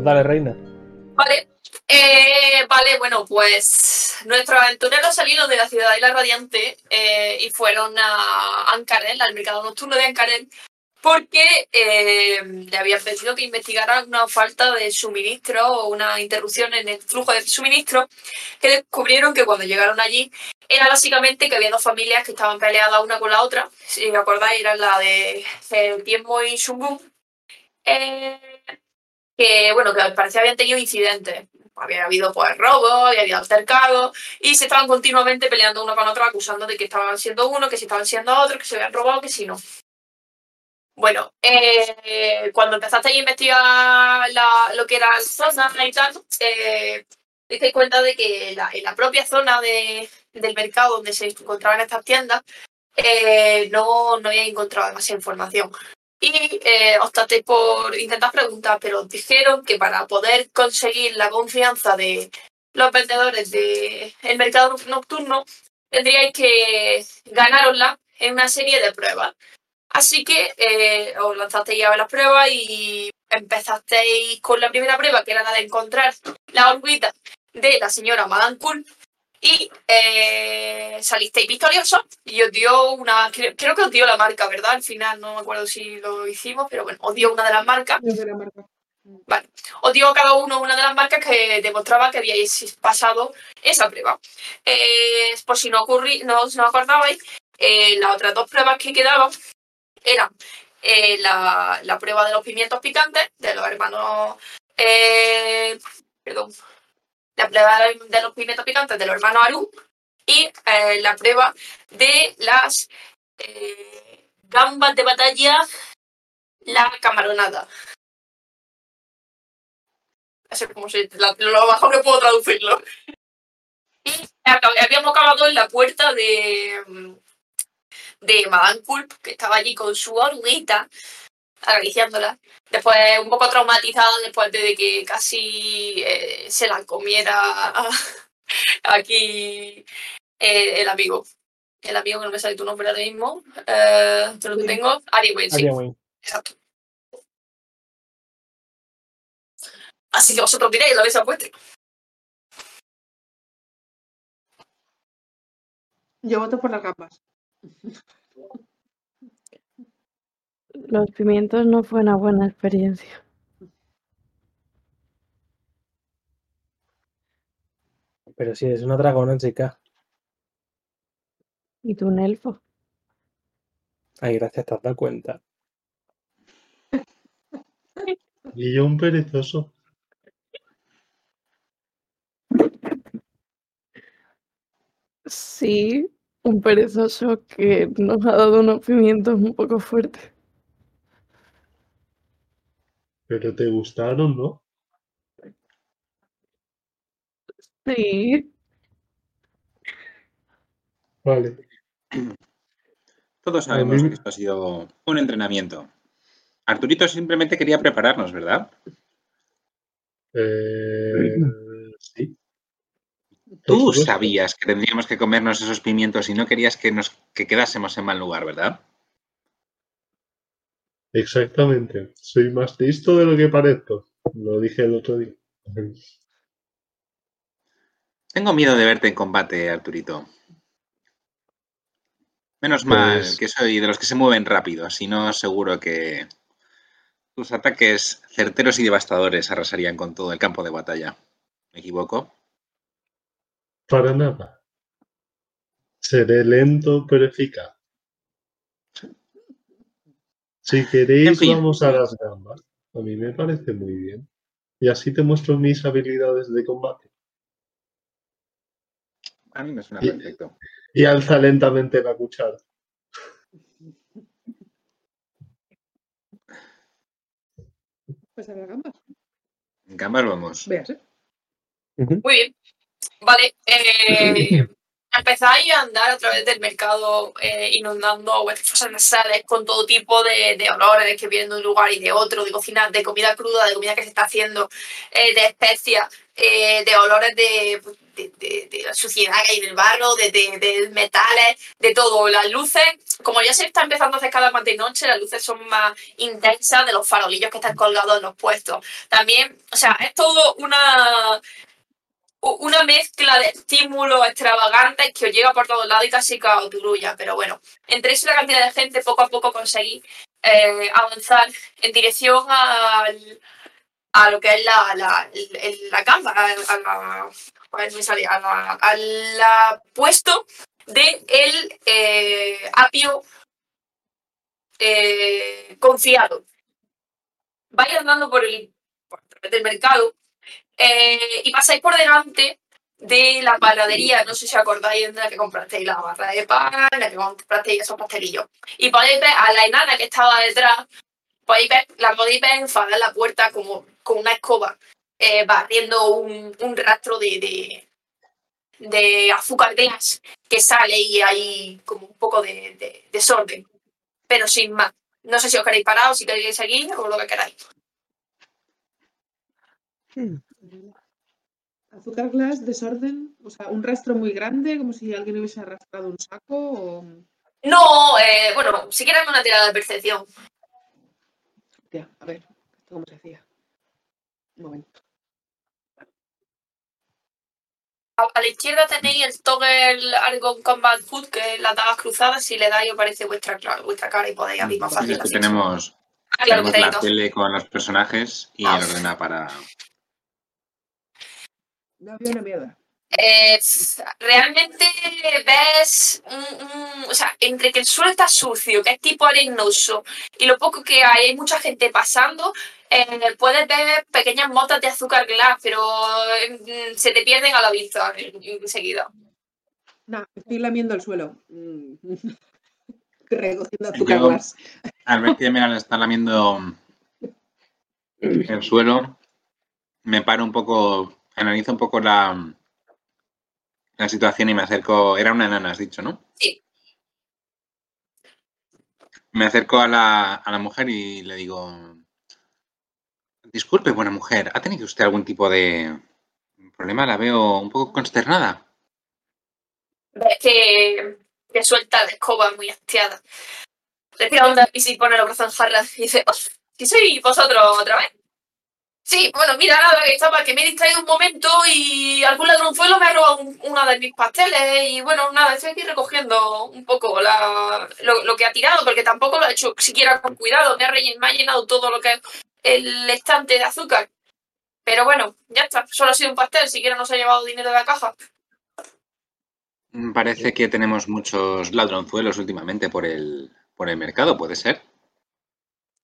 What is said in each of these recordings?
Dale, reina. Vale. Eh, vale, bueno, pues nuestros aventureros salieron de la ciudad de la Radiante eh, y fueron a Ancarel, al mercado nocturno de Ancarel, porque eh, le habían pedido que investigaran una falta de suministro o una interrupción en el flujo de suministro, que descubrieron que cuando llegaron allí era básicamente que había dos familias que estaban peleadas una con la otra, si me acordáis, eran la de Tiempo y Shungun, eh, que bueno, que al parecer habían tenido incidentes. Había habido pues robos, había habido altercados y se estaban continuamente peleando uno con otro, acusando de que estaban siendo uno, que si estaban siendo otro, que se habían robado, que si no. Bueno, eh, cuando empezaste a investigar la, lo que era la zona y tal, eh, te diste cuenta de que la, en la propia zona de, del mercado donde se encontraban estas tiendas eh, no, no había encontrado demasiada información. Y eh, optasteis por intentar preguntar, pero os dijeron que para poder conseguir la confianza de los vendedores del el mercado nocturno, tendríais que ganarosla en una serie de pruebas. Así que eh, os lanzasteis a las pruebas y empezasteis con la primera prueba, que era la de encontrar la orbita de la señora Madame Cool. Y eh, salisteis victoriosos y os dio una, creo, creo que os dio la marca, ¿verdad? Al final no me acuerdo si lo hicimos, pero bueno, os dio una de las marcas. Desde la marca. Vale. Os dio a cada uno una de las marcas que demostraba que habíais pasado esa prueba. Eh, por si no, ocurrí, no os no acordabais, eh, las otras dos pruebas que quedaban eran la, la prueba de los pimientos picantes de los hermanos. perdón. La prueba de los pimientos picantes de los hermanos Aru y eh, la prueba de las eh, gambas de batalla, la camaronada. No sé cómo se. la- lo mejor que puedo traducirlo. Y habíamos acabado en la puerta de. de Madame Culp, que estaba allí con su oruguita, acariciándola. Después, un poco traumatizada después de que casi eh, se la comiera aquí eh, el amigo. El amigo que no me sale tu nombre ahora mismo. Eh, lo que tengo, sí. Aria Wayne. Exacto. Así que vosotros diréis, lo habéis apuesto. Yo voto por las gambas. Los pimientos no fue una buena experiencia. Pero sí, es una dragona, chica. ¿Y tú un elfo? Ay, gracias, te has dado cuenta. Y yo un perezoso. Sí, un perezoso que nos ha dado unos pimientos un poco fuertes. Pero te gustaron, ¿no? Sí, Vale. Todos sabemos que esto ha sido un entrenamiento. Arturito simplemente quería prepararnos, ¿verdad? Eh, sí. Tú sabías que tendríamos que comernos esos pimientos y no querías que nos que quedásemos en mal lugar, ¿verdad? Exactamente. Soy más listo de lo que parezco. Lo dije el otro día. Tengo miedo de verte en combate, Arturito. Menos mal Pues- que soy de los que se mueven rápido, si no seguro que tus ataques certeros y devastadores arrasarían con todo el campo de batalla. ¿Me equivoco? Para nada. Seré lento pero eficaz. Si queréis, En fin. vamos a las gambas. A mí me parece muy bien. Y así te muestro mis habilidades de combate. A mí me suena Y- perfecto. Y alza lentamente la cuchara. Pues a las gambas. En gambas vamos. Veas, ¿eh? Muy bien. Vale. eh, empezáis a andar a través del mercado eh, inundando vuestras fosas nasales con todo tipo de, de olores que vienen de un lugar y de otro, de cocina, de comida cruda, de comida que se está haciendo, eh, de especias, eh, de olores de, de- de- la suciedad que hay del barro, de, metales, de todo. Las luces, como ya se está empezando a hacer cada de noche, las luces son más intensas de los farolillos que están colgados en los puestos. También, o sea, es todo una, una mezcla de estímulos extravagantes que os llega por todos lados y casi que. Pero bueno, entre eso y la cantidad de gente, poco a poco conseguí eh, avanzar en dirección al, a lo que es la, la, la cámara, a la, me la puesto de el eh, apio eh, confiado. Vais andando por el, por el mercado eh, y pasáis por delante de la panadería, no sé si acordáis de la que comprasteis la barra de pan, la que comprasteis esos pastelillos. Y podéis ver a la enana que estaba detrás, podéis ver, la podéis ver enfadar la puerta como con una escoba, eh, barriendo un, un rastro de, de, de azúcar glass que sale y hay como un poco de, de desorden, pero sin más. No sé si os queréis parar o si queréis seguir o lo que queráis. Azúcar glass, desorden, o sea, un rastro muy grande, como si alguien hubiese arrastrado un saco o... No, eh, bueno, si quieres una tirada de percepción. Hostia, a ver, ¿esto cómo se hacía? Un momento. A, a la izquierda tenéis el toggle Argon Combat Food, que es las dagas cruzadas. Si le dais, aparece vuestra, vuestra cara y podéis abrir más fácil la Aquí tenemos, Ah, claro tenemos la tele con los personajes y Ah. el ordena para... No había una mierda. Eh, realmente ves, un- un- o sea, entre que el suelo está sucio, que es tipo arenoso, y lo poco que hay, hay mucha gente pasando, eh, puedes ver pequeñas motas de azúcar glass, pero mm, se te pierden a la vista en- enseguida. No, estoy lamiendo el suelo. Mm. Recogiendo azúcar Yo- glass. Al ver que me está lamiendo el suelo, me paro un poco, analizo un poco la, la situación y me acerco. Era una enana, has dicho, ¿no? Sí. Me acerco a la, a la mujer y le digo: Disculpe, buena mujer, ¿ha tenido usted algún tipo de problema? La veo un poco consternada. Ves que, que suelta la escoba muy hastiada. Respira onda y se pone los brazos en jarra y dice, "Oh, ¿si sois vosotros otra vez? Sí, bueno, mira, nada, que estaba, que me he distraído un momento y algún ladronzuelo me ha robado un- una de mis pasteles y bueno, nada, estoy aquí recogiendo un poco la, lo, que ha tirado, porque tampoco lo ha hecho siquiera con cuidado, me ha, rellen- me ha llenado todo lo que es el estante de azúcar. Pero bueno, ya está, solo ha sido un pastel, siquiera nos ha llevado dinero de la caja. Parece que tenemos muchos ladronzuelos últimamente por el, por el mercado, ¿puede ser?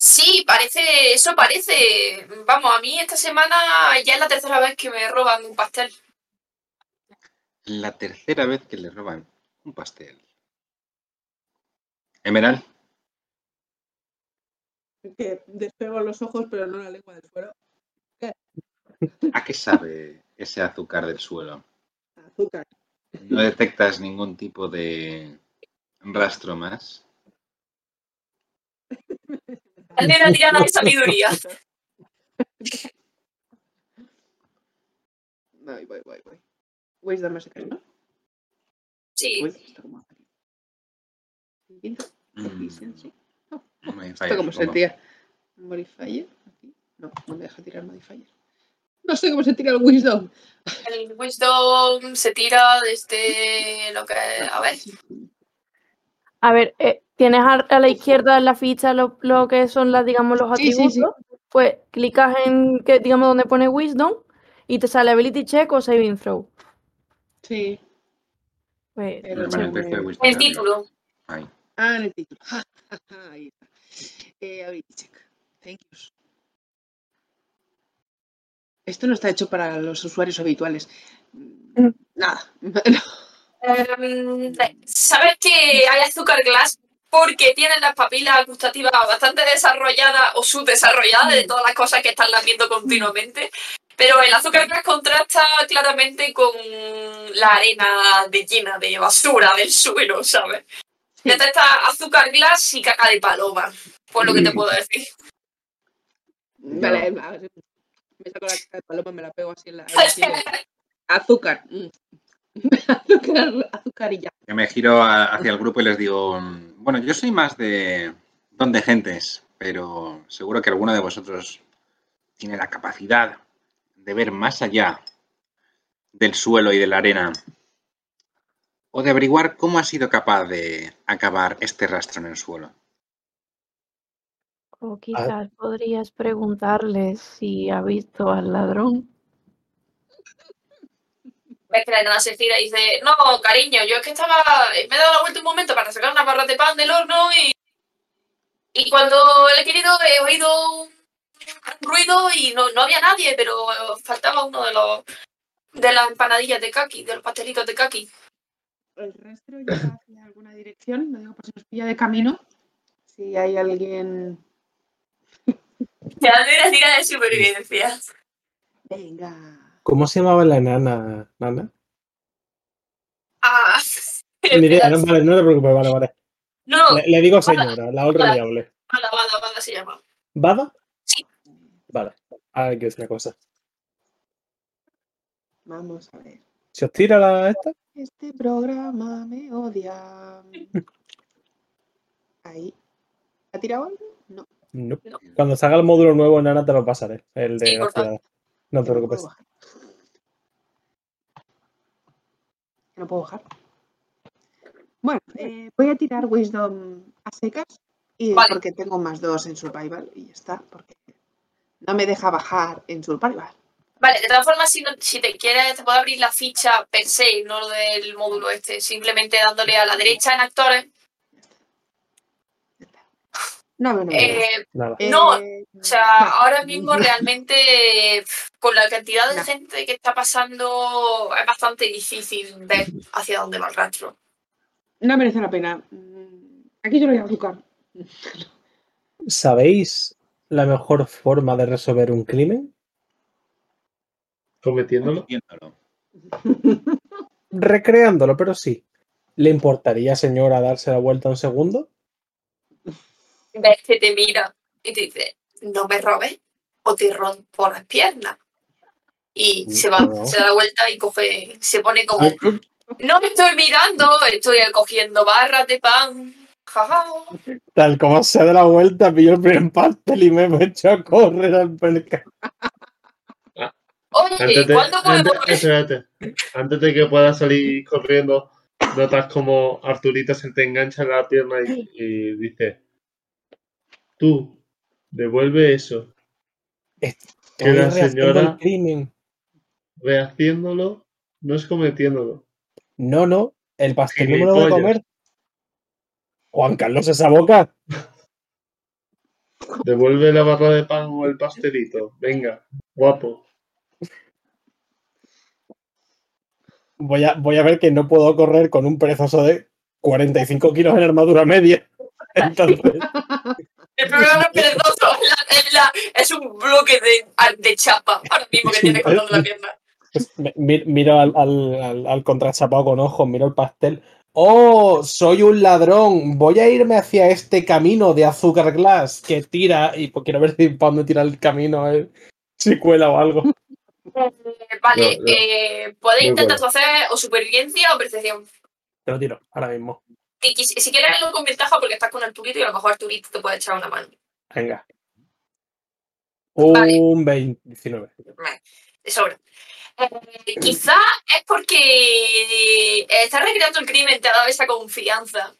Sí, parece, eso parece. Vamos, a mí esta semana ya es la tercera vez que me roban un pastel. La tercera vez que le roban un pastel. Emerald, Que despego los ojos, pero no la lengua del suelo. ¿a qué sabe ese azúcar del suelo? Azúcar. ¿No detectas ningún tipo de rastro más? Una tirada de sabiduría. Voy, voy, voy, voy. Wisdom no sé qué, ¿no? Sí. Uy, esto cómo hace. Quinto, Mm, proficiency. se tira. Modifier. Aquí. No, no me deja tirar modifier. No sé cómo se tira el wisdom. El wisdom se tira desde lo que. A ver. A ver, eh, tienes a, a la izquierda en la ficha lo, lo que son las, digamos, los Sí, sí, atributos. sí. Pues clicas en que, digamos, donde pone Wisdom y te sale Ability Check o Saving Throw. Sí. Pues, El título. Ahí. Ah, en el título. Ahí está. Eh, ability check. Thank you. Esto no está hecho para los usuarios habituales. Mm. Nada. Em, Sabes que hay azúcar glass porque tienen las papilas gustativas bastante desarrolladas o subdesarrolladas de todas las cosas que están lamiendo continuamente. Pero el azúcar glass contrasta claramente con la arena de llena de basura del suelo, ¿sabes? Detecta azúcar glass y caca de paloma, por lo que te puedo decir. Vale, a ver, me saco la caca de paloma, me la pego así en la. en la silla. Azúcar. mm. Azúcar, azúcar y ya. Yo me giro a- hacia el grupo y les digo, bueno, yo soy más de don de gentes, pero seguro que alguno de vosotros tiene la capacidad de ver más allá del suelo y de la arena o de averiguar cómo ha sido capaz de acabar este rastro en el suelo. O quizás podrías preguntarle si ha visto al ladrón. Ves que la enana y dice, no, cariño, yo es que estaba, me he dado la vuelta un momento para sacar una barra de pan del horno y, y cuando le he querido he oído un ruido y no, no había nadie, pero faltaba uno de los de las empanadillas de kaki, de los pastelitos de kaki. El rastro lleva hacia alguna dirección, lo digo por si nos pilla de camino. Si hay alguien. Ya no era tira de supervivencia. Venga. ¿Cómo se llamaba la enana, Nana? Ah, no, vale, no te preocupes, vale, vale. no, Le, le digo señora, la otra le hable. Bada, Bada, Bada se llama. ¿Bada? Sí. Vale, ahora quiero decir una cosa. Vamos a ver. ¿Se os tira la esta? Este programa me odia. Ahí. ¿Ha tirado algo? No. No. No. Cuando salga el módulo nuevo, Nana, te lo pasaré. El de Sí, No te preocupes. no puedo bajar. Bueno, eh, voy a tirar Wisdom a secas y Vale. porque tengo más dos en Survival y ya está, porque no me deja bajar en Survival. Vale, de todas formas, si, no- si te quieres, te puedo abrir la ficha per se, no lo del módulo este, simplemente dándole a la derecha en actores. No, no, no. Eh, Nada. no, Eh, o sea, vale. ahora mismo realmente, con la cantidad de No. gente que está pasando, es bastante difícil ver hacia dónde va el rastro. No merece la pena. Aquí yo lo voy a azúcar. ¿Sabéis la mejor forma de resolver un crimen? Cometiéndolo. Recreándolo, pero sí. ¿Le importaría, señora, darse la vuelta un segundo? Ves que te mira y te dice, no me robes o te rompo las piernas. Y se va, No. se da la vuelta y coge, se pone como, no me estoy mirando, estoy cogiendo barras de pan. Tal como se da la vuelta, pillo el primer pastel y me he hecho a correr al mercado. Oye, Antes de, ¿cuándo podemos antes, espérate. Antes de que puedas salir corriendo, notas como Arturito se te engancha en la pierna y, y dice: Tú, devuelve eso. Estoy la rehaciendo señora- el crimen. Rehaciéndolo, no es cometiéndolo. No, no, el pastel no me lo voy a Gilipollas. comer. Juan Carlos, esa boca. Devuelve la barra de pan o el pastelito. Venga, guapo. Voy a, voy a ver que no puedo correr con un perezoso de 45 kilos en armadura media. Entonces, El problema no es perezoso, es, la- es la- es un bloque de, de chapa ahora mismo que tienes cortando la pierna. pues, miro al, al, al, al contrachapado con ojos, miro el pastel. ¡Oh! Soy un ladrón. Voy a irme hacia este camino de azúcar glass que tira. Y pues quiero ver si para dónde tira el camino, eh, si cuela o algo. Eh, vale, No, no. eh, podéis intentar hacer o supervivencia o percepción. Te lo tiro ahora mismo. Si quieres hazlo con ventaja porque estás con Arturito y a lo mejor Arturito te puede echar una mano. Venga. Vale. Un 20, 19. de sobra. Eh, quizá es porque estás recreando el crimen, te ha dado esa confianza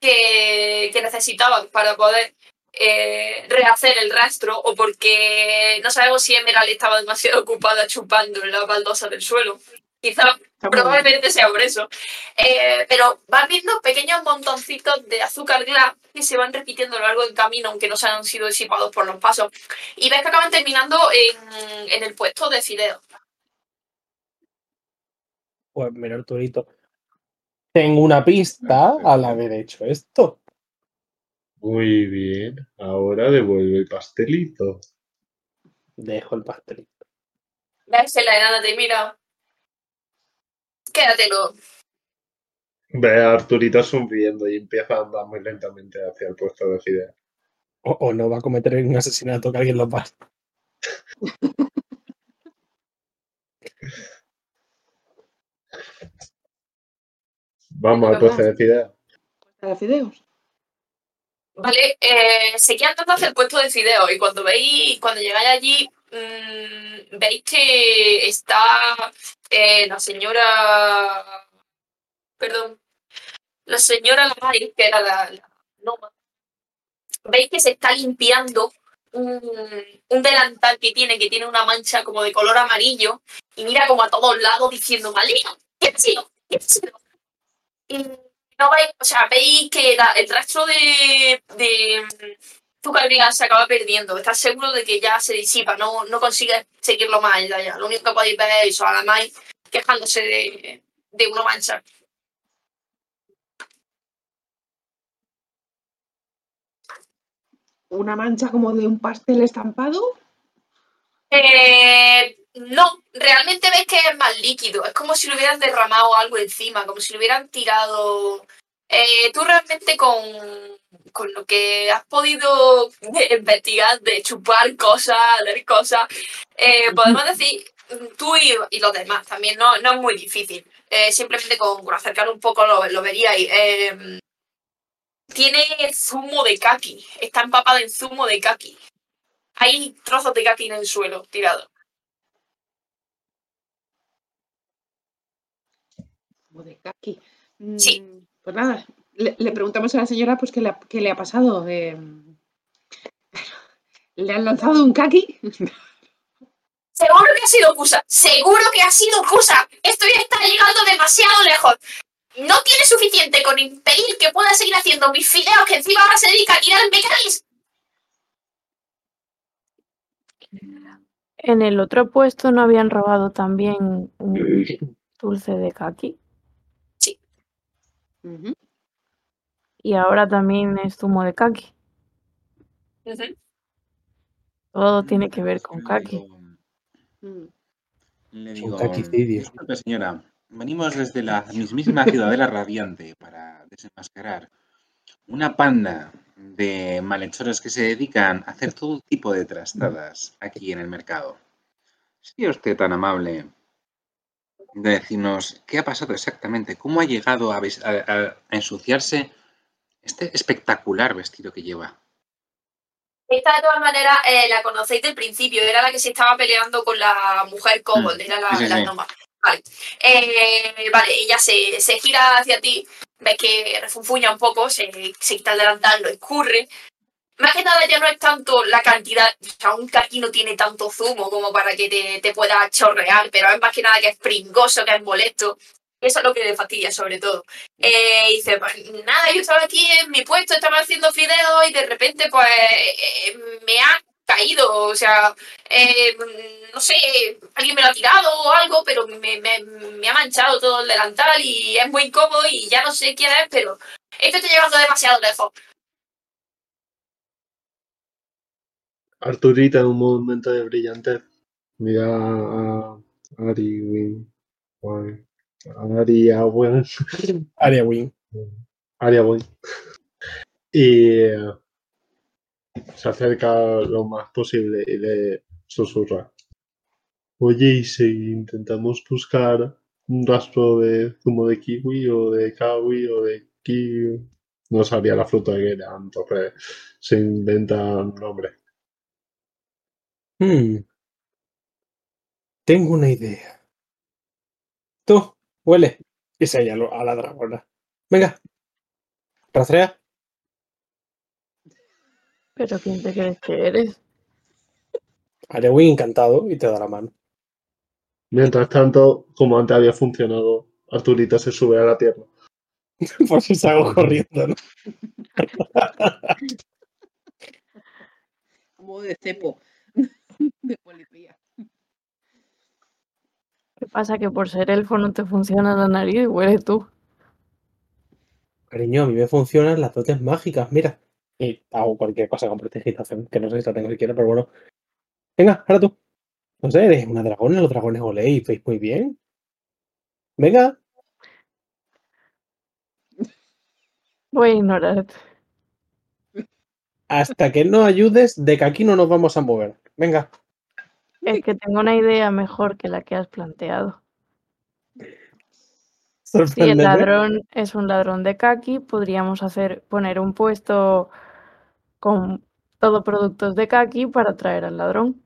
que, que necesitabas para poder eh, rehacer el rastro o porque no sabemos si Emerald estaba demasiado ocupada chupando en la baldosa del suelo. Quizá Está. Probablemente sea por eso. Eh, pero vas viendo pequeños montoncitos de azúcar glass que se van repitiendo a lo largo del camino, aunque no se han sido disipados por los pasos. Y ves que acaban terminando en, en el puesto de Fideo. Pues mira, Arturito. Tengo una pista al haber hecho esto. Muy bien. Ahora devuelve el pastelito. Dejo el pastelito. Ves la enana te mira. Quédatelo. Ve a Arturito sonriendo y empieza a andar muy lentamente hacia el puesto de Fidel. O, o no va a cometer un asesinato que alguien lo pase. Vamos al puesto de Fidel. ¿Para fideos? Vale, eh, seguí andando hacia el puesto de Fideo y cuando veis, cuando llegáis allí, mm, veis que está eh, la señora, perdón, la señora Lamay, que era la, la noma. Veis que se está limpiando un, un delantal que tiene, que tiene una mancha como de color amarillo y mira como a todos lados diciendo, maldito, ¿qué ha sido? ¿Qué ha sido? Y no veis, o sea, veis que la- el rastro de, de azúcar griega se acaba perdiendo. Estás seguro de que ya se disipa, no, no consigues seguirlo más allá. Ya. Lo único que podéis ver es eso, a la Mai quejándose de, de una mancha. ¿Una mancha como de un pastel estampado? Eh, no, realmente ves que es más líquido. Es como si le hubieran derramado algo encima, como si le hubieran tirado. Eh, tú realmente con, con lo que has podido de- investigar, de chupar cosas, leer cosas, eh, podemos decir, tú y, y los demás también, no, no es muy difícil. Eh, simplemente con, con acercar un poco lo, lo veríais. Eh, tiene zumo de kaki, está empapada en zumo de kaki. Hay trozos de kaki en el suelo tirados. De kaki. Mm, Sí. Pues nada, le, le preguntamos a la señora pues qué le ha, qué le ha pasado. eh, ¿Le han lanzado un kaki? Seguro que ha sido Kusa. Seguro que ha sido Kusa. Esto ya está llegando demasiado lejos. No tiene suficiente con impedir que pueda seguir haciendo mis fideos que encima ahora se dedica a tirar mecanis. En el otro puesto no habían robado también un dulce de kaki. Ujú. Y ahora también es zumo de kaki. Todo tiene que ver con Le kaki. digo- Mm. Le digo, disculpe señora, venimos desde la mismísima Ciudadela Radiante para desenmascarar una panda de malhechores que se dedican a hacer todo tipo de trastadas aquí en el mercado. ¿Sería usted tan amable de decirnos qué ha pasado exactamente? ¿Cómo ha llegado a, ensuciarse este espectacular vestido que lleva? Esta de todas maneras eh, la conocéis del principio. Era la que se estaba peleando con la mujer kobold. Era la, Sí, sí, la sí. Noma. Vale. Eh, vale, ella se, se gira hacia ti. Ves que refunfuña un poco. Se, se quita el delantal, lo escurre. Más que nada ya no es tanto la cantidad, o sea, un kaki no tiene tanto zumo como para que te, te pueda chorrear, pero es más que nada que es pringoso, que es molesto. Eso es lo que le fastidia sobre todo. Eh, dice, pues nada, yo estaba aquí en mi puesto, estaba haciendo fideos y de repente pues eh, me ha caído, o sea, eh, no sé, alguien me lo ha tirado o algo, pero me, me- me ha manchado todo el delantal y es muy incómodo y ya no sé quién es, pero esto está llegando demasiado lejos. Arturita en un momento de brillante mira a Ari Win. Win- Ari Awen. Aria Wing. Aria Win. Y eh, se acerca lo más posible y le susurra. Oye, ¿y si intentamos buscar un rastro de zumo de kiwi o de kawi o de kiwi? No sabía la fruta que era, entonces se inventa un Hmm. Tengo una idea. Tú, huele. Y se ella a la dragona. Venga. Rastrea. Pero ¿quién te crees que eres? Arewin encantado y te da la mano. Mientras tanto, como antes había funcionado, Arturita se sube a la tierra. Por si salgo corriendo, ¿no? Como de cepo. de policía. ¿Qué pasa? Que por ser elfo no te funciona la nariz y hueles tú. Cariño, a mí me funcionan las dotes mágicas, mira. Y hago cualquier cosa con prestigitación, que no sé si la tengo siquiera, pero bueno. Venga, ahora tú. No sé, eres una dragona, los dragones oléis, veis muy bien. Venga, Voy a ignorarte. hasta que no ayudes, de que aquí no nos vamos a mover. Venga. Es que tengo una idea mejor que la que has planteado. Si el ladrón es un ladrón de kaki, podríamos hacer poner un puesto con todo productos de kaki para atraer al ladrón.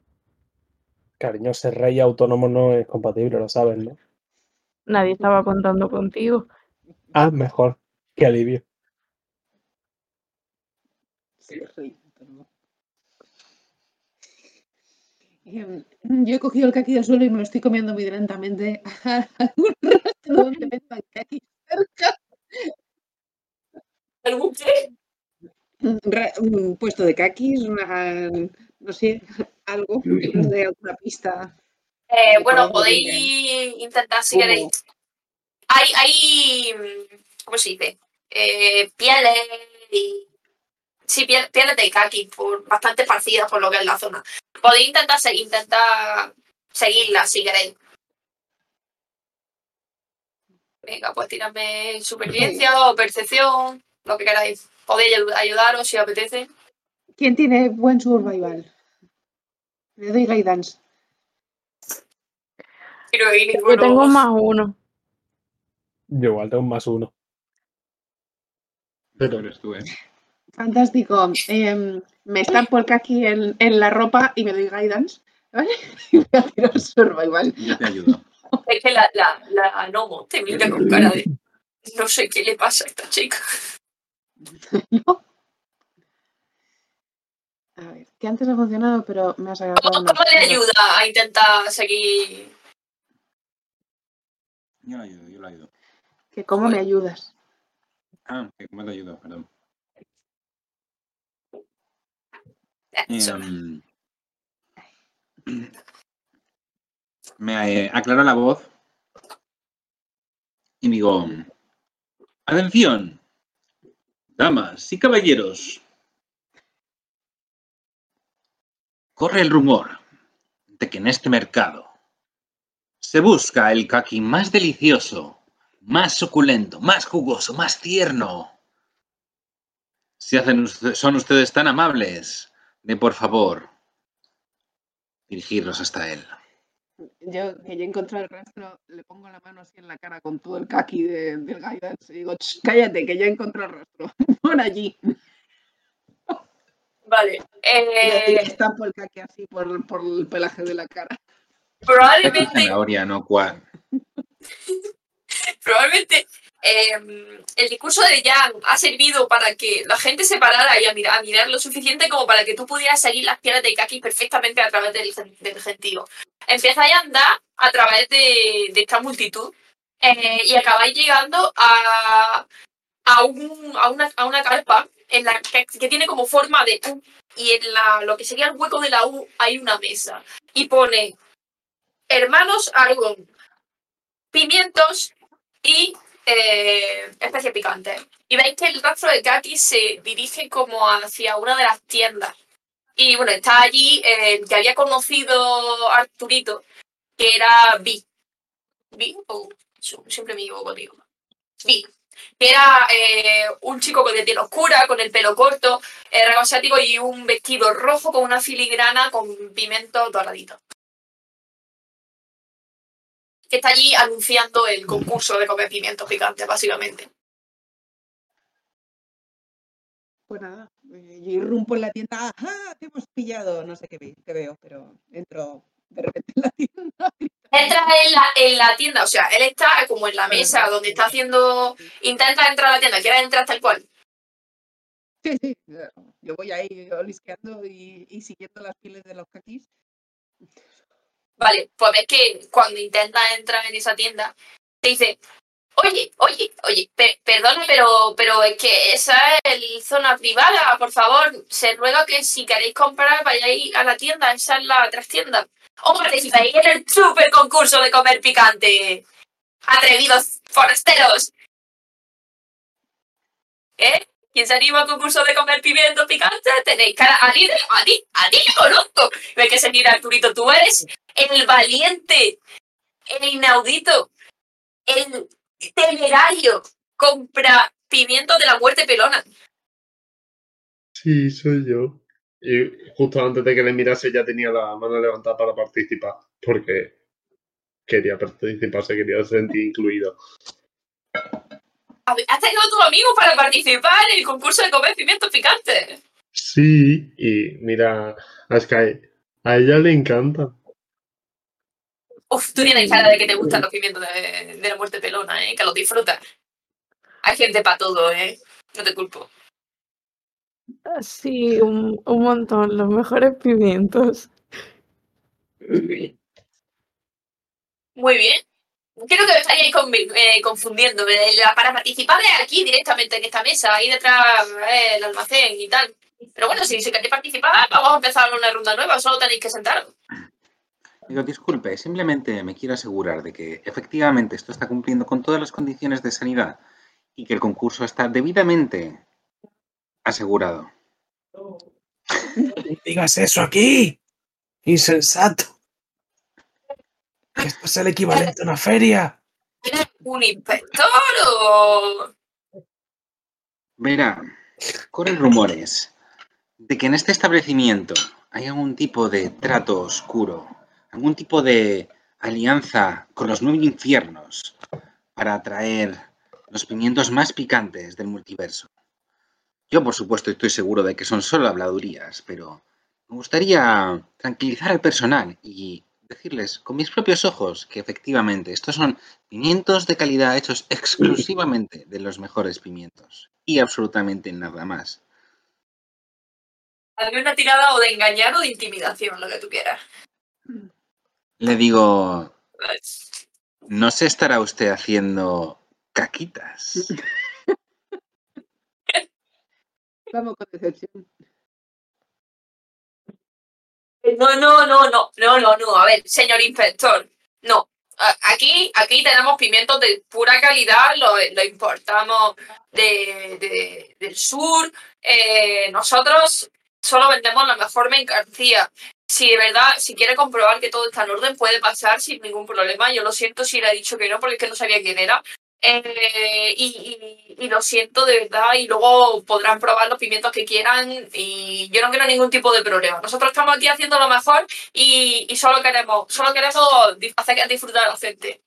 Cariño, ser rey autónomo no es compatible, lo sabes, ¿no? Nadie estaba contando contigo. Ah, mejor. Qué alivio. Sí, rey, Em, Yo he cogido el kaki del suelo y me lo estoy comiendo muy lentamente. ¿Algún rastro donde vendan kaki cerca? ¿Algún qué? Un puesto de kakis, una, no sé, algo de alguna pista. Eh, bueno, podéis intentar si queréis. Hay, hay, mm, ¿cómo se dice? Eh, pieles y... Sí, piel- pieles de kaki, por, bastante esparcidas por lo que es la zona. Podéis intentar, se- intentar seguirlas si queréis. Venga, pues tirarme supervivencia o percepción, lo que queráis. Podéis ayu- ayudaros si os apetece. ¿Quién tiene buen survival? Le doy guidance. Que Yo tengo más uno. Yo igual tengo más uno. Pero eres tú, ¿eh? Fantástico. Em, me estampo el kaki en, en la ropa y me doy guidance. ¿Vale? Y voy a tirar survival. Yo te ayudo. Es que la, la, la Nomo te mira con cara de... No sé qué le pasa a esta chica. ¿No? A ver, que antes ha funcionado, pero me has agarrado. ¿Cómo, cómo le ayuda a intentar seguir? Yo la ayudo, yo la ayudo. Que cómo me ayudas. Ah, que ¿cómo te ayudo? Perdón. Em, me eh, aclara la voz y digo, atención, damas y caballeros, corre el rumor de que en este mercado se busca el kaki más delicioso, más suculento, más jugoso, más tierno. Si hacen, son ustedes tan amables de por favor dirigirlos hasta él. Yo, que ya he encontrado el rastro, le pongo la mano así en la cara con todo el kaki de- del guidance y digo, "Ch, cállate, que ya he encontrado el rastro. Por allí. Vale. Y le Eh, estampo el kaki así por, por el pelaje de la cara. probablemente, Zanahoria, no cual. probablemente eh, el discurso de Jan ha servido para que la gente se parara y a mirar, lo suficiente como para que tú pudieras seguir las piernas de Kaki perfectamente a través del, del gentío. Empezáis a andar a través de, esta multitud eh, y acabáis llegando a, a, un- a una, a una carpa en la que, que tiene como forma de U y en la, lo que sería el hueco de la U hay una mesa y pone hermanos Argon, pimientos y eh, especies picantes. Y veis que el rastro de Kaki se dirige como hacia una de las tiendas. Y bueno, está allí eh, el que había conocido a Arturito, que era Vi. Vi, o siempre me equivoco, digo. Vi. Que era eh, un chico de piel oscura, con el pelo corto, eh, y un vestido rojo con una filigrana con pimientos doraditos. Que está allí anunciando el concurso de comer pimientos picantes, básicamente. Pues nada, eh, yo irrumpo en la tienda. ¡Ajá! Te hemos pillado. No sé qué, ve- qué veo, pero entro de repente en la tienda. Entra en la, en la tienda, o sea, él está como en la mesa donde está haciendo. Intenta entrar a la tienda, quiere entrar tal cual. Sí, sí. Yo voy ahí olisqueando y, y siguiendo las pieles de los kakis. Vale, pues ves que cuando intenta entrar en esa tienda, te dice, oye, oye, oye, pe- perdona, pero, pero es que esa es zona privada, por favor, se ruega que si queréis comprar vayáis a la tienda, esa es la trastienda. O participáis en el super concurso de comer picante. Atrevidos forasteros. ¿Eh? ¿Quién se anima al concurso de comer pimiento picante? Tenéis cara. A ti, a ti, a ti conozco. Ves que se mira Arturito, tú eres el valiente, el inaudito, el temerario compra pimiento de la muerte pelona. Sí, soy yo. Y justo antes de que le mirase ya tenía la mano levantada para participar, porque quería participar, se quería sentir incluido. ¿Has traído a tus amigos para participar en el concurso de comer pimientos picantes? Sí, y mira, a Sky, a ella le encanta. Uf, tú tienes cara de que te gustan los pimientos de, de la muerte pelona, ¿eh? Que los disfrutas. Hay gente para todo, ¿eh? No te culpo. Ah, Sí, un, un montón, los mejores pimientos. Muy bien. Creo que me estaríais eh, confundiendo. la- Para participar es aquí directamente en esta mesa, ahí detrás eh, el almacén y tal. Pero bueno, si, si queréis participar, vamos a empezar una ronda nueva, solo tenéis que sentaros. Digo, disculpe, simplemente me quiero asegurar de que efectivamente esto está cumpliendo con todas las condiciones de sanidad y que el concurso está debidamente asegurado. No digas eso aquí. Insensato. Esto es el equivalente a una feria. ¿Un inspector o...? Verá, corren rumores de que en este establecimiento hay algún tipo de trato oscuro, algún tipo de alianza con los nueve infiernos para atraer los pimientos más picantes del multiverso. Yo, por supuesto, estoy seguro de que son solo habladurías, pero me gustaría tranquilizar al personal y decirles con mis propios ojos que efectivamente estos son pimientos de calidad hechos exclusivamente de los mejores pimientos y absolutamente nada más. Hazme una tirada o de engañar o de intimidación, lo que tú quieras. Le digo, ¿no se estará usted haciendo caquitas? Vamos con decepción. No, no, no, no, no, no, no. A ver, señor inspector, no. Aquí, aquí tenemos pimientos de pura calidad, lo, lo importamos de, de- del sur. Eh, nosotros solo vendemos la mejor mercancía. Si de verdad, si quiere comprobar que todo está en orden, puede pasar sin ningún problema. Yo lo siento si le he dicho que no, porque es que no sabía quién era. Eh, y, y- y lo siento de verdad, y luego podrán probar los pimientos que quieran y yo no quiero ningún tipo de problema. Nosotros estamos aquí haciendo lo mejor y, y solo queremos, solo queremos hacer que disfrutar a la gente.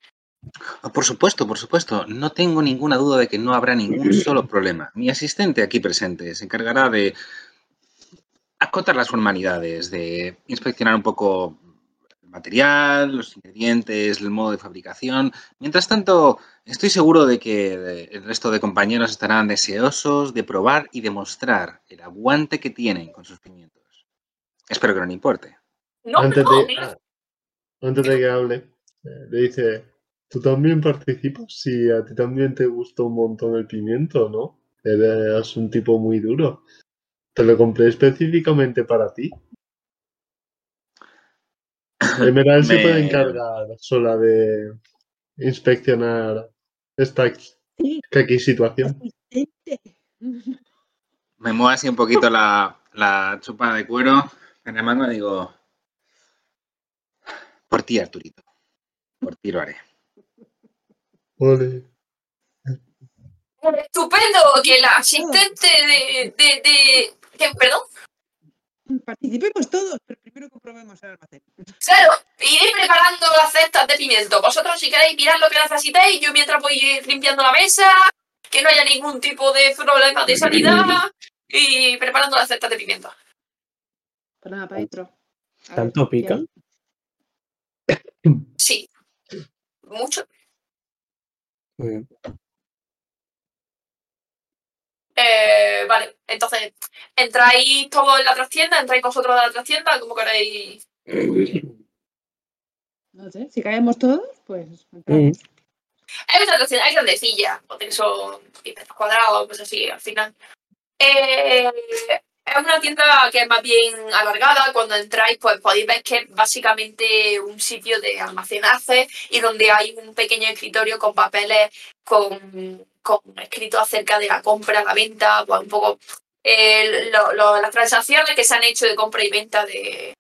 Oh, Por supuesto, por supuesto. No tengo ninguna duda de que no habrá ningún solo problema. Mi asistente aquí presente se encargará de acotar las formalidades, de inspeccionar un poco material, los ingredientes, el modo de fabricación. Mientras tanto, estoy seguro de que el resto de compañeros estarán deseosos de probar y demostrar el aguante que tienen con sus pimientos. Espero que no le importe. No, antes, de, ah, antes de que hable, eh, le dice, ¿tú también participas? Sí, a ti también te gustó un montón el pimiento, ¿no? Eres un tipo muy duro. Te lo compré específicamente para ti. Emerald se Me- puede encargar sola de inspeccionar esta aquí situación. Me muevo así un poquito la, la chupa de cuero en el mango y digo, por ti, Arturito. Por ti lo haré. Ole. estupendo que el asistente de, de, de- que- perdón, Participemos todos, pero primero comprobemos el almacén. claro, iré preparando las cestas de pimiento. Vosotros si queréis mirar lo que necesitéis, yo mientras voy limpiando la mesa, que no haya ningún tipo de problema de sanidad y preparando las cestas de pimiento. Pues nada, para adentro. A ver, ¿Tanto ¿qué pica? Sí, mucho. Muy bien. Eh, vale, entonces, ¿entráis todos en la trastienda? ¿Entráis vosotros a la trastienda? ¿Cómo queréis? No sé, si caemos todos, pues. Mm. entramos. Es una trastienda, es grandecilla, porque son metros cuadrados, pues así, al final. Eh, es una tienda que es más bien alargada. Cuando entráis, pues podéis ver que es básicamente un sitio de almacenaje y donde hay un pequeño escritorio con papeles con, con escrito acerca de la compra, la venta, pues un poco eh, las transacciones que se han hecho de compra y venta de,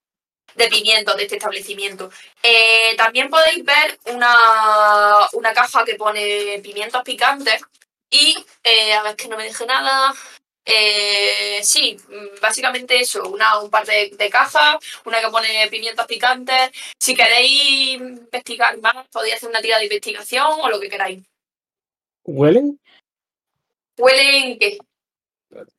pimientos de este establecimiento. Eh, también podéis ver una, una caja que pone pimientos picantes y, eh, a ver que no me deje nada. Sí, básicamente eso, una, un par de, de cajas, una que pone pimientos picantes. Si queréis investigar más, podéis hacer una tira de investigación o lo que queráis. ¿Huelen? ¿Huelen qué?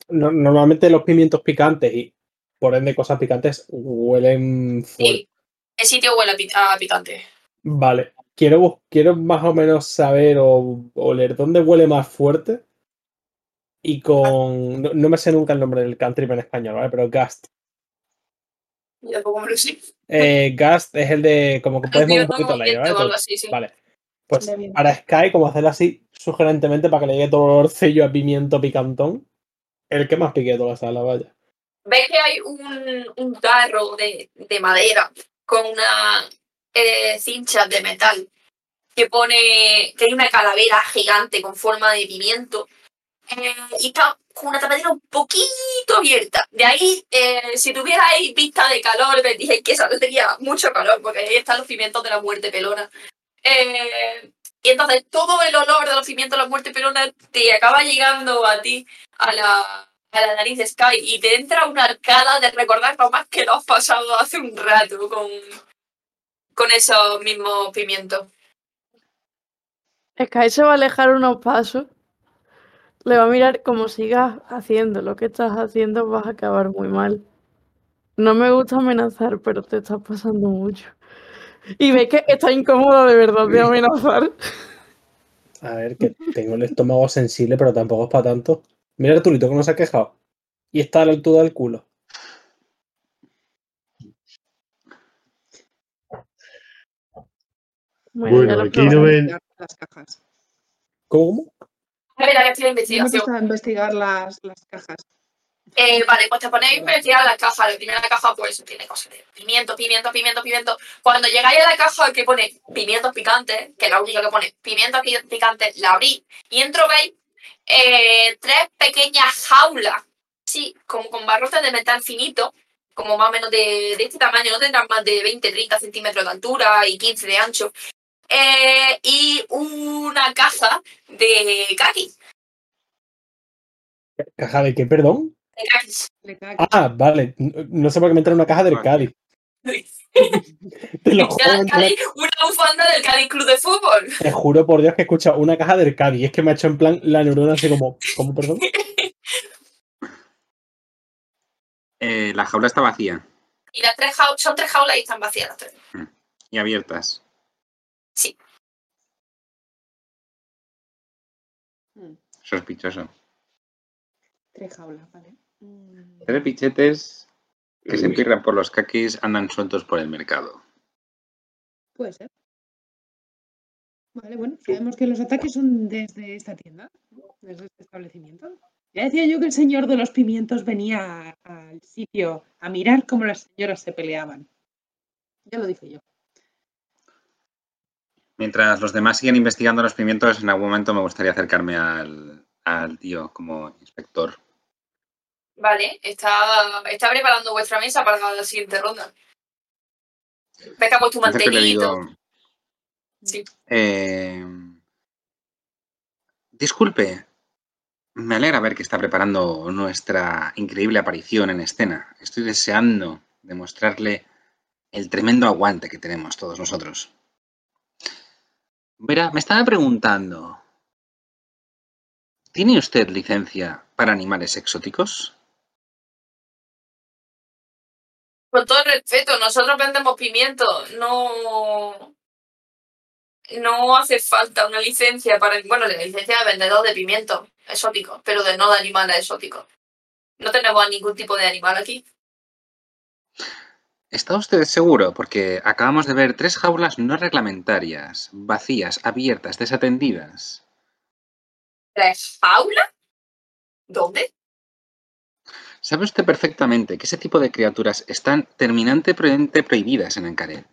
No- normalmente los pimientos picantes y por ende cosas picantes huelen fuerte. Sí. El sitio huele a, pi- a picante. Vale. Quiero, quiero más o menos saber o oler dónde huele más fuerte. Y con. No, no me sé nunca el nombre del country en español, ¿vale? Pero Gast. Yo tampoco me lo sé. Eh, Gast es el de. Como que puedes mover un poquito el aire, ¿vale? o algo así, sí. Vale. Pues para Sky, como hacerlo así sugerentemente para que le llegue todo el orcillo a pimiento picantón. El que más pique de toda la sala, vaya. ¿Ves que hay un, un tarro de, de madera con una eh, cincha de metal que pone que hay una calavera gigante con forma de pimiento eh, y está con una tapadera un poquito abierta. De ahí, eh, si tuvierais vista de calor, veríais que saldría mucho calor porque ahí están los pimientos de la muerte pelona. Y entonces todo el olor de los pimientos de la muerte pelona te acaba llegando a ti, a la, a la nariz de Sky, y te entra una arcada de recordar lo más que lo has pasado hace un rato con, con esos mismos pimientos. Sky se va a alejar unos pasos. Le va a mirar como sigas haciendo lo que estás haciendo, vas a acabar muy mal. No me gusta amenazar, pero te estás pasando mucho. Y ve que está incómodo de verdad de amenazar. A ver, que tengo el estómago sensible, pero tampoco es para tanto. Mira Arturito no se ha quejado. Y está a la altura del culo. Bueno, aquí no ven. Las cajas. ¿Cómo? A ver, a ver, me he investigación. puesto a investigar las, las cajas. Eh, vale, pues te ponéis a investigar las cajas. La primera caja, pues, tiene cosas de pimiento, pimiento, pimiento, pimiento. Cuando llegáis a la caja que pone pimientos picantes, que es la única que pone pimientos pi- picantes, la abrís y dentro veis eh, tres pequeñas jaulas, sí, como con barrotes de metal finito, como más o menos de, de este tamaño, no tendrán más de 20, 30 centímetros de altura y 15 de ancho. Eh, y una caja de kaki. ¿Caja de qué, perdón? De cae Ah, vale. No sé por qué me entra en una caja del. Cádiz. Te lo juro, Cádiz, una bufanda del Cádiz Club de Fútbol. te juro por Dios que he escuchado una caja del Cádiz. Y es que me ha hecho en plan la neurona así como. ¿Cómo, perdón? Eh, la jaula está vacía Y las tres jaulas, son tres jaulas y están vacías las tres. y abiertas. Sí. Mm, Sospechoso. Tres jaulas, vale. Mm, Tres pichetes que se pirran por los caquis andan sueltos por el mercado. Puede ser. Vale, bueno, sabemos que los ataques son desde esta tienda, desde este establecimiento. Ya decía yo que el señor de los pimientos venía al sitio a mirar cómo las señoras se peleaban. Ya lo dije yo. Mientras los demás siguen investigando los pimientos, en algún momento me gustaría acercarme al, al tío como inspector. Vale, está, está preparando vuestra mesa para la siguiente ronda. Acerco y le mantelito. Sí. eh, disculpe, me alegra ver que está preparando nuestra increíble aparición en escena. Estoy deseando demostrarle el tremendo aguante que tenemos todos nosotros. Verá, me estaba preguntando, ¿tiene usted licencia para animales exóticos? Con todo el respeto, nosotros vendemos pimiento. No. No hace falta una licencia para. Bueno, la licencia de vendedor de pimiento exóticos, pero de no de animales exóticos. No tenemos ningún tipo de animal aquí. ¿Está usted seguro? Porque acabamos de ver tres jaulas no reglamentarias, vacías, abiertas, desatendidas. ¿Tres jaulas? ¿Dónde? Sabe usted perfectamente que ese tipo de criaturas están terminantemente prohibidas en Ancaret.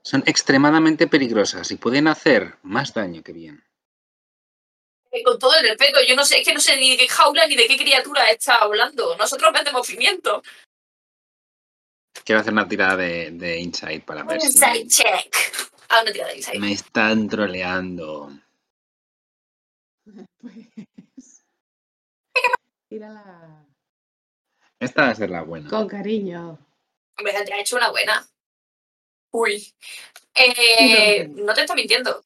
Son extremadamente peligrosas y pueden hacer más daño que bien. Eh, Con todo el respeto, yo no sé, es que no sé ni de qué jaula ni de qué criatura está hablando. Nosotros vendemos pimiento. Quiero hacer una tirada de, de insight para ver si Inside check. Ah, una tirada de insight. me están troleando. Pues. Tírala Esta va a ser la buena. con cariño. Hombre, te ha hecho una buena. Uy. Eh, no te está mintiendo.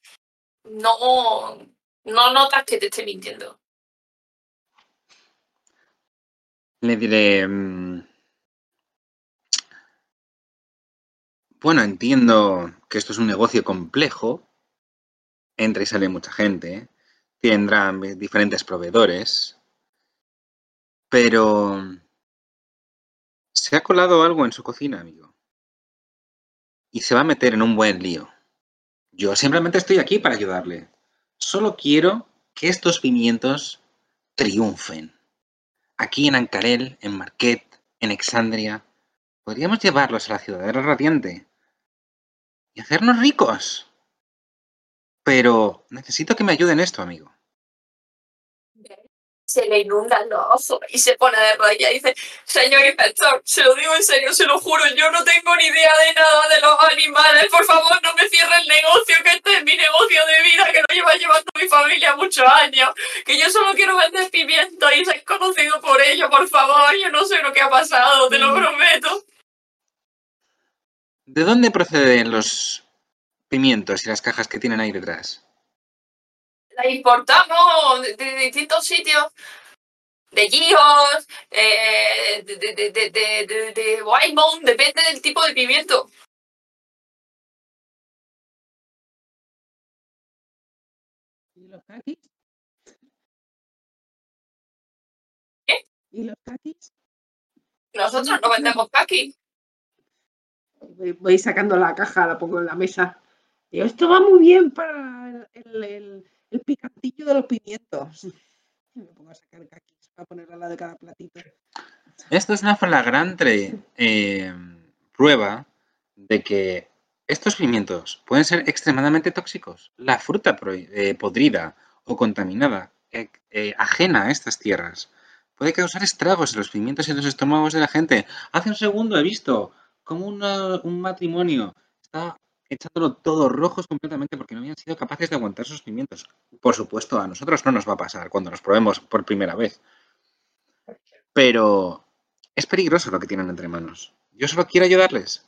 No, no notas que te esté mintiendo. Le diré... mm, Bueno, entiendo que esto es un negocio complejo. Entra y sale mucha gente. Tendrán diferentes proveedores. Pero... Se ha colado algo en su cocina, amigo. Y se va a meter en un buen lío. Yo simplemente estoy aquí para ayudarle. Solo quiero que estos pimientos triunfen. Aquí en Ancarel, en Marquette, en Exandria, podríamos llevarlos a la ciudadela radiante y hacernos ricos. Pero necesito que me ayude en esto, amigo. Se le inundan los ojos y se pone de rodillas y dice, señor inspector, se lo digo en serio, se lo juro, yo no tengo ni idea de nada de los animales, por favor no me cierre el negocio, que este es mi negocio de vida, que lo lleva llevando mi familia muchos años, que yo solo quiero vender pimientos y ser conocido por ello, por favor, yo no sé lo que ha pasado, te lo prometo. ¿De dónde proceden los pimientos y las cajas que tienen ahí detrás? La importamos de, de distintos sitios, de Gios, eh, de, de, de, de, de, Wymont, depende del tipo de pimiento. ¿Y los kakis? ¿Qué? ¿Y los kakis? Nosotros no vendemos kaki. Voy, voy sacando la caja, la pongo en la mesa. Digo, esto va muy bien para el, el, el picantillo de los pimientos. Y me pongo a sacar kakis para poner a la de cada platito. Esto es una flagrante eh, prueba de que estos pimientos pueden ser extremadamente tóxicos. La fruta eh, podrida o contaminada, eh, eh, ajena a estas tierras, puede causar estragos en los pimientos y en los estómagos de la gente. Hace un segundo he visto cómo una- un matrimonio está echándolo todos rojos completamente porque no habían sido capaces de aguantar sus pimientos. Por supuesto, a nosotros no nos va a pasar cuando los probemos por primera vez. Pero es peligroso lo que tienen entre manos. Yo solo quiero ayudarles.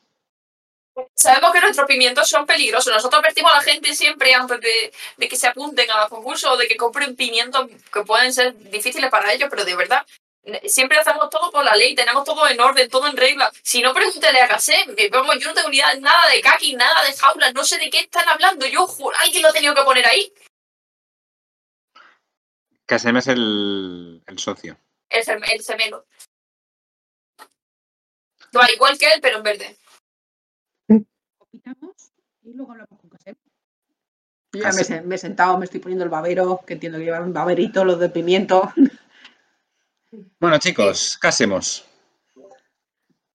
Sabemos que nuestros pimientos son peligrosos. Nosotros advertimos a la gente siempre antes de, que se apunten a los concursos o de que compren pimientos que pueden ser difíciles para ellos, pero de verdad, siempre hacemos todo por la ley, tenemos todo en orden, todo en regla. Si no, pregúntele a Casem, que vamos, yo no tengo ni idea de nada de kaki, nada de jaulas, no sé de qué están hablando. Yo juro, alguien lo ha tenido que poner ahí. Casem es el, el socio. El, el gemelo. No, igual que él, pero en verde. Opinamos y luego hablamos con Casem. Yo ya he- me he sentado, me estoy poniendo el babero, que entiendo que llevan un baberito, los de pimiento. Bueno, chicos, casemos.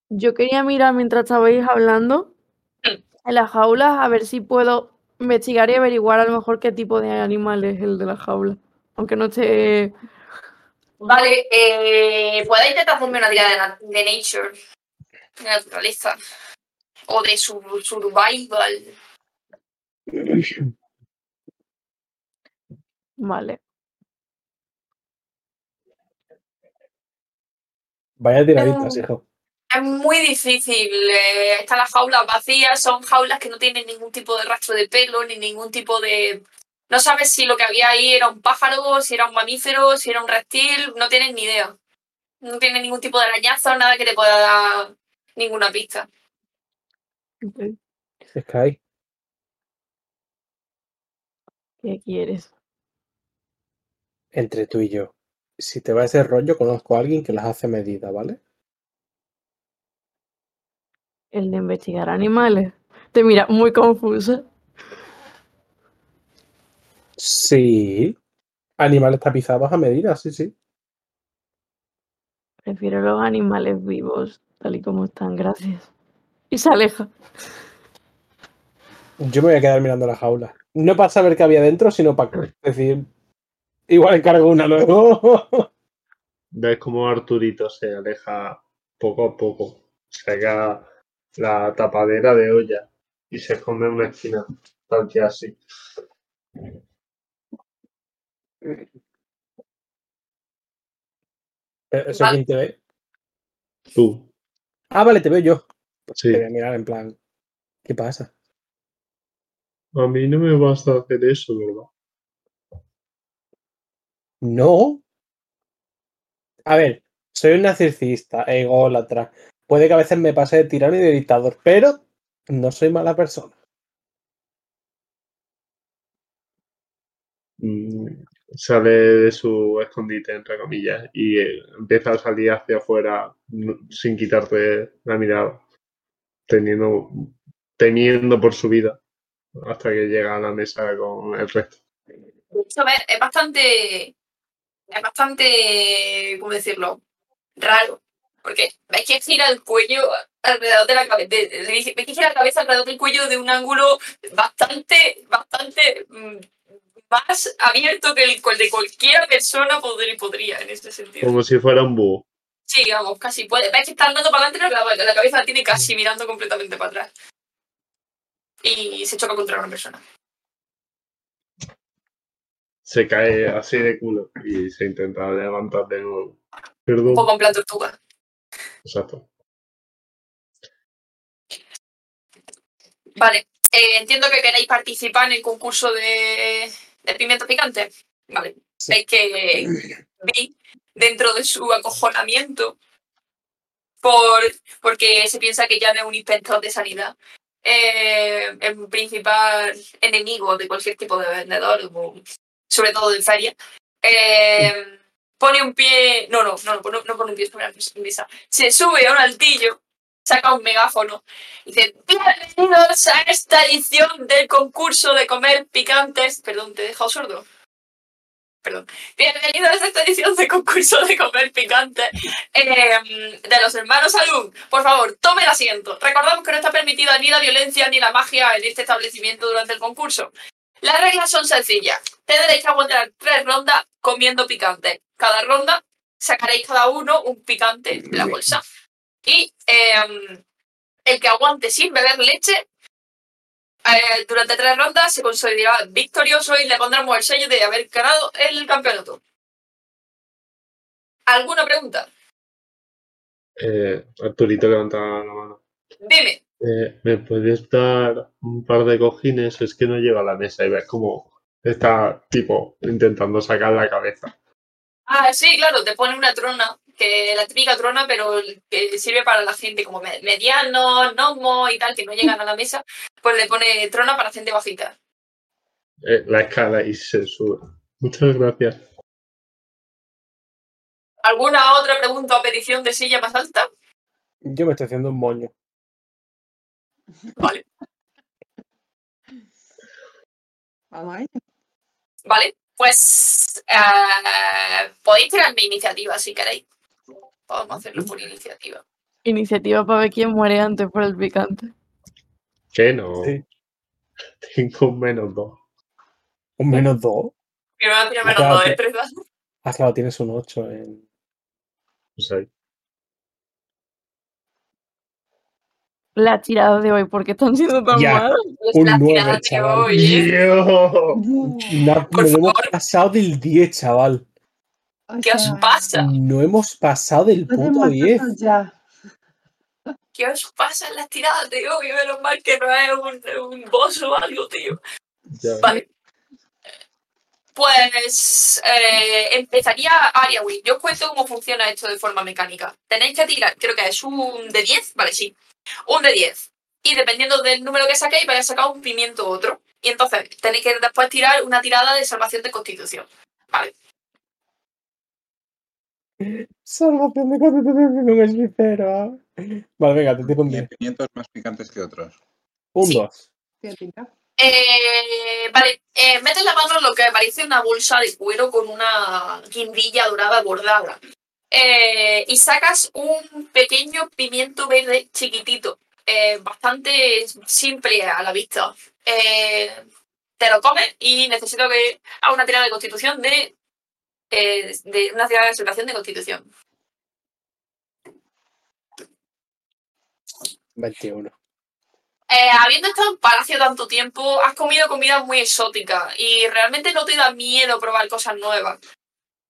Yo quería mirar mientras estabais hablando en las jaulas a ver si puedo investigar y averiguar a lo mejor qué tipo de animal es el de la jaula. Aunque no esté. Vale, eh, ¿puede intentar hacerme una tirada de, na- de nature? De naturaleza. O de su survival. Vale. Vaya tiraditas, hijo. Es muy difícil. eh, están las jaulas vacías, son jaulas que no tienen ningún tipo de rastro de pelo, ni ningún tipo de. No sabes si lo que había ahí era un pájaro, si era un mamífero, si era un reptil, no tienes ni idea. No tiene ningún tipo de arañazo, nada que te pueda dar ninguna pista. ok, Sky. ¿Qué quieres? Entre tú y yo. Si te va ese rollo, conozco a alguien que las hace medida, ¿vale? El de investigar animales. Te mira muy confusa. Sí. Animales tapizados a medida, sí, sí. Prefiero los animales vivos, tal y como están, gracias. Y se aleja. Yo me voy a quedar mirando la jaula. No para saber qué había dentro, sino para decir. Igual encargo una luego. Ves como Arturito se aleja poco a poco. Saca la tapadera de olla y se esconde en una esquina. Tal que así. ¿Eso Vale. quién te ve? Tú. Ah, vale, te veo yo. Sí. Te voy a mirar en plan. ¿Qué pasa? A mí no me vas a hacer eso, ¿verdad? No. A ver, Soy un narcisista, ególatra. Puede que a veces me pase de tirano y de dictador, pero no soy mala persona. Mm, Sale de su escondite, entre comillas, y eh, empieza a salir hacia afuera sin quitarte la mirada, teniendo, temiendo por su vida, hasta que llega a la mesa con el resto. A ver, es bastante. Es bastante. ¿Cómo decirlo? Raro. Porque veis que gira el cuello alrededor de la cabeza. Veis que gira la cabeza alrededor del cuello de un ángulo bastante, bastante mm, más abierto que el de cualquier persona podría, podría en ese sentido. Como si fuera un búho. Sí, vamos, casi puede. Ves que está andando para adelante, pero la, la cabeza la tiene casi mirando completamente para atrás. Y se choca contra una persona. Se cae así de culo y se intenta levantar de nuevo. Un Perdón. poco en plan tortuga. Exacto. Vale, eh, entiendo que queréis participar en el concurso de, de pimiento picante. Vale, Sí. es que vi dentro de su acojonamiento por, porque se piensa que ya no es un inspector de sanidad. Eh, el principal enemigo de cualquier tipo de vendedor, sobre todo de feria. Eh, pone un pie, no, no, no, no, no pone un pie sobre la mesa. Se sube a un altillo, saca un megáfono Dice, bienvenidos a esta edición del concurso de comer picantes. Perdón, ¿te he dejado sordo? Perdón. Bienvenidos a esta edición de concurso de comer picantes eh, de los hermanos Salud. Por favor, tome el asiento. Recordamos que no está permitida ni la violencia ni la magia en este establecimiento durante el concurso. Las reglas son sencillas. Tendréis que aguantar tres rondas comiendo picante. Cada ronda sacaréis cada uno un picante de la bolsa. Y eh, el que aguante sin beber leche eh, durante tres rondas se considerará victorioso y le pondremos el sello de haber ganado el campeonato. ¿Alguna pregunta? Eh, Arturito levanta la mano. Dime. Eh, ¿Me puedes dar un par de cojines? Es que no llega a la mesa y ves como está tipo intentando sacar la cabeza. Ah, sí, claro, te pone una trona, que la típica trona, pero que sirve para la gente como me- mediano, gnomo y tal, que no llegan a la mesa, pues le pone trona para gente bajita. Eh, la escala y se sube. Muchas gracias. ¿Alguna otra pregunta o petición de silla más alta? Yo me estoy haciendo un moño. Vale, Vamos a ello. vale. Pues eh, podéis tirar mi iniciativa si queréis. Podemos hacerlo por iniciativa. Iniciativa para ver quién muere antes por el picante. Que no. Sí. Tengo un menos dos. Un menos dos. Primero tiene menos Claro, dos que- destreza. Ah, claro, tienes un 8 en. Sea, Las tiradas de hoy, ¿por qué están siendo tan Ya. malas? Un Las nueve, tiradas de chaval. hoy, ¿eh? Dios. No, Por no hemos pasado del 10, chaval. O ¿Qué os pasa? No hemos pasado del puto 10. hacerlo ya. ¿Qué os pasa en las tiradas de hoy? Menos mal que no es un, un boss o algo, tío. Ya. Vale. Pues eh, empezaría Ariawi. Yo os cuento cómo funciona esto de forma mecánica. Tenéis que tirar, creo que es un de 10, vale, sí. Un de 10. Y dependiendo del número que saquéis, vais a sacar un pimiento u otro. Y entonces tenéis que después tirar una tirada de salvación de constitución. Vale. Salvación de constitución con hechicero. Vale, venga, te tiro un Y 10. pimientos más picantes que otros. Un Sí. 2. ¿Qué pinta? Eh, vale, eh, metes la mano en lo que parece una bolsa de cuero con una guindilla dorada bordada. Eh, y sacas un pequeño pimiento verde chiquitito, eh, bastante simple a la vista. Eh, te lo comes y necesito que haga una tirada de constitución de, de una tirada de observación de constitución. 21. Eh, habiendo estado en palacio tanto tiempo, has comido comida muy exótica y realmente no te da miedo probar cosas nuevas.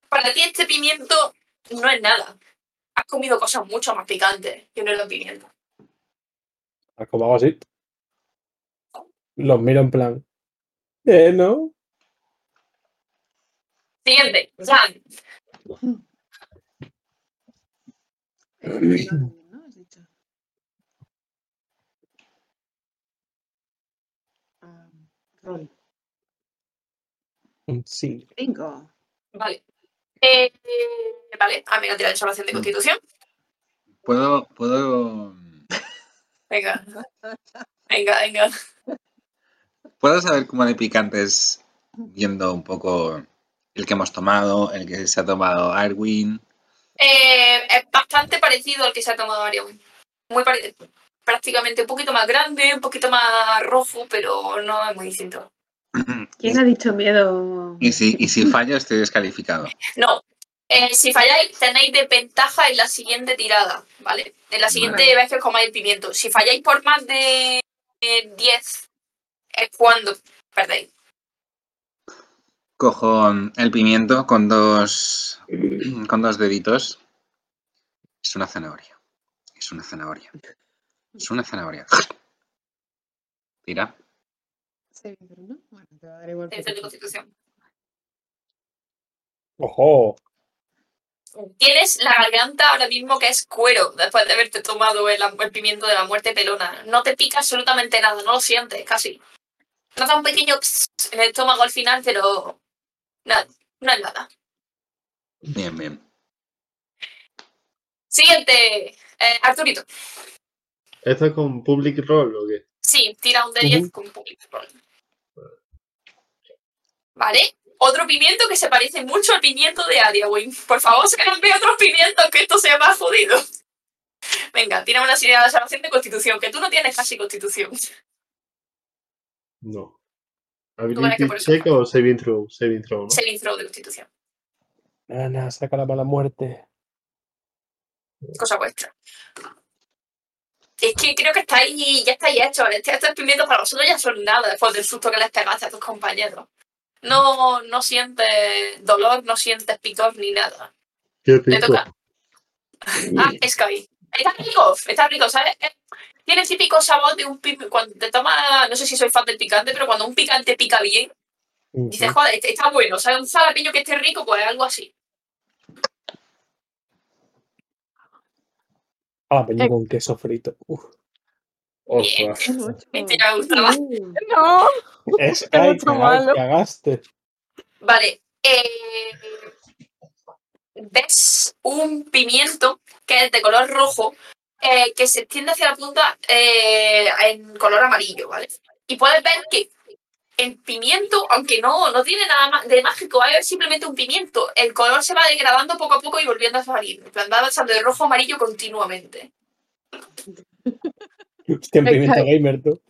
Para ti este pimiento no es nada. Has comido cosas mucho más picantes que no es el pimiento. Ah, Como hago así. Los miro en plan. Eh, ¿no? Siguiente, Jan. Has. Ah, rol. Sí. Cinco. Vale. Eh, vale, a mí no tirar salvación de Mm. constitución. Puedo, puedo, Venga. Venga, venga. puedo saber cómo de picantes viendo un poco el que hemos tomado, el que se ha tomado Arwin. Eh, es bastante parecido al que se ha tomado Arion. Muy parecido. Prácticamente un poquito más grande, un poquito más rojo, pero no es muy distinto. ¿Quién ha dicho miedo? Y si, y si fallo, estoy descalificado. No. Eh, si falláis, tenéis desventaja en la siguiente tirada, ¿vale? En la siguiente Vale. vez que os comáis el pimiento. Si falláis por más de eh, 10, es cuando perdéis. Cojo el pimiento con dos, con dos deditos. Es una zanahoria. Es una zanahoria. Es una zanahoria. Tira. Sí, pero no. Bueno, te va a dar igual. Tienes de constitución. Ojo. Tienes la garganta ahora mismo que es cuero después de haberte tomado el, el pimiento de la muerte pelona. No te pica absolutamente nada, no lo sientes casi. Nota un pequeño pss en el estómago al final, pero nada, no es nada. Bien, bien. Siguiente, eh, Arturito. ¿Esto es con Public Roll o qué? Sí, tira un de 10 Ujú. con public roll. ¿Vale? Otro pimiento que se parece mucho al pimiento de Ariawin. Por favor, sácame otros pimientos que esto sea más jodido. Venga, tira una serie de salvación de constitución, que tú no tienes casi constitución. No. ¿Ability check o saving throw? Saving throw, ¿no? Saving throw de constitución. Ana, saca la mala muerte. Cosa vuestra. Es que creo que estáis, ya estáis hechos. Este- Estos pimientos para vosotros ya son nada después del susto que les pegaste a tus compañeros. No, no sientes dolor, no sientes picor ni nada. Qué Le rico. toca. Ah, es que Está rico, está rico, ¿sabes? Tiene el típico sabor de un pimiento. Cuando te tomas, no sé si soy fan del picante, pero cuando un picante pica bien, dices, joder, este está bueno, ¿sabes? Un jalapeño que esté rico, pues algo así. Jalapeño Eh. con queso frito. Uf. Ostras. Este ya me gustaba. No, Es ay, mucho caga- malo. cagaste. Vale. eh, ves un pimiento que es de color rojo eh, que se extiende hacia la punta eh, en color amarillo, ¿vale? Y puedes ver que el pimiento, aunque no, no tiene nada de mágico, es simplemente un pimiento. El color se va degradando poco a poco y volviendo a salir. En plan, va pasando de rojo a amarillo continuamente. Hostia, en Me pimiento cae. gamer, tú.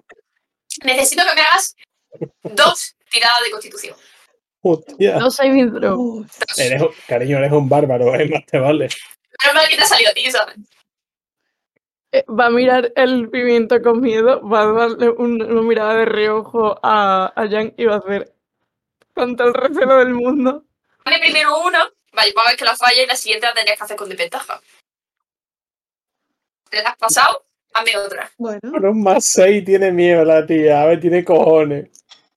Necesito que me hagas dos tiradas de constitución. Hostia. no. Dos. Eres, un- cariño, eres un bárbaro, ¿eh? Más te vale. Menos mal que te ha salido a ti, ¿sabes? Eh, Va a mirar el pimiento con miedo, va a darle un- una mirada de reojo a, a Jan y va a hacer con todo el recelo del mundo. Dame primero una, vale, va a ver que la falla y la siguiente la tendrías que hacer con desventaja. ¿Te la has pasado? Hazme otra. Bueno, Con un más 6 tiene miedo la tía. A ver, tiene cojones.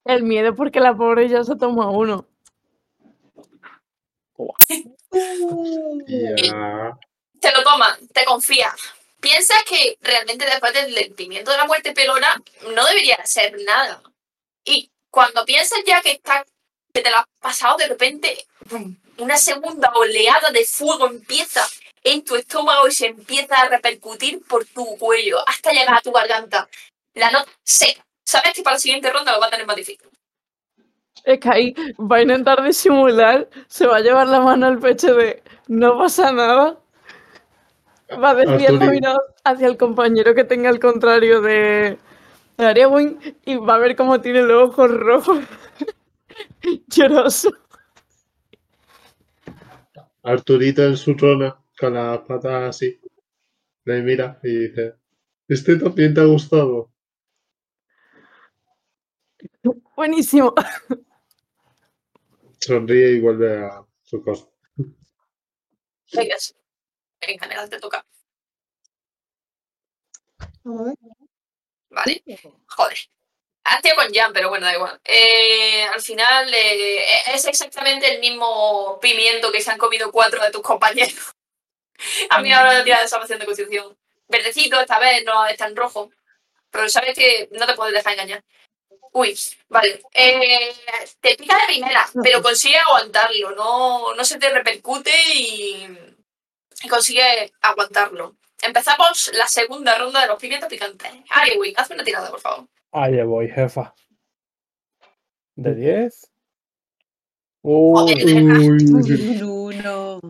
El miedo porque la pobre ya se toma uno. Te lo toman, te confías. Piensas que realmente después del, pimiento de la muerte pelona no debería ser nada. Y cuando piensas ya que, está, que te lo has pasado, de repente una segunda oleada de fuego empieza en tu estómago y se empieza a repercutir por tu cuello hasta llegar a tu garganta. La nota seca. Sabes que para la siguiente ronda lo va a tener más difícil. Es que ahí va a intentar disimular, se va a llevar la mano al pecho de no pasa nada. Va a desviar la mirada hacia el compañero que tenga el contrario de, de Arewin y va a ver cómo tiene los ojos rojos. Lloroso. Arturito en su trona, con las patas así. Le mira y dice: ¿Este también te ha gustado? Buenísimo. Sonríe y vuelve a su cosa. Venga, sí. Venga, Negal, te toca. Vale. Joder. Has tenido con Jan, pero bueno, da igual. Eh, al final eh, es exactamente el mismo pimiento que se han comido cuatro de tus compañeros. A mí ahora de salvación de constitución. Verdecito, esta vez no está en rojo. Pero sabes que no te puedes dejar engañar. Uy, vale. Eh, te pica de primera, pero consigue aguantarlo. No, no se te repercute y, y consigue aguantarlo. Empezamos la segunda ronda de los pimientos picantes. Ariwi, hazme una tirada, por favor. Ahí voy, jefa. ¿De 10? Uy, Un uno.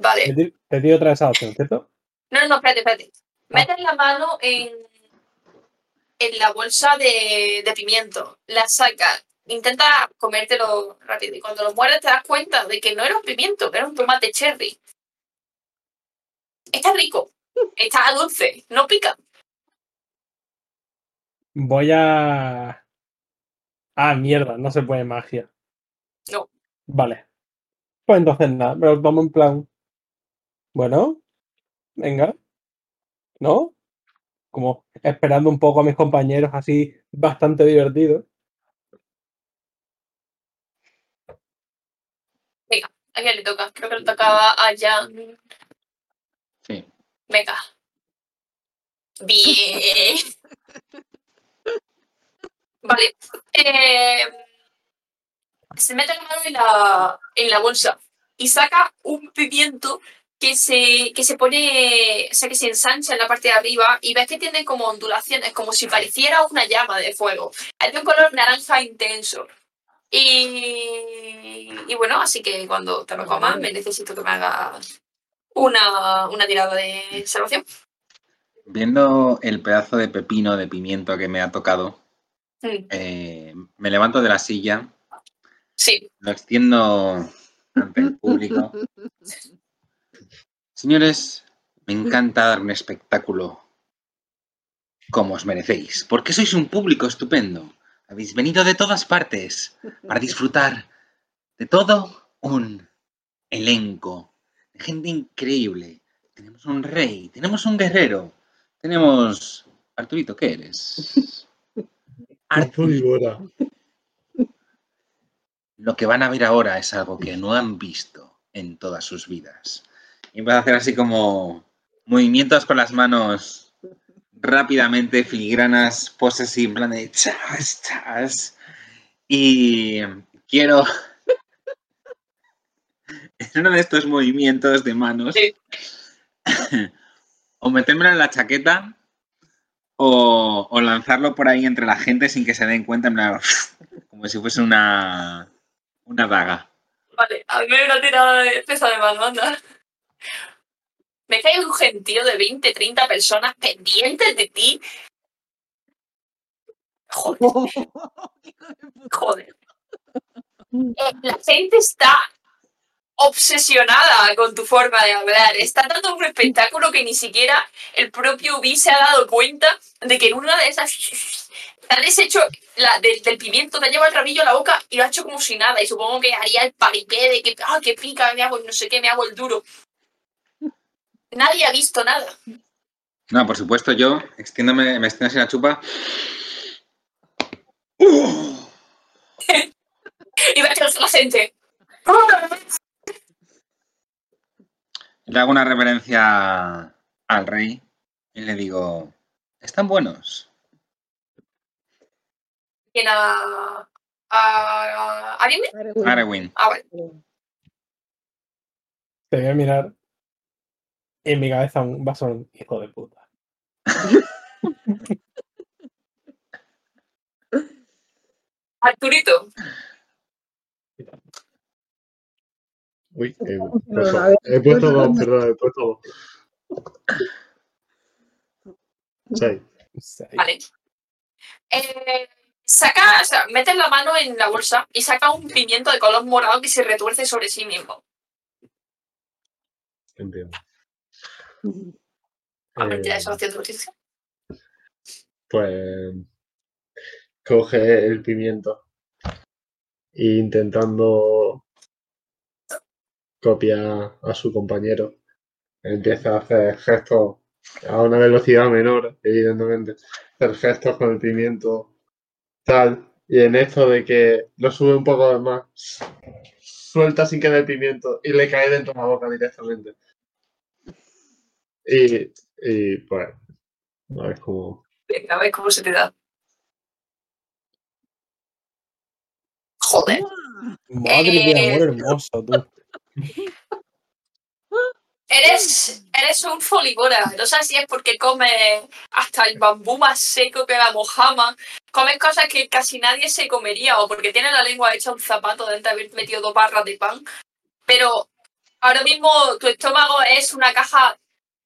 Vale. te otra de esa opción, ¿cierto? No, no, espérate, espérate. Metes la mano en, en la bolsa de, de pimiento, la sacas, intenta comértelo rápido y cuando lo muerdes te das cuenta de que no era un pimiento, que era un tomate cherry. Está rico, está dulce, no pica. Voy a. Ah, mierda, no se puede magia. No. Vale. Pues entonces nada, pero vamos en plan. Bueno, venga. ¿No? Como esperando un poco a mis compañeros, así bastante divertido. ¿A quién le toca? Creo que le tocaba a Jan. Sí. Venga. Bien. Vale. Eh, se mete la mano en la, en la bolsa y saca un pimiento que se, que se pone, o sea, que se ensancha en la parte de arriba y ves que tiene como ondulaciones, como si pareciera una llama de fuego. Es de un color naranja intenso. Y, y bueno, así que cuando te lo comas, me necesito que me hagas una, una tirada de salvación. Viendo el pedazo de pepino de pimiento que me ha tocado, Mm, eh, me levanto de la silla, Sí. lo extiendo ante el público. Señores, me encanta dar un espectáculo como os merecéis, porque sois un público estupendo. Habéis venido de todas partes para disfrutar de todo un elenco de gente increíble. Tenemos un rey, tenemos un guerrero, tenemos... Arturito, ¿qué eres? Bora. Lo que van a ver ahora es algo que no han visto en todas sus vidas. Y empieza a hacer así como movimientos con las manos rápidamente, filigranas, poses y en plan de chas, chas. Y quiero en uno de estos movimientos de manos Sí. o metérmelo en la chaqueta o, o lanzarlo por ahí entre la gente sin que se den cuenta, en plan, como si fuese una, una daga. Vale, hazme una tirada de pesa de mano, anda. Me cae un gentío de 20, 30 personas pendientes de ti. Joder, joder. Eh, La gente está obsesionada con tu forma de hablar. Está dando un espectáculo que ni siquiera el propio Ubi se ha dado cuenta de que en una de esas te has hecho la, del, del pimiento, te ha llevado el rabillo a la boca y lo ha hecho como si nada. Y supongo que haría el paripé de que, ah, que pica, me hago no sé qué, me hago el duro. Nadie ha visto nada. No, por supuesto, yo extiéndome, me extiendo así la chupa. Y ves que la gente. Le hago una reverencia al rey y le digo, ¿están buenos? ¿Quién a. a. a Arime? Arewin, Ah, vale. Te voy a mirar. Y en mi cabeza un vaso un hijo de puta. Arturito. Uy, he, puesto- he puesto pues, dos, perdón, he puesto dos. Seis. Sí. Vale. Eh, saca, o sea, mete la mano en la bolsa y saca un pimiento de color morado que se retuerce sobre sí mismo. Entiendo. A ver, Eh, eso haciendo pues coge el pimiento e intentando copiar a su compañero empieza a hacer gestos a una velocidad menor evidentemente hacer gestos con el pimiento tal y en esto de que lo sube un poco más suelta sin querer el pimiento y le cae dentro de la boca directamente Y, y pues, a ver cómo. Venga, a ver cómo se te da. Joder. Madre de Eh, amor hermoso, tú. Eres, eres un folibora. No sé si es porque comes hasta el bambú más seco que la mojama. Comes cosas que casi nadie se comería o porque tienes la lengua hecha un zapato de haber metido dos barras de pan. Pero ahora mismo tu estómago es una caja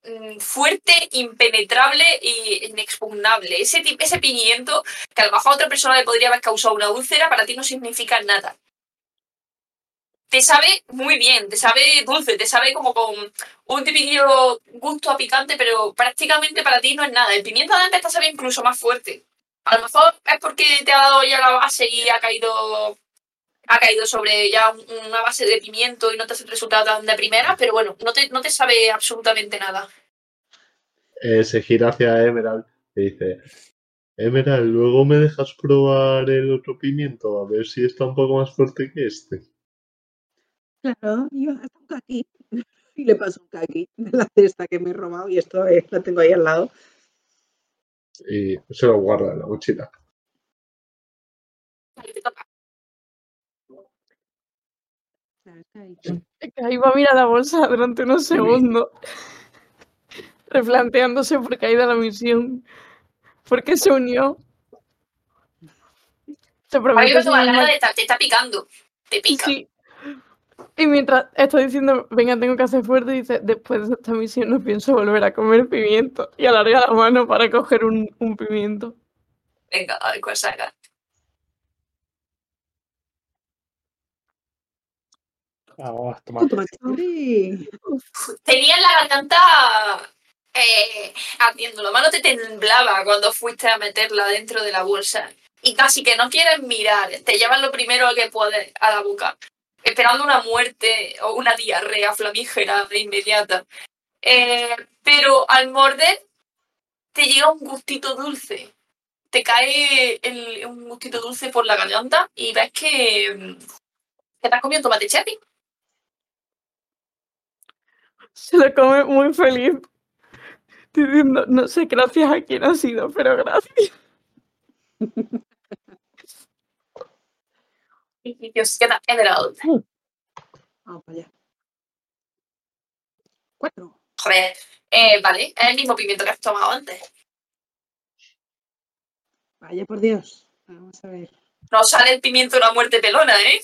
mm, fuerte, impenetrable e inexpugnable. Ese, ese pimiento que a lo a otra persona le podría haber causado una úlcera, para ti no significa nada. Te sabe muy bien, te sabe dulce, te sabe como con un típico gusto a picante, pero prácticamente para ti no es nada. El pimiento de antes te sabe incluso más fuerte. A lo mejor es porque te ha dado ya la base y ha caído ha caído sobre ya un- una base de pimiento y no te has resultado tan de primera, pero bueno, no te, no te sabe absolutamente nada. Eh, se gira hacia Emerald y dice: Emerald, luego me dejas probar el otro pimiento a ver si está un poco más fuerte que este. Claro, yo hasta un caqui. Y le paso un caqui de la cesta que me he robado y esto eh, lo tengo ahí al lado. Y se lo guarda en la mochila. Te toca. Que ahí va a mirar la bolsa durante unos segundos, replanteándose por qué ha ido a la misión, por qué se unió. Se Ahí promete va a sí tu gana misma- de estar- te está picando. Te pica. Sí. Y mientras está diciendo, venga, tengo que hacer fuerte, dice, después de esta misión no pienso volver a comer pimiento. Y alarga la mano para coger un, un pimiento. Venga, a ver cuál saca. Vamos, machete. Tenías la garganta eh, ardiendo, la mano te temblaba cuando fuiste a meterla dentro de la bolsa. Y casi que no quieres mirar, te llevas lo primero que puedes a la boca, esperando una muerte o una diarrea flamígera de inmediata. Eh, pero al morder te llega un gustito dulce. Te cae el- un gustito dulce por la garganta y ves que, mm, que comido un tomate cherry. Se lo come muy feliz. Diciendo, no sé gracias a quién ha sido, pero gracias. Y Dios, queda Emerald. Vamos para allá. Cuatro. Joder, eh, vale, es el mismo pimiento que has tomado antes. Vaya por Dios. Vamos a ver. No sale el pimiento de la muerte pelona, ¿eh?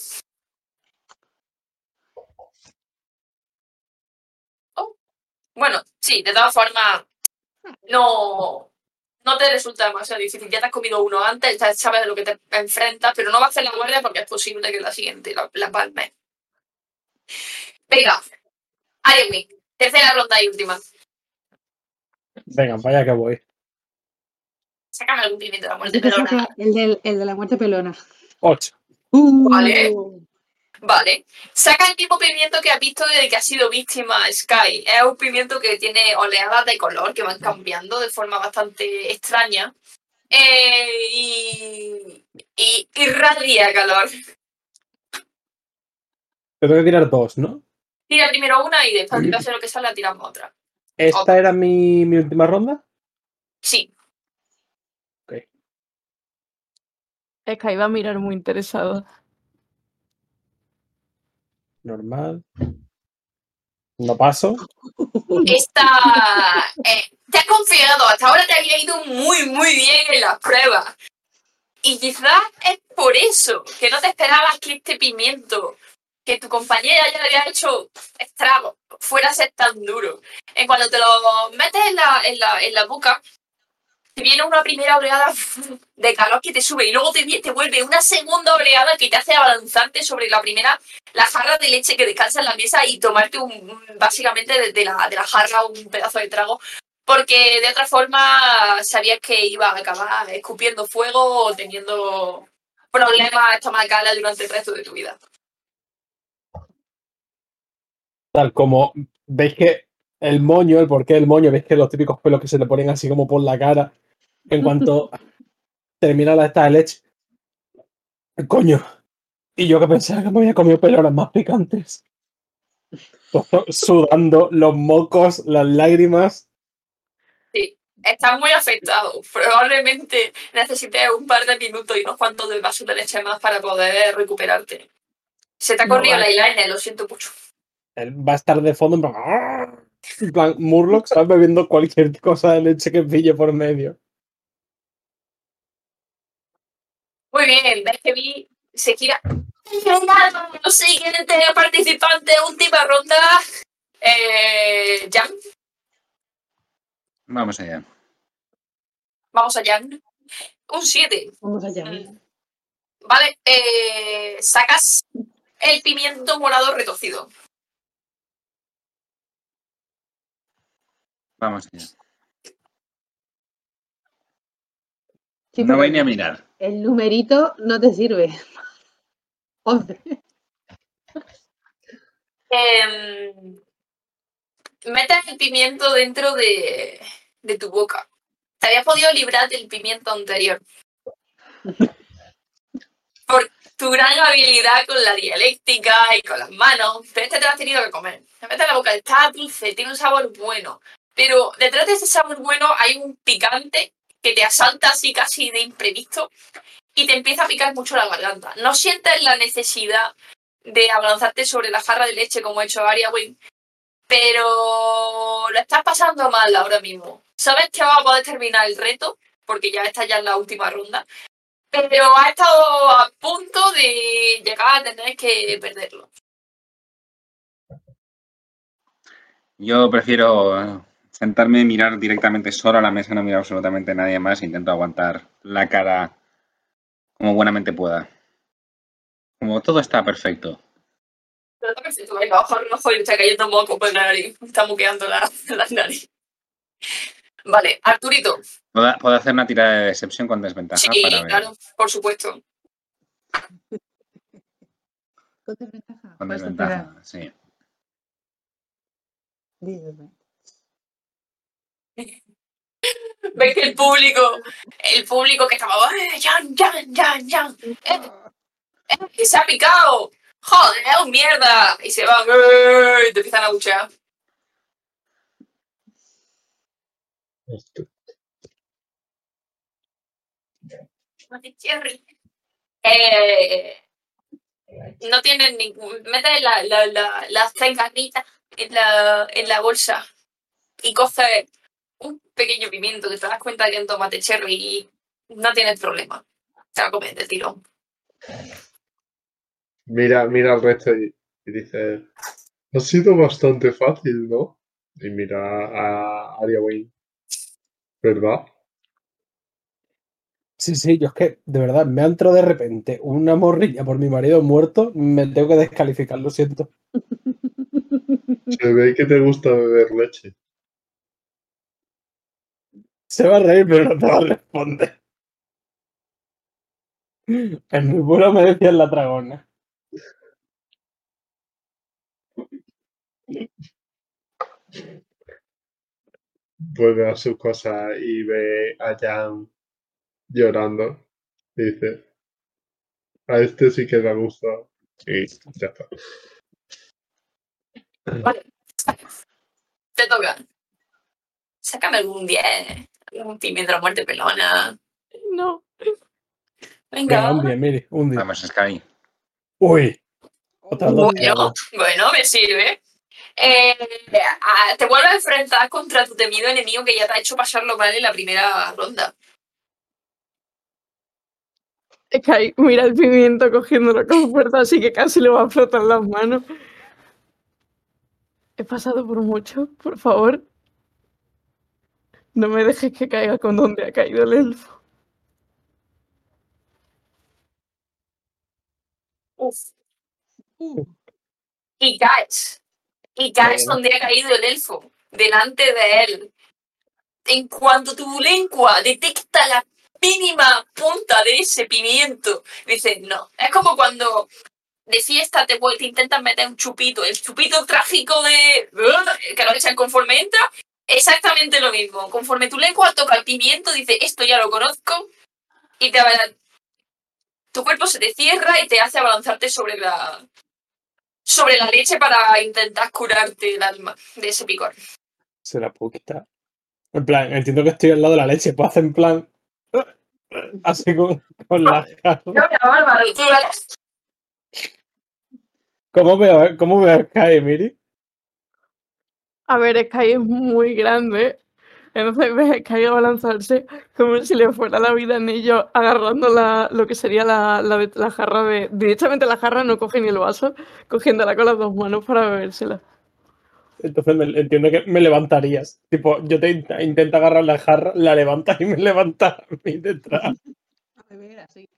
Oh, Bueno, sí, de todas formas, no, no te resulta demasiado difícil. Ya te has comido uno antes, ya sabes de lo que te enfrentas, pero no vas a hacer la guardia porque es posible que la siguiente la, la palmes. Venga, Aremi, tercera ronda y última. Venga, vaya que voy. Sácame algún pimiento de la muerte pelona. el, del, el de la muerte pelona. 8. Uh, Vale. Vale. Saca el mismo pimiento que has visto desde que ha sido víctima Sky. Es un pimiento que tiene oleadas de color que van cambiando de forma bastante extraña. Eh, y, y irradia calor. Te tengo que tirar dos, ¿no? Tira primero una y después de hacer lo que sale, tiramos otra. ¿Esta Ok. era mi, mi última ronda? Sí. Es que ahí va a mirar muy interesado. Normal. No paso. Esta. eh, te has confiado, hasta ahora te había ido muy, muy bien en las pruebas. Y quizás es por eso que no te esperabas que este pimiento, que tu compañera ya le había hecho estragos, fuera a ser tan duro. En cuanto te lo metes en la, en la, en la boca, te viene una primera oleada de calor que te sube y luego te, te vuelve una segunda oleada que te hace avanzarte sobre la primera, la jarra de leche que descansa en la mesa y tomarte un, básicamente de, de la, de la jarra un pedazo de trago. Porque de otra forma sabías que iba a acabar escupiendo fuego o teniendo problemas estomacales durante el resto de tu vida. Tal como veis que el moño, el porqué del moño, veis que los típicos pelos que se le ponen así como por la cara. En cuanto termina la esta de leche. Coño. Y yo que pensaba que me había comido peloras más picantes. Todo sudando, los mocos, las lágrimas. Estás muy afectado. Probablemente necesites un par de minutos y unos cuantos de vasos de leche más para poder recuperarte. Se te ha No, corrido vale. la eyeliner, lo siento mucho. Él va a estar de fondo en plan. "Arr". En plan, Murloc, ¿sabes? Bebiendo cualquier cosa de leche que pille por medio. Muy bien, ves que vi se gira. No siguiente participante, última ronda. Eh, Jan, Vamos allá. vamos a Jan. Un 7. Vamos allá. Vale, eh, sacas el pimiento morado retorcido. Vamos allá. Sí, No voy ni a mirar. El numerito no te sirve. 11. Em, metes el pimiento dentro de, de tu boca. Te habías podido librar del pimiento anterior. Por tu gran habilidad con la dialéctica y con las manos, pero este te lo has tenido que comer. Te metes en la boca, está dulce, tiene un sabor bueno. Pero detrás de ese sabor bueno hay un picante que te asalta así casi de imprevisto y te empieza a picar mucho la garganta. No sientes la necesidad de abalanzarte sobre la jarra de leche como ha hecho Ariawin, pero lo estás pasando mal ahora mismo. Sabes que vas a poder terminar el reto, porque ya está ya en la última ronda, pero has estado a punto de llegar a tener que perderlo. Yo prefiero sentarme y mirar directamente solo a la mesa, no mirar absolutamente a nadie más. Intento aguantar la cara como buenamente pueda. Como todo está perfecto. Pero está perfecto, venga, ojo rojo y le está cayendo moco por la nariz. Me Está muqueando la, la nariz. Vale, Arturito. ¿Puedo, puedo hacer una tirada de decepción con desventaja Sí, para ver? claro, por supuesto. Con desventaja. Con desventaja, sí. Dígame. Ves que el público, el público que estaba, ¡eh, Jan, Jan, Jan, Jan! ¡Eh, eh, que se ha picado! ¡Joder, es un mierda! Y se van, ¡eh! y te empiezan a buchear. Eh, no tienen ningún. Mete la, la, la, las tres en la, en la bolsa y coge pequeño pimiento que te das cuenta que es un tomate cherry y no tienes problema. Te la comes de tirón. Mira, mira al resto y, y dice, ha sido bastante fácil, ¿no? Y mira a Aria Wayne. ¿Verdad? Sí, sí, yo es que, de verdad, me ha entrado de repente una morrilla por mi marido muerto, me tengo que descalificar, lo siento. Se ve que te gusta beber leche. Se va a reír, pero no te va a responder. En mi pueblo me decían la dragona. Vuelve a su casa y ve a Jan llorando. Y dice, a este sí que le gusta. Y ya está. Vale. Te toca. Sácame algún 10. Algún pimiento de la muerte pelona. No. Venga. Venga, un día, mire, un día. Vamos, Sky. Uy, otras dos Bueno, bueno, me sirve. Eh, te vuelves a enfrentar contra tu temido enemigo que ya te ha hecho pasarlo mal en la primera ronda. Sky mira el pimiento cogiéndolo con fuerza, así que casi le va a flotar las manos. He pasado por mucho, por favor. No me dejes que caiga con donde ha caído el elfo. Uf. Uh, Y caes. Y caes Bueno. donde ha caído el elfo, delante de él. En cuanto tu lengua detecta la mínima punta de ese pimiento, dices, no. Es como cuando de fiesta te, te intentas meter un chupito, el chupito trágico de que lo echan conforme entra, exactamente lo mismo. Conforme tu lengua toca el pimiento, dice, esto ya lo conozco, y te tu cuerpo se te cierra y te hace abalanzarte sobre la sobre la leche para intentar curarte el alma de ese picor. Se la puedo quitar. En plan, entiendo que estoy al lado de la leche. Puedo hacer en plan. Así con, con la ¿Cómo veo, cómo a Sky, Miri? A ver, Sky es muy grande. Entonces ves a Sky balanzarse como si le fuera la vida en ello, agarrando la, lo que sería la, la, jarra de. Directamente la jarra no coge ni el vaso, cogiéndola con las dos manos para bebérsela. Entonces me- entiendo que me levantarías. Tipo, yo te int- intento agarrar la jarra, la levantas y me levantas a mí detrás. A beber así.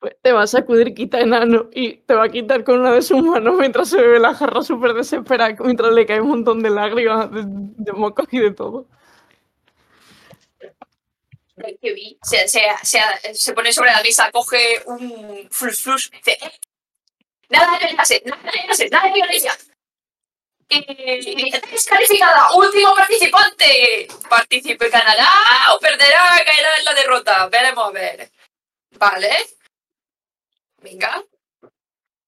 Pues te va a sacudir quita enano y te va a quitar con una de sus manos mientras se bebe la jarra súper desesperada, mientras le cae un montón de lágrimas, de, de mocos y de todo. Se, se, se, se pone sobre la mesa, coge un flus flus, dice, "Eh, nada de violencia, nada de violencia, nada de violencia. Y, descalificada, último participante. Participe, ganará o perderá, caerá en la derrota. Veremos a ver. Vale. Venga.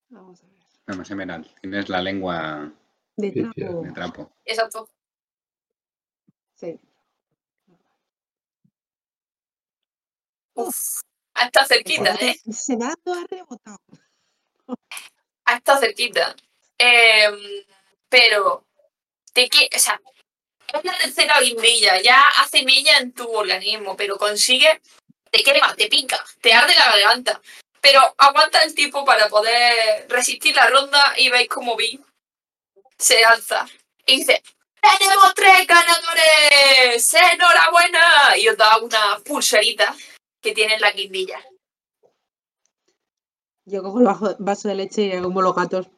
Vamos a ver. Vamos, Emerald, tienes la lengua De trapo. de trapo. Exacto. Sí. Uf. Ha estado cerquita, ¿eh? Se va todo rebotado. ha estado cerquita. Em, pero, te que, o sea, es la tercera guindilla, ya hace mella en tu organismo, pero consigue, te quema, te pica, te arde la garganta. Pero aguanta el tipo para poder resistir la ronda y veis como Vi se alza y dice: ¡Tenemos tres ganadores! ¡Enhorabuena! Y os da una pulserita que tiene en la guindilla. Yo cojo el vaso de leche y como los gatos.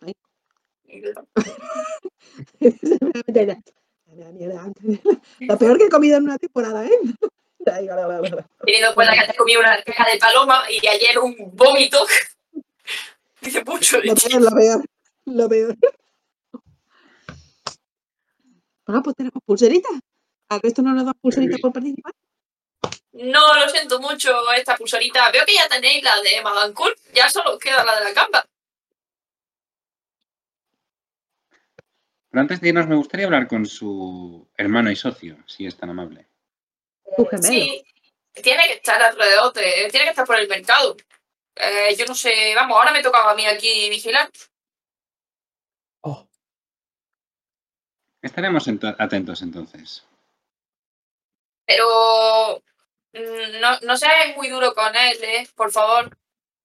Lo peor que he comido en una temporada, ¿eh? Teniendo en cuenta que te comí una caja de paloma y ayer un vómito. Dice mucho Lo peor, lo peor. Lo peor. Bueno, pues tenemos pulseritas. ¿Al resto no nos das pulseritas por participar? No, lo siento mucho, esta pulserita. Veo que ya tenéis la de Madame Cool. Ya solo os queda la de la camba. Pero antes de irnos, me gustaría hablar con su hermano y socio, si es tan amable. Tu gemelo. Sí, tiene que estar alrededor, de- tiene que estar por el mercado. Eh, yo no sé, vamos, ahora me tocaba a mí aquí vigilar. Oh, Estaremos ento- atentos entonces. Pero mm, no, no seáis muy duro con él, ¿eh? Por favor.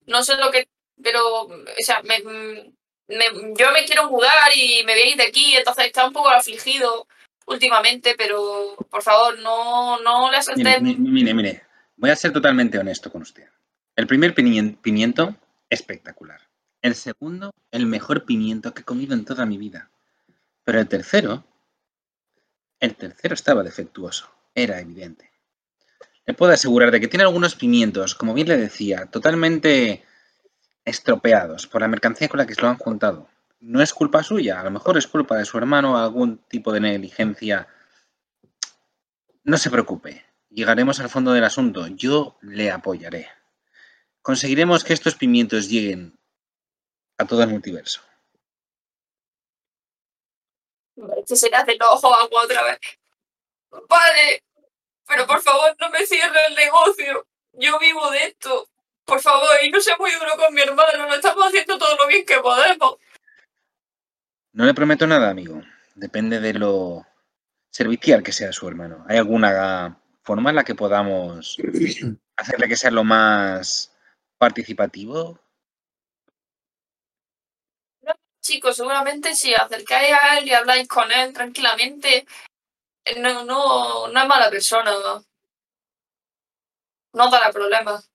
No sé lo que... Pero, o sea, me, mm, me- yo me quiero mudar y me voy a ir de aquí, entonces está un poco afligido últimamente, pero por favor, no, no le Mire, asaltéis. mi- mire, mire, voy a ser totalmente honesto con usted. El primer pimiento, espectacular. El segundo, el mejor pimiento que he comido en toda mi vida. Pero el tercero, el tercero estaba defectuoso, era evidente. Le puedo asegurar de que tiene algunos pimientos, como bien le decía, totalmente estropeados por la mercancía con la que se lo han juntado. No es culpa suya, a lo mejor es culpa de su hermano, algún tipo de negligencia. No se preocupe, llegaremos al fondo del asunto. Yo le apoyaré. Conseguiremos que estos pimientos lleguen a todo el multiverso. Se le hace el ojo agua otra vez. Vale, pero por favor no me cierre el negocio. Yo vivo de esto. Por favor, y no sea muy duro con mi hermano. Lo estamos haciendo todo lo bien que podemos. No le prometo nada, amigo. Depende de lo servicial que sea su hermano. ¿Hay alguna forma en la que podamos hacerle que sea lo más participativo? Chicos, seguramente si acercáis a él y habláis con él tranquilamente, no, no, no es mala persona. No dará problemas.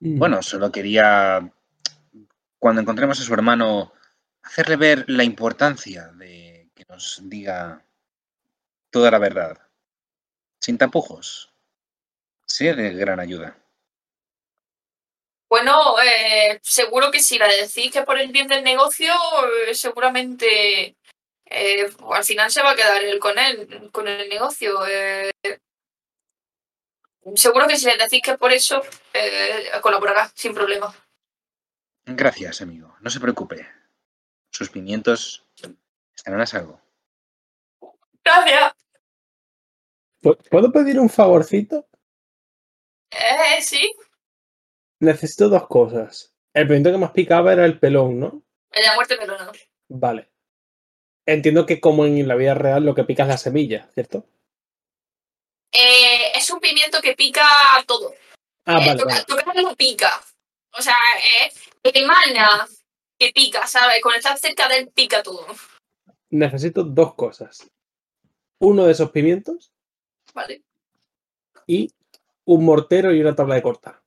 mm. Bueno, solo quería, cuando encontremos a su hermano, hacerle ver la importancia de que nos diga toda la verdad, sin tapujos. Sería de gran ayuda. Bueno, eh, seguro que si la decís que por el bien del negocio, eh, seguramente eh, al final se va a quedar él con él, con el negocio. eh. seguro que si le decís que por eso, colaborará sin problema. Gracias, amigo. No se preocupe. Sus pimientos estarán a salvo. Gracias. ¿Pu- ¿Puedo pedir un favorcito? Eh, sí. Necesito dos cosas. El pimiento que más picaba era el pelón, ¿no? El de la muerte pelona. Vale. Entiendo que como en la vida real lo que pica es la semilla, ¿cierto? Eh, es un pimiento que pica todo. Ah, Eh, vale, toca- vale. tocar no pica. O sea, eh, emana que pica, ¿sabes? Cuando estás cerca de él, pica todo. Necesito dos cosas. Uno de esos pimientos ¿Vale? y un mortero y una tabla de cortar.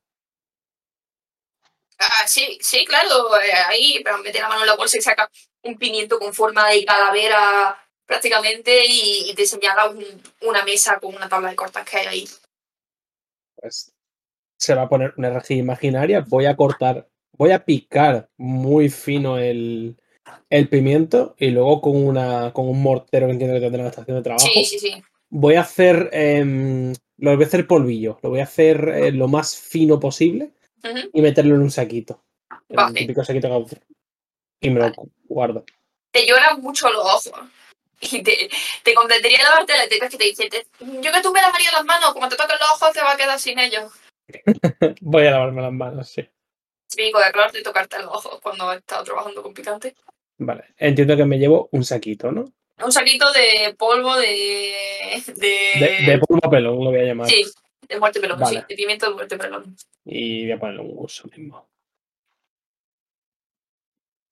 Ah, sí, sí, claro. eh, ahí, pero mete la mano en la bolsa y saca un pimiento con forma de calavera prácticamente y, y te señala un- una mesa con una tabla de cortas que hay ahí. Pues se va a poner una rejilla imaginaria. Voy a cortar, voy a picar muy fino el, el pimiento y luego con, una, con un mortero que entiendo que tendrá en la estación de trabajo. Sí, sí, sí. Voy a hacer, em, lo voy a hacer polvillo. Lo voy a hacer eh, lo más fino posible y meterlo en un saquito. En un Vale. típico saquito que y me lo Vale. guardo. Te lloran mucho los ojos. Y te, te convendría lavarte las tetas que te dice, "Te- yo que tú me lavaría las manos, como te toquen los ojos te va a quedar sin ellos. Voy a lavarme las manos, sí. Típico de aclararte y tocarte los ojos cuando has estado trabajando con picante. Vale. Entiendo que me llevo un saquito, ¿no? Un saquito de polvo de... De, De, de polvo pelón, lo voy a llamar. Sí, de muerte pelón, Vale. sí. De pimiento de muerte pelón. Y voy a ponerle un uso mismo.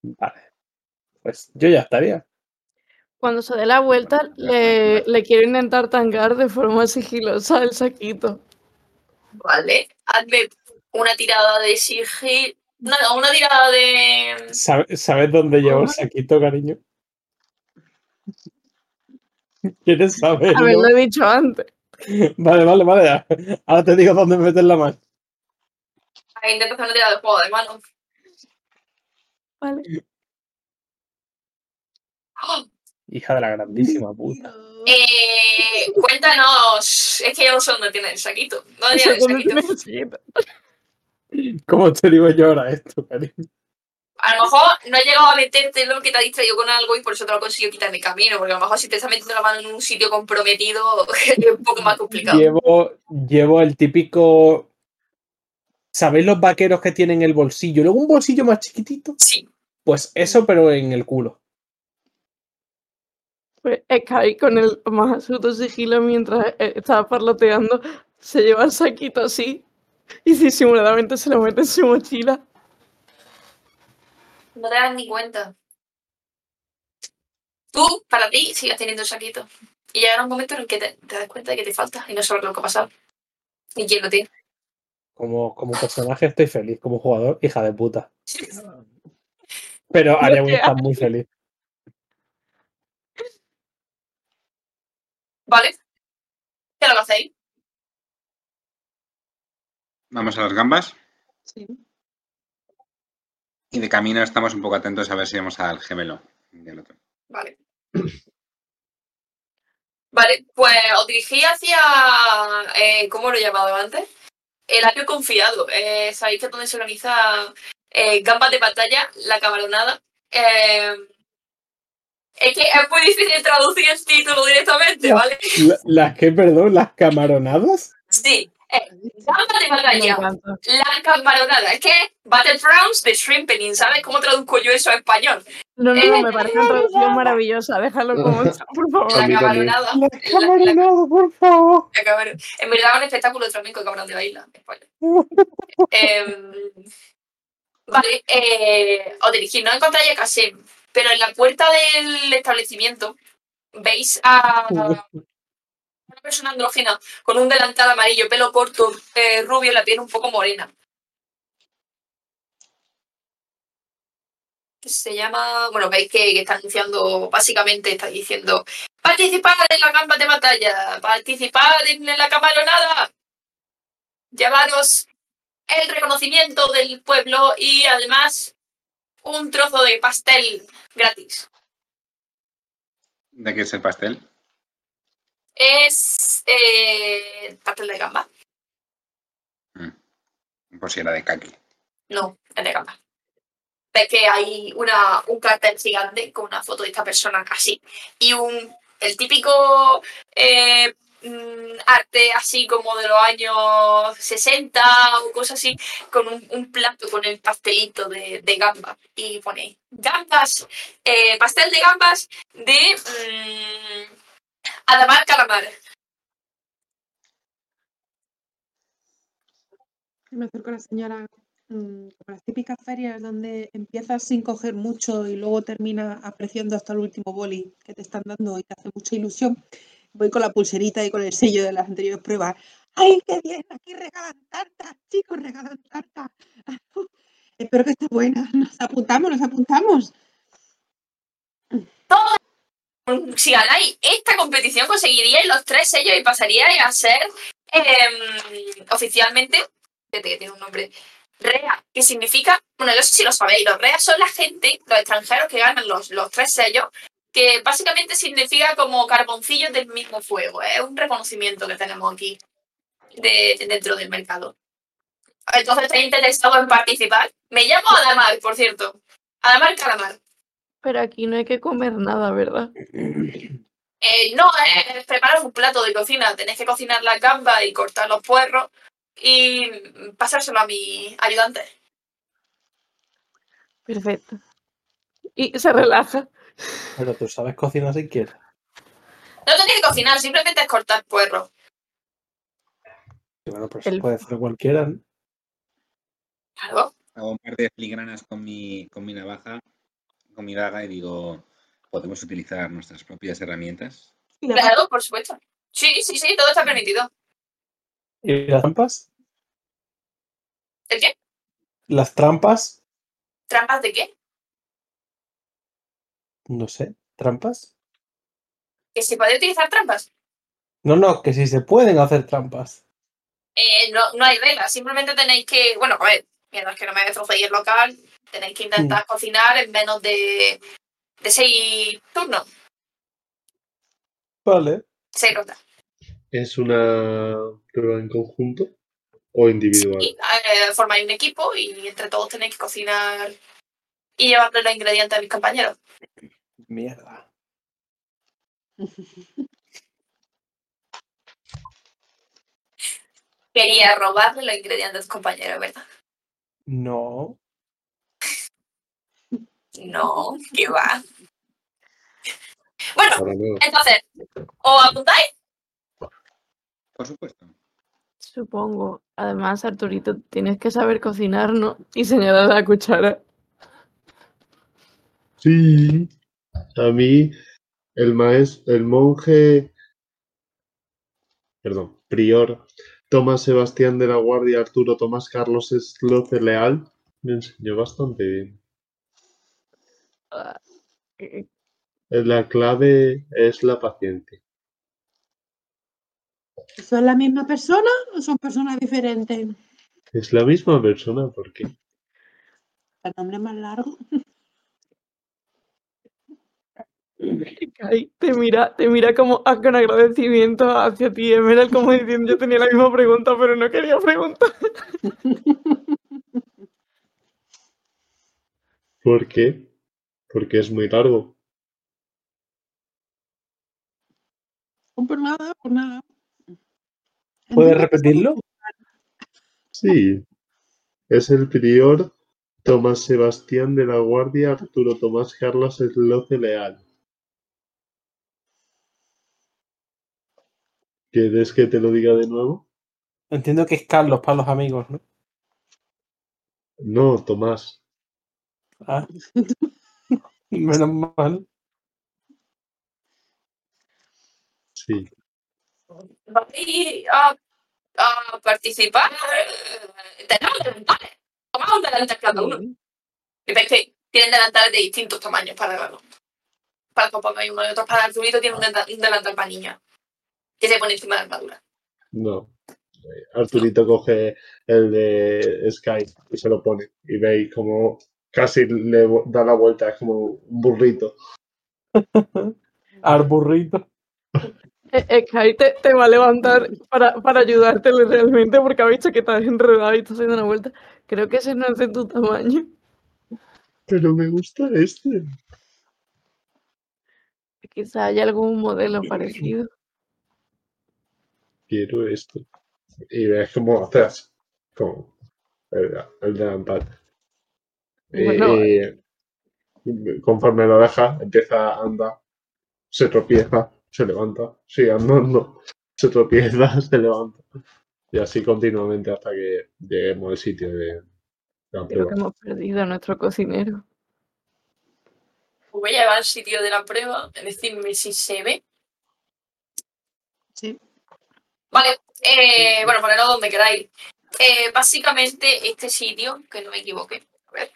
Vale. Pues yo ya estaría. Cuando se dé la vuelta, le, le quiero intentar tangar de forma sigilosa el saquito. Vale. Hazme una tirada de sigil... No, una tirada de... ¿Sabe- ¿Sabes dónde llevo el saquito, cariño? ¿Quieres saberlo? Haberlo dicho antes. Vale, vale, vale. ya. Ahora te digo dónde meter la mano. Ahí Intenta hacer una tirada de juego de mano. Vale. ¡Oh! Hija de la grandísima puta. Eh, cuéntanos, es que yo no sé dónde tiene el saquito. ¿Dónde tiene el ¿Dónde saquito? ¿Cómo te digo yo ahora esto, cariño? A lo mejor no he llegado a meterte lo que te ha distraído con algo y por eso te lo consigo quitar de camino, porque a lo mejor si te estás metiendo la mano en un sitio comprometido es un poco más complicado. Llevo, llevo el típico. ¿Sabéis los vaqueros que tienen el bolsillo? Luego un bolsillo más chiquitito. Sí, Pues eso, pero en el culo. Pues Sky con el más absoluto sigilo mientras eh, estaba parloteando, se lleva el saquito así y disimuladamente se lo mete en su mochila. no te das ni cuenta. Tú, para ti, sigas teniendo el saquito. Y llegará un momento en el que te, te das cuenta de que te falta y no sabes lo que ha pasado. Ni quién lo tiene. Como, como personaje estoy feliz, como jugador, hija de puta. Pero Ariawin que está muy feliz. ¿Vale? ¿Qué lo hacéis? Vamos a las gambas Sí. y de camino estamos un poco atentos a ver si vamos al gemelo del otro. Vale. Vale, pues os dirigí hacia. eh, ¿Cómo lo he llamado antes? El apio confiado. Eh, Sabéis que es donde se organiza eh, gambas de batalla, la camaronada. Eh, es que es muy difícil traducir el título directamente. ¿vale? La- ¿Las que, perdón? ¿Las camaronadas? Sí. Eh, de batalla, la camaronada. Es que Battlegrounds de Shrimpening, ¿sabes cómo traduzco yo eso a español? No, no, no, me parece una traducción maravillosa. Déjalo como está, por favor. La. Las La- camaronadas, por favor. En verdad, un espectáculo de flamenco de camarón de la isla. Spoiler. Em, vale, eh, os dirigís, no encontráis a Kasem, pero en la puerta del establecimiento veis a persona andrógena con un delantal amarillo, pelo corto, eh, rubio, la piel un poco morena. Se llama, bueno, veis que, que está anunciando, básicamente está diciendo, participad en la gamba de batalla, participad en la camaronada, llevaros el reconocimiento del pueblo y además un trozo de pastel gratis. ¿De qué es el pastel? Es eh, pastel de gamba. Por si era de kaki. No, es de gamba. ves que hay una, un cartel gigante con una foto de esta persona así. Y un el típico eh, mm, arte así como de los años 60 o cosas así, con un, un plato con el pastelito de, de gambas. Y pone gambas, eh, pastel de gambas de mm, Adamar Calamar. Me acerco a la señora, mm, como las típicas ferias donde empiezas sin coger mucho y luego termina apreciando hasta el último boli que te están dando y te hace mucha ilusión. Voy con la pulserita y con el sello de las anteriores pruebas. ¡Ay, qué bien! Aquí regalan tartas, chicos, regalan tartas. Espero que esté buena. Nos apuntamos, nos apuntamos. Si ganáis esta competición, conseguiríais los tres sellos y pasaríais a ser em, oficialmente, espérate que tiene un nombre, REA, que significa, bueno, no sé si lo sabéis, los REA son la gente, los extranjeros que ganan los, los tres sellos, que básicamente significa como carboncillos del mismo fuego. Es un reconocimiento que tenemos aquí de, dentro del mercado. Entonces, ¿estáis interesado en participar? Me llamo Adamar, por cierto. Adamar Calamar. Pero aquí no hay que comer nada, ¿verdad? Eh, no, es preparar un plato de cocina. Tenéis que cocinar la gamba y cortar los puerros y pasárselo a mi ayudante. Perfecto. Y se relaja. Pero tú sabes cocinar si quieres. No tenéis que cocinar, simplemente es cortar puerros. Bueno, pues El- puede hacer cualquiera. ¿no? Claro. Hago un par de filigranas con mi, con mi navaja, con mi daga y digo, ¿podemos utilizar nuestras propias herramientas? Claro, por supuesto. Sí, sí, sí, todo está permitido. ¿Y las trampas? ¿El qué? ¿Las trampas? ¿Trampas de qué? No sé. ¿Trampas? ¿Que se puede utilizar trampas? No, no, que si se pueden hacer trampas. Eh, no, no hay reglas, simplemente tenéis que, bueno, a ver, mientras que no me destrocéis el local, tenéis que intentar cocinar en menos de, de seis turnos, Vale. seis rondas. ¿Es una prueba en conjunto o individual? Y eh, formáis un equipo y entre todos tenéis que cocinar y llevarle los ingredientes a mis compañeros. Mierda. Quería robarle los ingredientes a tus compañeros, ¿verdad? No. No, que va. Bueno, entonces, ¿os apuntáis? Por supuesto. Supongo. Además, Arturito, tienes que saber cocinar, ¿no? Y señalar la cuchara. Sí. A mí, el maestro, el monje, perdón, prior Tomás Sebastián de la Guardia Arturo Tomás Carlos Esloce Leal me enseñó bastante bien. Ah, La clave es la paciencia. ¿Son la misma persona o son personas diferentes? Es la misma persona, ¿por qué? El nombre más largo. Kai te mira, te mira como a- con agradecimiento hacia ti, Emerald, como diciendo, yo tenía la misma pregunta, pero no quería preguntar. ¿Por qué? Porque es muy largo. Oh, Pues nada, pues nada. ¿Puedes repetirlo? Sí. Es el prior Tomás Sebastián de la Guardia Arturo Tomás Carlos Esloce Leal. ¿Quieres que te lo diga de nuevo? Entiendo que es Carlos para los amigos, ¿no? No, Tomás. Ah. Menos mal. Sí. ¿Vais a, a participar? Eh, Tenemos delantales. Tomad un delantal cada uno. Y veis que tienen delantales de distintos tamaños para, para que os pongáis uno y otro. Para el zurito tiene un, delantal para niños. Que se pone encima de la armadura. No. Arturito coge el de Sky y se lo pone. Y veis como casi le da la vuelta, es como un burrito. Al burrito. Eh, eh, Kai te, te va a levantar para, para ayudarte realmente porque ha visto que estás enredado y estás haciendo una vuelta. Creo que ese no es de tu tamaño. Pero me gusta este. Quizá haya algún modelo parecido. Quiero esto. Y ves como atrás. Como el, el delantal. Y- Bueno, y conforme lo deja, empieza a andar. Se tropieza, se levanta. Sigue andando. Se tropieza, se levanta. Y así continuamente hasta que lleguemos al sitio de la Creo prueba. que hemos perdido a nuestro cocinero. Voy a llevar al sitio de la prueba, decidme si se ve. Sí. Vale, eh, bueno, ponerlo donde queráis. Eh, básicamente, este sitio, que no me equivoque. A ver.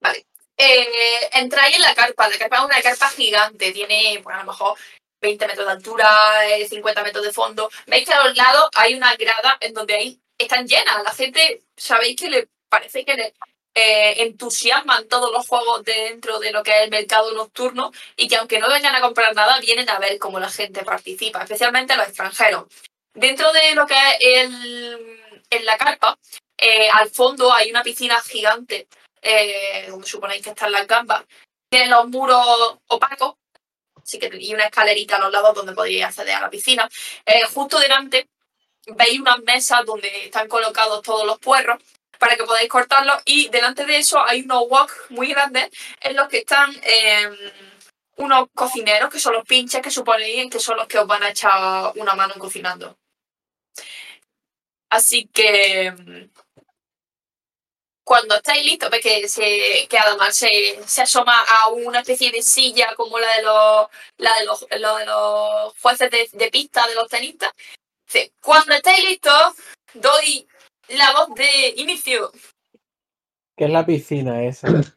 Vale. Eh, entráis en la carpa. La carpa es una carpa gigante. Tiene, bueno, a lo mejor 20 metros de altura, eh, 50 metros de fondo. Veis que a los lados hay una grada en donde ahí están llenas. La gente, sabéis que le parece que le eh, entusiasman todos los juegos dentro de lo que es el mercado nocturno y que aunque no vengan a comprar nada, vienen a ver cómo la gente participa, especialmente los extranjeros. Dentro de lo que es el, en la carpa, eh, al fondo hay una piscina gigante eh, donde suponéis que están las gambas. Tienen los muros opacos, así que y una escalerita a los lados donde podéis acceder a la piscina. Eh, justo delante veis unas mesas donde están colocados todos los puerros para que podáis cortarlos y delante de eso hay unos wok muy grandes en los que están eh, unos cocineros que son los pinches que suponéis que son los que os van a echar una mano cocinando. Así que mm, cuando estáis listos, ves que, se, que además se, se asoma a una especie de silla como la de los, la de los, lo de los jueces de, de pista, de los tenistas. Dice, cuando estáis listos, doy la voz de inicio. ¿Qué es la piscina esa? ¿Dónde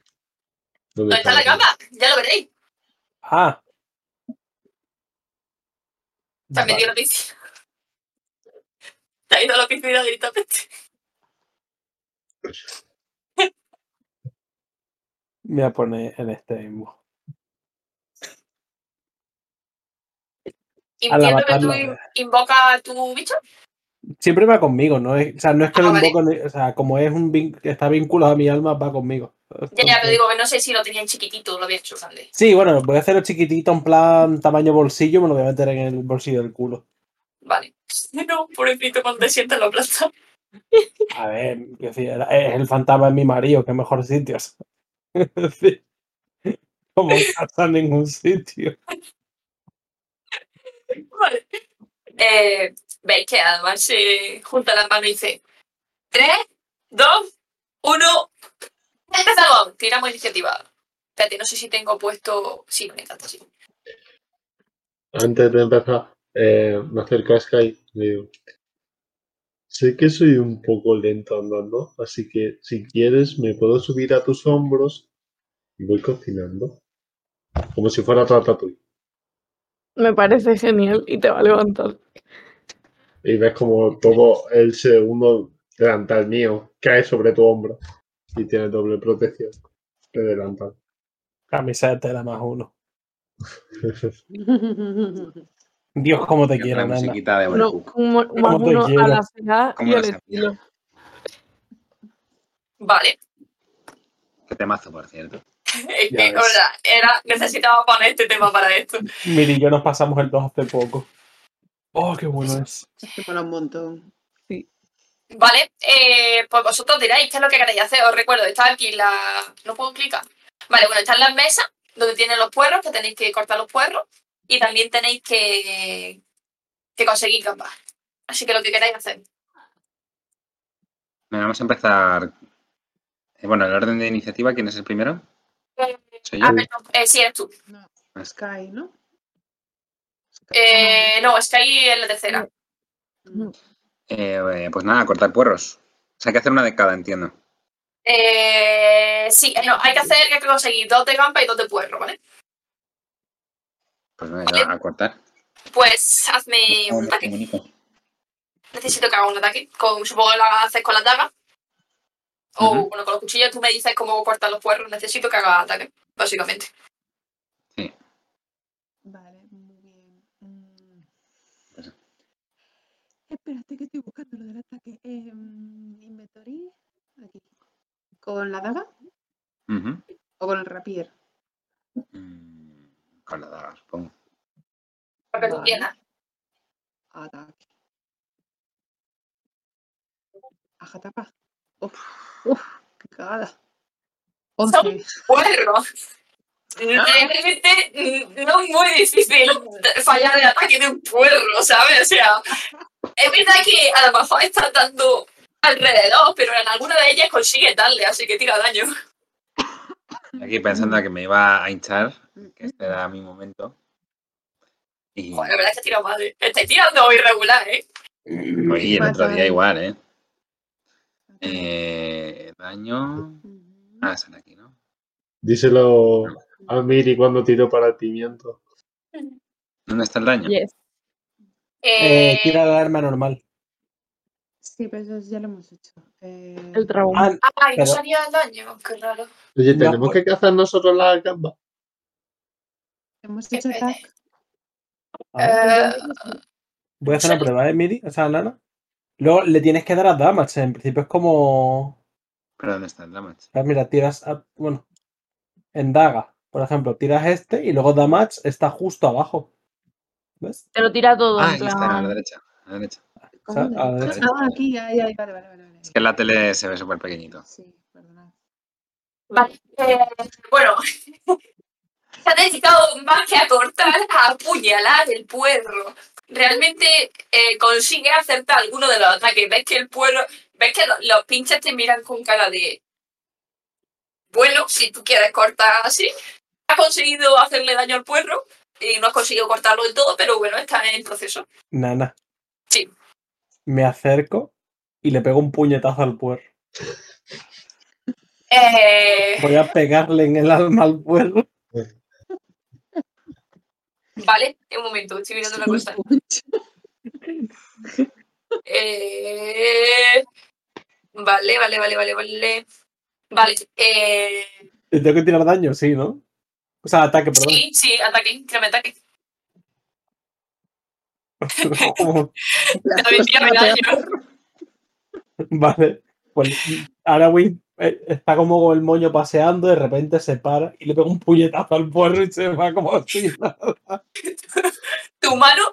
¿Dónde está la cama? Ya lo veréis. Ah. Metido en la piscina. Ha ido a la piscina directamente. Me voy a poner en este mismo. Entiendo que tú invocas a tu bicho. Siempre va conmigo, ¿no? Es, o sea, no es que Ah, lo invoco, o sea, como es un vin- que está vinculado a mi alma, va conmigo. Ya, ya, pero Entonces- digo que no sé si lo tenían chiquitito lo había hecho grande. Sí, bueno, voy a hacerlo chiquitito en plan tamaño bolsillo, me lo voy a meter en el bolsillo del culo. Vale. No, pobrecito, cuando te sientas lo aplastas. A ver, es el fantasma de mi marido, qué mejor sitio. Decir, Como casa en ningún sitio. Vale. Eh, Veis que además se junta las manos y dice: 3, 2, 1. ¡Empezamos! Tiramos iniciativa. Espérate, no sé si tengo puesto. Sí, me encanta, sí. Antes de empezar, eh, me acerco a Sky y le digo, sé que soy un poco lento andando, así que si quieres me puedo subir a tus hombros voy cocinando. Como si fuera Ratatouille. Me parece genial y te va a levantar. Y ves como todo el segundo delantal mío cae sobre tu hombro y tiene doble protección de delantal. Camisa de tela más uno. Dios, cómo te quiero, nana. musiquita de Uno, Overcook. un mo- más ¿Cómo te uno a la ¿Cómo y al estilo. Vale. Qué temazo, por cierto. Es que, o sea, era, necesitaba poner este tema para esto. Miri y yo nos pasamos el 2 hace poco. Oh, qué bueno es. Que mola un montón. Vale, eh, pues vosotros diréis qué es lo que queréis hacer. Os recuerdo, está aquí la. No puedo clicar. Vale, bueno, están las mesas donde tienen los puerros, que tenéis que cortar los puerros. Y también tenéis que, que conseguir gambas. Así que lo que queráis hacer. Bueno, vamos a empezar. eh, bueno, el orden de iniciativa, ¿quién es el primero? Ah, perdón, eh, sí, eres tú. No, Es- Sky, ¿no? Eh, no, Sky en la tercera. no. Eh, eh, pues nada, cortar puerros. O sea, hay que hacer una de cada, entiendo. Eh, sí, eh, no, hay que hacer que hay que conseguir dos de gamba y dos de puerro, ¿vale? Pues nada, a cortar. Pues hazme un ataque. Necesito que haga un ataque. Con, supongo que lo haces con las dagas. O bueno, con los cuchillos tú me dices cómo cortar los puerros. Necesito que haga ataque, básicamente. Vale, muy bien. Mm. Espérate que estoy buscando lo del ataque. Em, inventory. Aquí. ¿Con la daga o con el rapier? Mm, Con la daga, supongo. Lo que tú quieras. Ataque. Ajatapa. Uf, uf, qué cagada. Son 11. puerros. Realmente no es muy difícil fallar el ataque de un puerro, ¿sabes? O sea, es verdad que a lo mejor está dando alrededor, pero en alguna de ellas consigue darle, así que tira daño. Aquí pensando que me iba a hinchar, que este era mi momento. Y Joder, la verdad es que tira mal. ¿eh? Estáis tirando irregular, ¿eh? oye, el otro día igual, ¿eh? Eh, daño. Ah, están aquí, ¿no? Díselo a Miri cuando tiró para el pimiento. ¿Dónde está el daño? Yes. Eh, Eh, tira la arma normal. Sí, pero eso ya lo hemos hecho. Eh, El trauma. Ah, Ay, no pero- salía el daño, qué raro. Oye, No, tenemos pues- que cazar nosotros las gambas. hemos hecho attack. Eh, voy a hacer una prueba, ¿eh, Miri? O sea, Nana. Luego le tienes que dar a damage. En principio es como. ¿Pero dónde está el damage? Ah, Mira, tiras. a- bueno. En daga, por ejemplo, tiras este y luego damage está justo abajo. ¿Ves? Te lo tira todo, Ah, en está, a la plan. derecha. A la derecha. O sea, a la derecha. Ah, aquí, ahí, ahí, vale, vale, vale. vale. Es que en la tele se ve súper pequeñito. Sí, perdonad. Vale, eh, bueno. Se ha dedicado más que a cortar, a apuñalar el puerro. Realmente eh, consigue acertar alguno de los ataques. Ves que el puerro, ves que lo- los pinches te miran con cara de. Bueno, si tú quieres cortar así. Ha conseguido hacerle daño al puerro y no has conseguido cortarlo del todo, pero bueno, está en el proceso. Nana. Sí. Me acerco y le pego un puñetazo al puerro. Eh, Voy a pegarle en el alma al puerro. Vale, un momento, estoy mirando una cosa. Eh, vale, vale, vale, vale, vale. Vale, eh, tengo que tirar daño, sí, ¿no? O sea, ataque, perdón. sí, sí, ataque, tírame ataque. También tírame daño. vale. Pues Arawin eh, está como con el moño paseando, de repente se para y le pega un puñetazo al puerro y se va como nada. Tu mano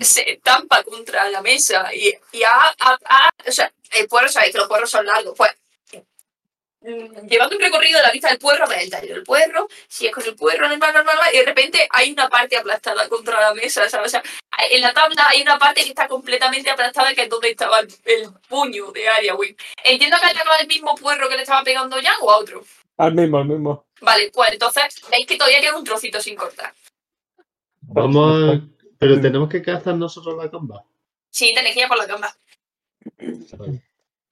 se tampa contra la mesa y, y ha, ha- ha- o sea, el puerro, sabéis que los puerros son largos, pues llevando un recorrido de la vista del puerro, ves el tallo del puerro, si es con el puerro normal, normal, normal, y de repente hay una parte aplastada contra la mesa, ¿sabes? O sea, en la tabla hay una parte que está completamente aplastada, que es donde estaba el, el puño de Ariawin. Entiendo que ha llegado al mismo puerro que le estaba pegando ya o a otro. Al mismo, al mismo. Vale, pues entonces veis que todavía queda un trocito sin cortar. Vamos a... Pero tenemos que cazar nosotros las gambas. Sí, tenéis que ir a por la cama.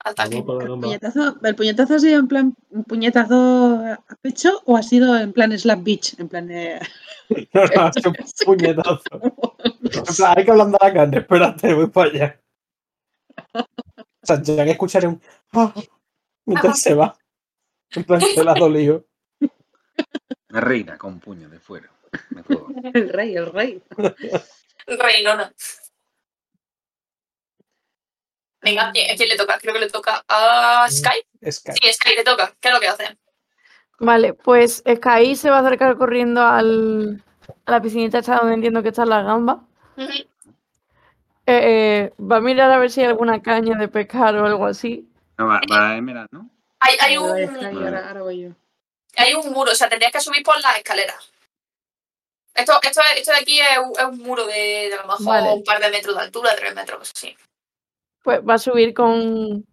¿El puñetazo, ¿El puñetazo ha sido en plan un puñetazo a pecho o ha sido en plan slap bitch? En plan de... No, no, es un puñetazo. En plan, hay que ablandar la carne, espérate, voy para allá. O sea, ya que escucharé un. "Ah", Mientras se va. En plan, se la ha dolido. Una reina con puño de fuera. El rey, el rey. Reinona. Venga, ¿a quién a quién le toca? Creo que le toca a Sky. Es que Sí, Sky le toca. ¿Qué es lo que hace? Vale, pues Sky se va a acercar corriendo al, a la piscinita esta donde entiendo que están las gambas. Ujú. Eh, eh, va a mirar a ver si hay alguna caña de pescar o algo así. No, va, va Emerald, ¿no? Hay, hay, a un, y ahora, ahora voy yo. hay un muro, o sea, tendrías que subir por las escaleras. Esto, esto, esto de aquí es un, es un muro de, de a lo mejor Vale. un par de metros de altura, tres metros, sí. Pues va a subir con,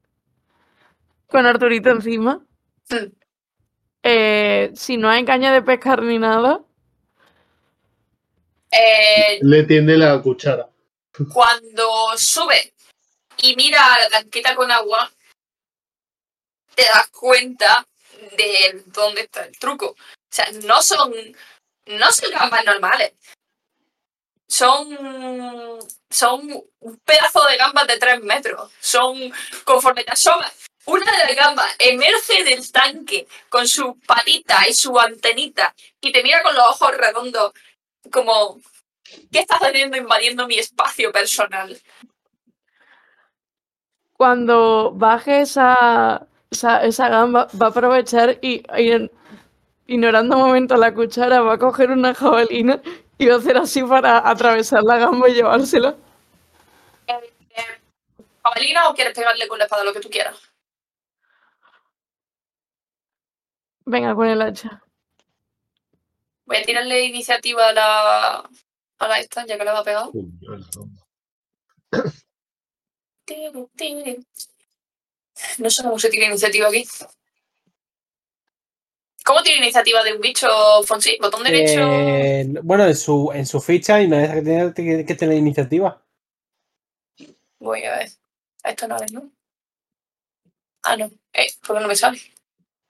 con Arturito encima. Eh, si no hay caña de pescar ni nada, Eh, Le tiende la cuchara. cuando sube y mira a la tanqueta con agua, te das cuenta de dónde está el truco. O sea, no son, no son gambas normales. Son, son un pedazo de gambas de tres metros. Son, conforme te asomas, una de las gambas emerge del tanque con su patita y su antenita y te mira con los ojos redondos como, ¿qué estás haciendo invadiendo mi espacio personal? cuando baje esa, esa, esa gamba va a aprovechar y, y ignorando un momento la cuchara, va a coger una jabalina y va a hacer así para atravesar la gamba y llevársela. Eh, eh, ¿Jabalina o quieres pegarle con la espada lo que tú quieras? Venga, con el hacha. Voy a tirarle iniciativa a la, a la esta, ya que le va a pegar. No sé cómo se tira iniciativa aquí. ¿Cómo tiene iniciativa de un bicho, Fonsi? ¿Botón derecho? Eh, bueno, en su, en su ficha y no es que tiene que, que tener iniciativa. Voy a ver. Esto no es, ¿no? Ah, no. Eh, ¿Por qué no me sale?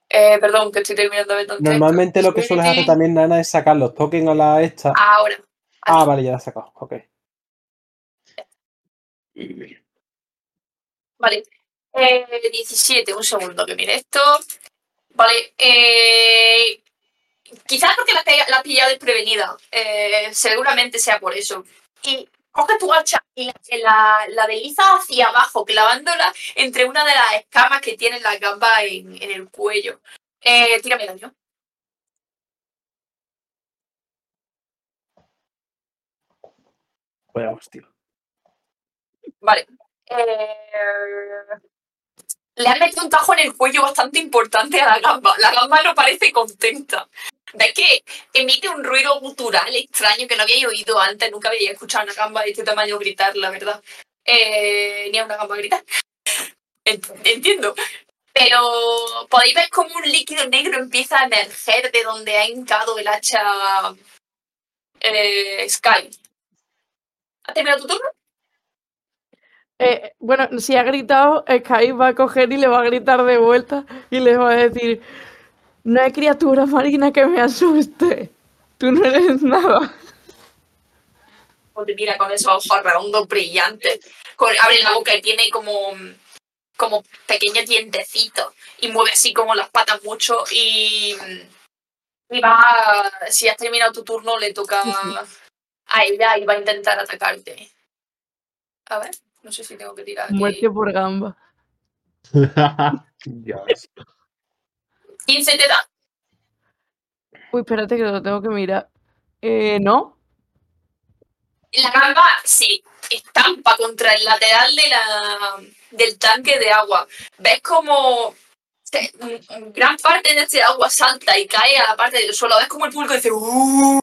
Eh, perdón, que estoy terminando de ver Normalmente lo que sueles hacer también, Nana, es sacar los tokens a la esta. Ahora. Ah, vale, ya la he sacado. Ok. Vale. Eh, 17, un segundo que mire esto. Vale. Eh, quizás porque la, la has pillado desprevenida. Eh, seguramente sea por eso. Y coge tu hacha y la, la, la desliza hacia abajo, clavándola entre una de las escamas que tiene la gamba en, en el cuello. Eh, tírame daño. Vaya hostia. Vale. Eh, le han metido un tajo en el cuello bastante importante a la gamba. La gamba no parece contenta. ¿Ves que emite un ruido gutural extraño que no había oído antes? Nunca había escuchado a una gamba de este tamaño gritar, la verdad. Eh, ni a una gamba gritar. Ent- Entiendo. Pero podéis ver cómo un líquido negro empieza a emerger de donde ha hincado el hacha eh, Sky. ¿Has terminado tu turno? Eh, bueno, si ha gritado, Sky va a coger y le va a gritar de vuelta y le va a decir, no hay criatura marina que me asuste. Tú no eres nada. Mira con esos ojos redondos brillantes. Con- abre la boca y tiene como, como pequeños dientecitos. Y mueve así como las patas mucho. Y, y va. Si has terminado tu turno, le toca a ella y va a intentar atacarte. A ver, no sé si tengo que tirar. aquí. Muerte por gamba. Dios. 15 te da. Uy, espérate que lo tengo que mirar. Eh, ¿no? La gamba se estampa contra el lateral de la, del tanque de agua. ¿Ves como se- un gran parte de este agua salta y cae a la parte del suelo? ¿Ves como el público dice "Uh",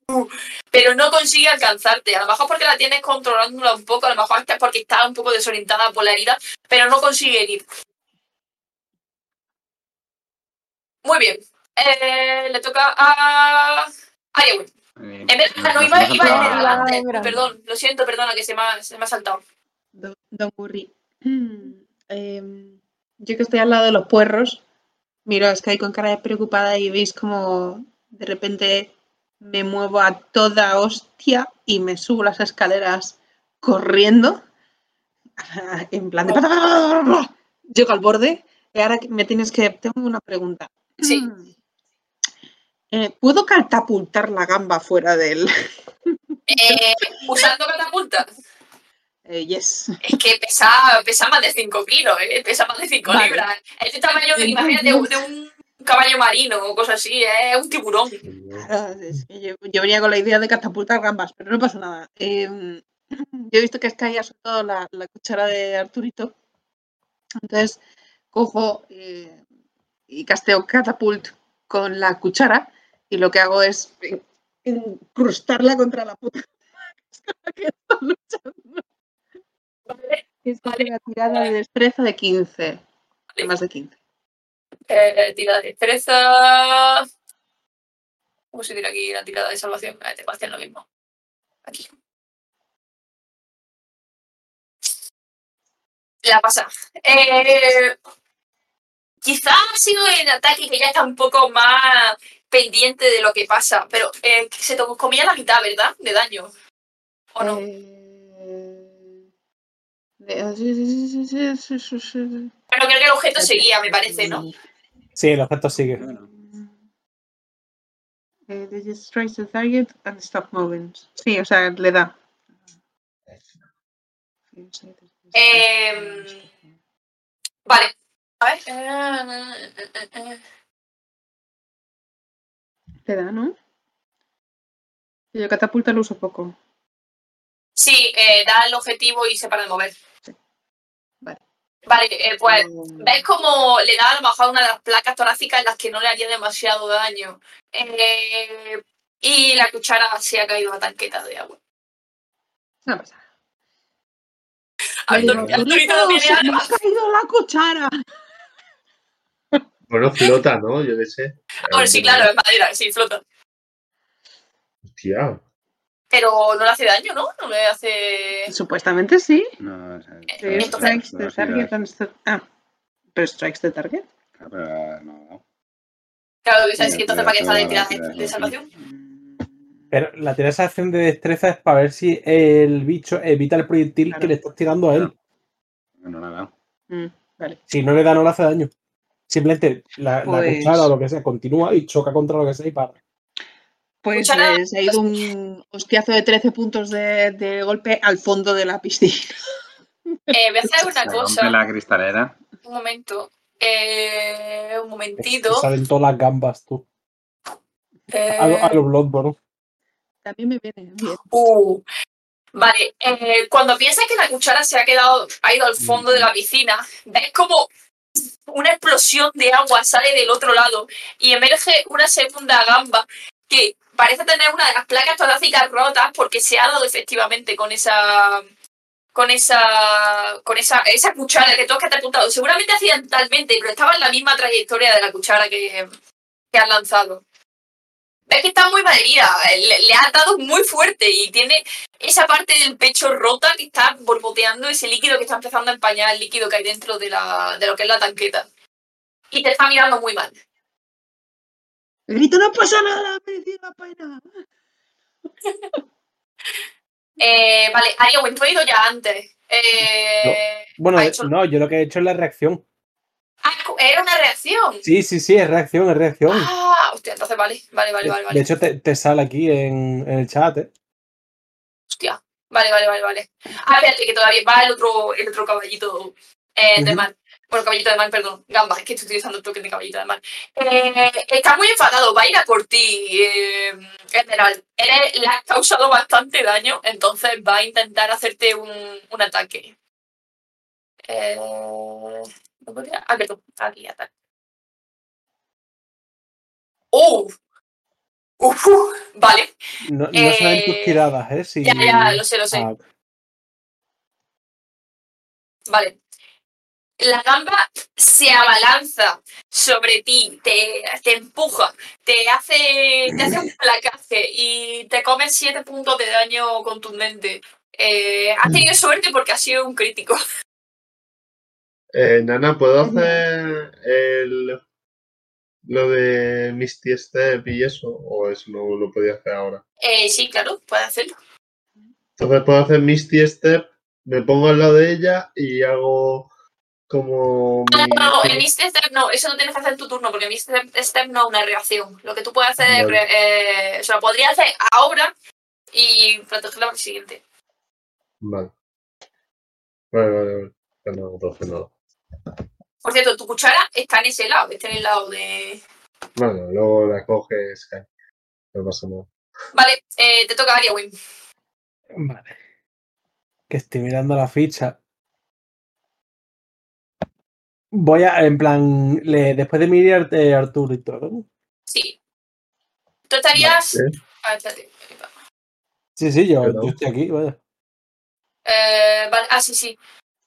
pero no consigue alcanzarte? A lo mejor porque la tienes controlándola un poco, a lo mejor es porque está un poco desorientada por la herida, pero no consigue herir. Muy bien. Eh, le toca a Ariel. Eh, En vez- ah, no, iba, iba a. Perdón, lo siento, perdona, que se me ha, se me ha saltado. Don, don Murri. Em, yo que estoy al lado de los puerros, miro a Sky con cara de preocupada y veis como de repente me muevo a toda hostia y me subo las escaleras corriendo. En plan de... Llego al borde y ahora me tienes que... Tengo una pregunta. Sí. Eh, ¿Puedo catapultar la gamba fuera del...? Eh, usando catapulta. Eh, yes. Es que pesa, pesa más de 5 kilos, ¿eh? pesa más de 5 Vale. libras. Es de tamaño, de, imagínate, de un caballo marino o cosas así, ¿eh? es un tiburón. Claro, es que yo, yo venía con la idea de catapultar gambas, pero no pasa nada. Em, yo he visto que Sky ha soltado la, la cuchara de Arturito. Entonces cojo eh, y casteo catapult con la cuchara y lo que hago es incrustarla contra la puta que está luchando. Esta es una tirada de destreza de 15. De más de 15. Eh, tirada de destreza. ¿Cómo se tira aquí la tirada de salvación? Eh, te va a hacer lo mismo. Aquí. La pasa. Eh, quizá ha sido el ataque que ya está un poco más pendiente de lo que pasa, pero eh, se to- comía la mitad, ¿verdad? De daño. ¿O no? Eh, Bueno, creo que el objeto seguía, me parece, ¿no? Sí, el objeto sigue. Eh, they just trace the target and stop moving. Sí, o sea, le da. Em, Vale. A ver. eh, eh, eh, eh. Te da, ¿no? Yo catapulta lo uso poco. Sí, eh, da el objetivo y se para de mover. Vale. Eh, pues ¿Ves cómo le da a lo mejor una de las placas torácicas en las que no le haría demasiado daño? Eh, y la cuchara se ha caído a tanqueta de agua. No pasa nada. Arturo- Digo, Arturito no "Dios, tiene se me alma. ha caído la cuchara. Bueno, flota, ¿no? Yo qué sé. Bueno, sí, claro, es madera, sí, flota. Hostia. Pero no le hace daño, ¿no? No le hace. Supuestamente sí. No, o sea, Entonces- strikes no, the sí, target no, Ah, pero strikes the target. claro, pero no. Claro, que sabes que entonces para qué está de ahora, de, salvación. Mm, Pero la tirada de acción de destreza es para ver si el bicho evita el proyectil Claro. que le estás tirando a él. No, nada. mm, vale. Si no le da, no le hace daño. Simplemente la, la Pues- cuchara o lo que sea continúa y choca contra lo que sea y para. Pues eh, se ha ido un hostiazo de 13 puntos de, de golpe al fondo de la piscina. Eh, voy a hacer una Se cosa. rompe la cristalera. Un momento. Eh, un Te momentito. salen todas las gambas tú. Eh, A, lo- a los Bloodborne. También me viene bien. Uh, vale, eh, cuando piensas que la cuchara se ha quedado, ha ido al fondo de la piscina, ves como una explosión de agua sale del otro lado y emerge una segunda gamba que parece tener una de las placas torácicas rotas porque se ha dado efectivamente con esa con esa con esa, esa cuchara que tú has catapultado, seguramente accidentalmente, pero estaba en la misma trayectoria de la cuchara que, que has lanzado. Ves que está muy malherida, le, has dado muy fuerte y tiene esa parte del pecho rota que está borboteando ese líquido que está empezando a empañar el líquido que hay dentro de, la, de lo que es la tanqueta. Y te está mirando muy mal. Grito, no pasa nada, ha merecido la pena. Eh, vale, Ariel, tú has ido ya antes. Eh, Bueno, eh, hecho- no, yo lo que he hecho es la reacción. Ah, era una reacción. Sí, sí, sí, es reacción, es reacción. Ah, hostia, entonces vale, vale, vale, vale. De hecho, te, te sale aquí en, en el chat. ¿eh? Hostia. Vale, vale, vale, vale. Ah, espérate, que todavía va el otro, el otro caballito eh, de mar. Bueno, caballito de mar, perdón. Gamba, es que estoy utilizando el token de caballito de mar. Eh, está muy enfadado, va a ir a por ti, eh, general. Eres, le has causado bastante daño, entonces va a intentar hacerte un, un ataque. Eh, ¿no podría? Ah, perdón, aquí, ataque. ¡Oh! Uf, vale, No, no se ven tus Eh, tiradas, ¿eh? Si- ya, ya, lo sé, lo sé. Ah, Vale. La gamba se abalanza sobre ti, te, te empuja, te hace, te hace un placaje y te comes 7 puntos de daño contundente. Eh, has tenido suerte porque ha sido un crítico. Eh, Nana, ¿puedo hacer el, lo de Misty Step y eso? ¿O eso no lo podía hacer ahora? Eh, sí, claro, puedes hacerlo. Entonces puedo hacer Misty Step, me pongo al lado de ella y hago como... No, mi- no, no, el Misty Step no, eso lo tienes que hacer en tu turno porque Misty Step no es una reacción. Lo que tú puedes hacer es, Vale. eh, o sea, lo podrías hacer ahora y protegerla para el siguiente. Vale. Vale, vale, vale. Ya No puedo hacer nada. Por cierto, tu cuchara está en ese lado, está en el lado de, Bueno, luego la coges. No pasa nada. Vale, eh, te toca Ariawin. Vale. Que estoy mirando la ficha. Voy a, en plan, le- después de mirar eh, Arturo y todo. Sí. Tú estarías. Vale, Ah, espérate. Sí, sí, yo, estoy aquí, vaya. Eh, vale, ah, sí, sí.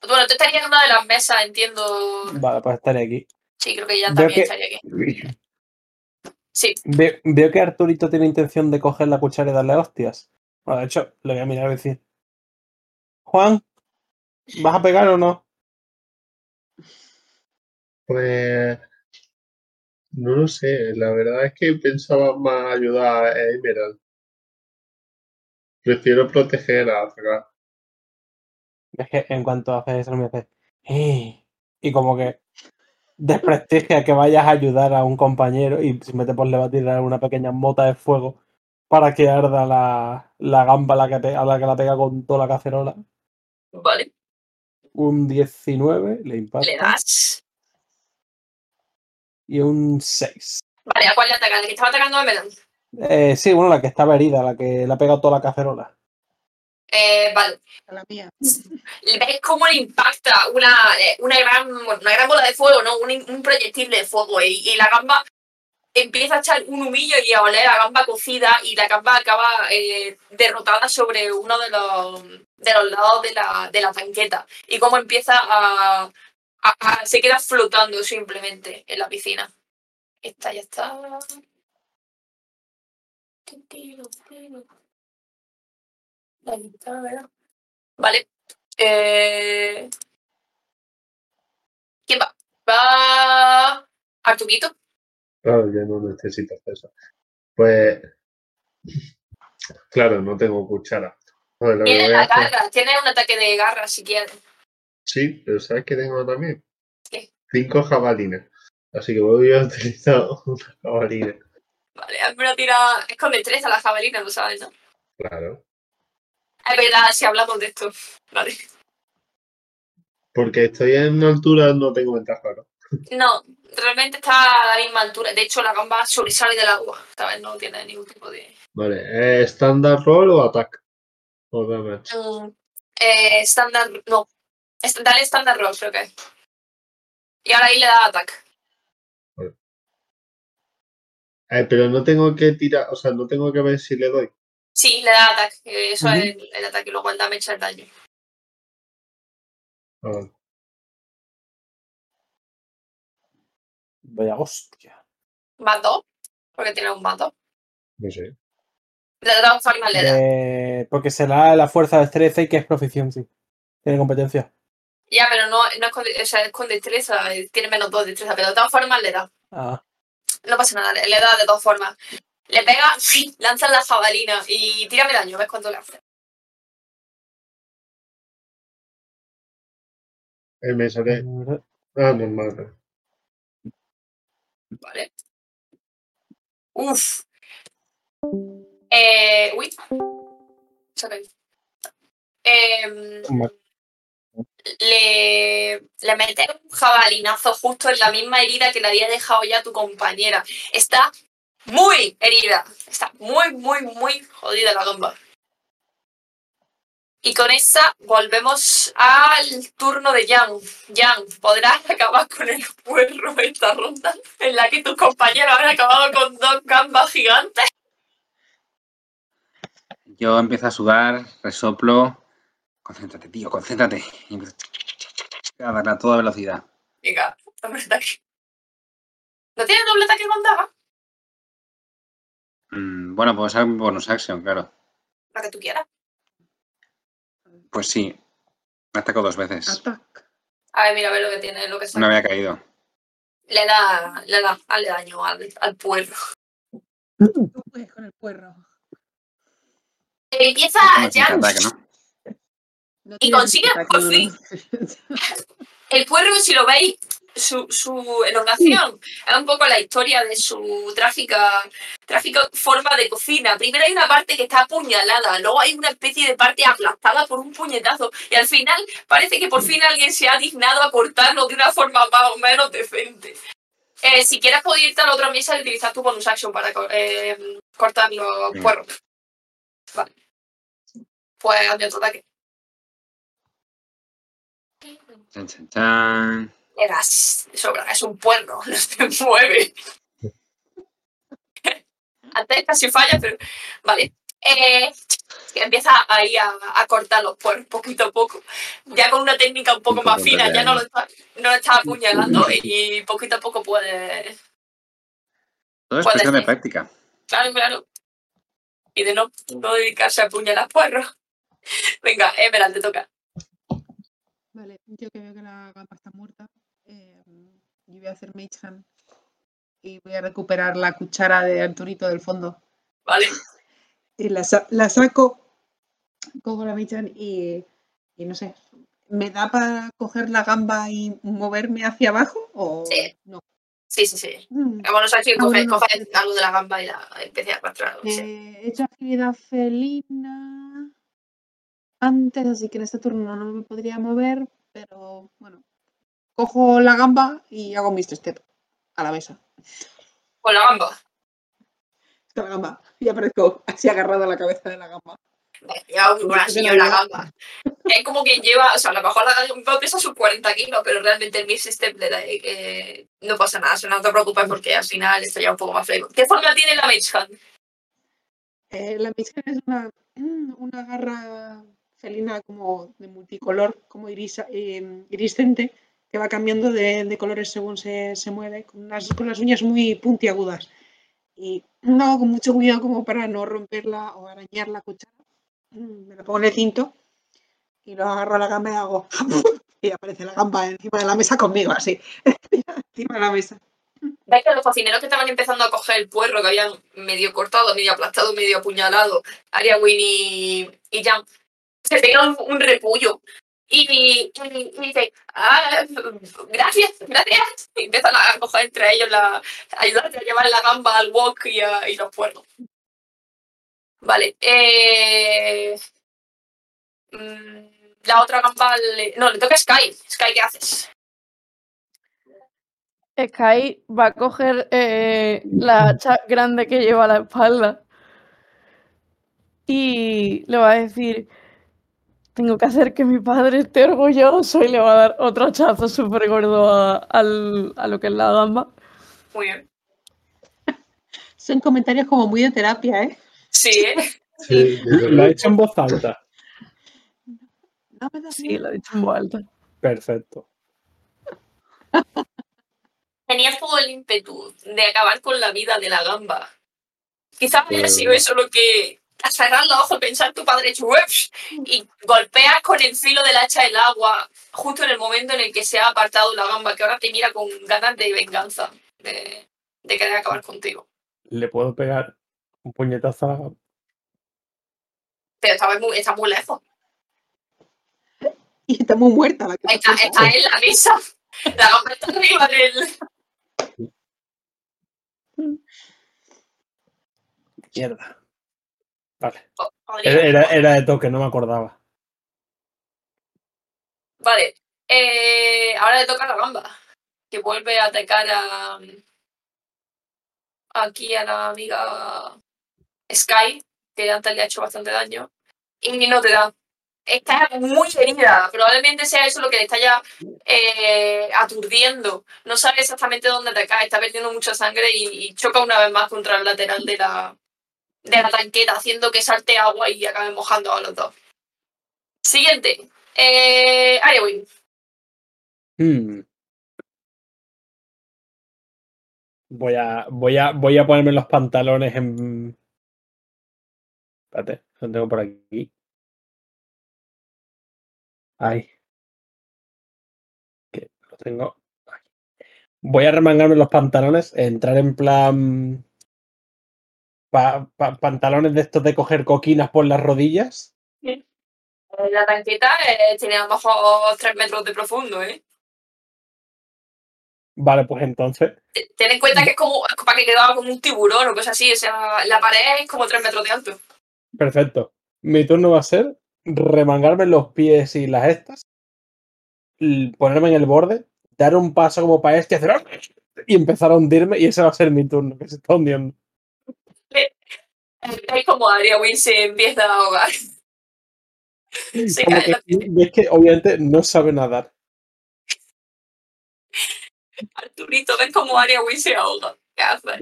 Bueno, tú estarías en una de las mesas, entiendo. Vale, pues estaré aquí. Sí, creo que ya también que- estaría aquí. Sí. Ve- veo que Arturito tiene intención de coger la cuchara y darle hostias. Bueno, de hecho, le voy a mirar y decir. Juan, ¿vas a pegar o no? Pues no lo sé, la verdad es que pensaba más ayudar a Emerald. Prefiero proteger a atacar. Es que en cuanto haces eso me hace. "Eh", Y como que desprestigia que vayas a ayudar a un compañero y simplemente pues le va a tirar una pequeña mota de fuego para que arda la, la gamba a la, que pe- a la que la pega con toda la cacerola. Vale. Un 19 le impacta. Le das. Y un 6. Vale, ¿a cuál le ataca? ¿El que estaba atacando a Melon? Eh, sí, bueno, la que estaba herida, la que le ha pegado toda la cacerola. Eh, vale. A la mía. ves cómo le impacta una, eh, una, gran, una gran bola de fuego, ¿no? Un, un proyectil de fuego y, y la gamba empieza a echar un humillo y a oler a gamba cocida y la gamba acaba eh, derrotada sobre uno de los, de los lados de la, de la tanqueta y cómo empieza a, se queda flotando simplemente en la piscina. Esta ya está. Está, ¿verdad? Vale. Eh... ¿Quién va? Va Artuquito. Claro, ya no necesitas eso. Pues. Claro, no tengo cuchara. Tiene la hacer- garra, tiene un ataque de garra si quieres. Sí, pero ¿sabes qué tengo también? ¿Qué? Cinco jabalines. Así que voy a utilizar una jabalina. Vale, al menos tira. Es con destreza la jabalina, lo sabes, ¿no? Claro. Es verdad, si hablamos de esto. Vale. Porque estoy en una altura, no tengo ventaja, ¿no? No, realmente está a la misma altura. De hecho, la gamba sobresale del agua. Esta vez no tiene ningún tipo de. Vale, ¿eh, ¿standard roll o attack? O damage. Mm, eh, Standard. No. Est- Dale standard roll, creo que. Y ahora ahí le da ataque. Eh, pero no tengo que tirar, o sea, no tengo que ver si le doy. Sí, le da ataque. Eso es el, el ataque. y Luego el damage el daño. Ah, vale. Vaya hostia. Más dos. Porque tiene un más dos. no sé. De todas formas le da. Eh, porque será la fuerza de destreza y que es proficiency. Tiene competencia. Ya, pero no, no es, con, o sea, es con destreza. eh, Tiene menos dos de destreza. Pero de todas formas le da. Ah, No pasa nada, le, le da de todas formas. Le pega, ¡sí! lanza la jabalina y tírame daño, ves cuánto le hace. Eh, me sale. Ah, normal. Vale. Uf. Eh, uy. Vale. Le, le un jabalinazo justo en la misma herida que le había dejado ya tu compañera. Está muy herida. Está muy, muy, muy jodida la gamba. Y con esa volvemos al turno de Jan. Jan, ¿podrás acabar con el puerro esta ronda? En la que tus compañeros han acabado con dos gambas gigantes. Yo empiezo a sudar, resoplo. Concéntrate, tío, concéntrate. Y empiezo a darle a toda velocidad. Venga, doble ataque. ¿No tienes doble ataque con daga? Mm, bueno, pues hay bonus action, claro. La que tú quieras. Pues sí. Me ataco dos veces. Attack. A ver, mira, a ver lo que tiene, lo que. No había caído. Le da, le da, hazle daño al, al puerro. Tú puedes con el puerro. Empieza tiene Jan. ataque, ¿no? No Y consigue por fin. El puerro, si lo veis, su, su elongación es un poco la historia de su trágica, trágica forma de cocina. Primero hay una parte que está apuñalada, luego hay una especie de parte aplastada por un puñetazo y al final parece que por fin alguien se ha dignado a cortarlo de una forma más o menos decente. Eh, si quieres puedes irte a la otra mesa y utilizar tu bonus action para eh, cortar los puerros. Vale. Pues hazme otro ataque. Eras, sobra, es un puerro, no se mueve. Antes casi falla, pero. Vale. Eh, que empieza ahí a, a cortar los puerros poquito a poco. Ya con una técnica un poco más fina, ya, no lo está, no lo está apuñalando y poquito a poco puede. Todo es cuestión de práctica. Claro, claro. Y de no, no dedicarse a apuñalar puerros. Venga, Emerald, te toca. Vale, yo que veo que la gamba está muerta, eh, yo voy a hacer Mage Hand y voy a recuperar la cuchara de Arturito del fondo. Vale. Y la, la saco, cojo la Mage Hand y, y no sé, ¿me da para coger la gamba y moverme hacia abajo o Sí. no? Sí, sí, sí. Mm. Bueno, o sea, si Ah, coge, bueno. coge algo de la gamba y la empieza a arrastrar. sí. Eh, he hecho actividad felina antes, así que en este turno no me podría mover, pero bueno, cojo la gamba y hago mi step. a la mesa. Con la gamba. Con la gamba. Y aparezco así agarrada a la cabeza de la gamba. Ya, una señora gamba. Es como que lleva, o sea, a lo mejor la gamba pesa sus 40 kilos, pero realmente el Miss Step le da, eh, no pasa nada, o sea, no te preocupes porque al final está ya un poco más fresco. ¿Qué forma tiene la Mage Hand? Eh, la Mizcan es una, una garra felina como de multicolor, como irisa- eh, iriscente, que va cambiando de, de colores según se, se mueve, con, unas- con las uñas muy puntiagudas. Y lo hago con mucho cuidado como para no romperla o arañar la cuchara. Mm, Me la pongo en el cinto y lo agarro a la gamba y hago... y aparece la gamba encima de la mesa conmigo, así. encima de la mesa. ¿Ves que los cocineros que estaban empezando a coger el puerro que habían medio cortado, medio aplastado, medio apuñalado, Aria y, y Jan, se pegan un, repullo? Y, y, dicen, ah, gracias, gracias. Y empiezan a coger entre ellos la, a ayudarte a llevar la gamba al wok y, a- y los puerros. Vale. Eh, mm, la otra gamba no, le toca a Sky. Sky, ¿qué haces? Sky va a coger eh, la hacha grande que lleva a la espalda y le va a decir, tengo que hacer que mi padre esté orgulloso y le va a dar otro hachazo súper gordo a, al- a lo que es la gamba. Muy bien. Son comentarios como muy de terapia, ¿eh? Sí, ¿eh? Sí, Lo ha luego. hecho en voz alta. No me da Sí, lo he dicho en voz alta. Perfecto. tenías todo el ímpetu de acabar con la vida de la gamba. Quizás haya sido eso lo que al cerrar los ojos pensar tu padre y golpeas con el filo del hacha el agua justo en el momento en el que se ha apartado la gamba que ahora te mira con ganas de venganza de, de querer acabar contigo. Le puedo pegar un puñetazo a la gamba. Pero está muy, está muy lejos. Y está muy muerta la que Está, está en la mesa. La gamba está arriba del... Mierda. Vale. Era, era- era de toque, no me acordaba. Vale. Eh, ahora le toca a la gamba. Que vuelve a atacar a. Aquí a la amiga Sky, que antes le ha hecho bastante daño. Y no te da. Está muy herida. Probablemente sea eso lo que le está ya eh, aturdiendo. No sabe exactamente dónde atacar. Está perdiendo mucha sangre y, y choca una vez más contra el lateral de la, de la tanqueta, haciendo que salte agua y acabe mojando a los dos. Siguiente. Eh, Arewin. Hmm. Voy a, voy a, voy a ponerme los pantalones en. Espérate, lo tengo por aquí. Ay. Que lo tengo. Voy a remangarme los pantalones, entrar en plan. Pa- pa- pantalones de estos de coger coquinas por las rodillas. Eh, La tanqueta eh, tiene a lo mejor 3 metros de profundo, ¿eh? Vale, pues entonces. Te- Ten en cuenta que es como para que quedaba como un tiburón o cosas así. O sea, la pared es como 3 metros de alto. Perfecto. Mi turno va a ser remangarme los pies y las estas, ponerme en el borde, dar un paso como para este, hacer y empezar a hundirme, y ese va a ser mi turno, que se está hundiendo. Es como Ariawin se empieza a ahogar. Se cae que, la ves que obviamente no sabe nadar. Arturito, ves como Ariawin se ahoga. ¿Qué haces?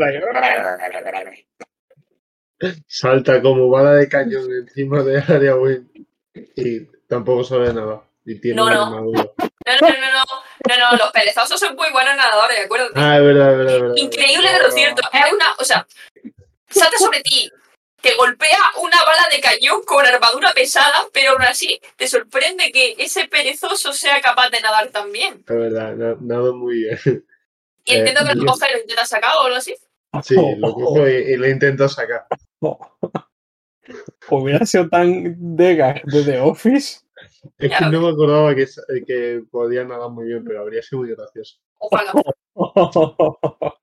Salta como bala de cañón encima de área win. Y tampoco sabe nada. Y tiene No, no. armadura. No, no, no, no, no, no, los perezosos son muy buenos nadadores, acuérdate. Ah, es verdad, es verdad, es verdad. Increíble de lo cierto. Es una, o sea, salta sobre ti, te golpea una bala de cañón con armadura pesada, pero aún así te sorprende que ese perezoso sea capaz de nadar también. Es verdad, na- nada muy bien. Y Eh, entiendo que lo yo- coge y lo intenta sacar o algo así. Sí, lo cojo y, y lo intento sacar. Hubiera sido tan de de The Office. Es que no me acordaba que, que podía nadar muy bien, pero habría sido muy gracioso. Ojalá.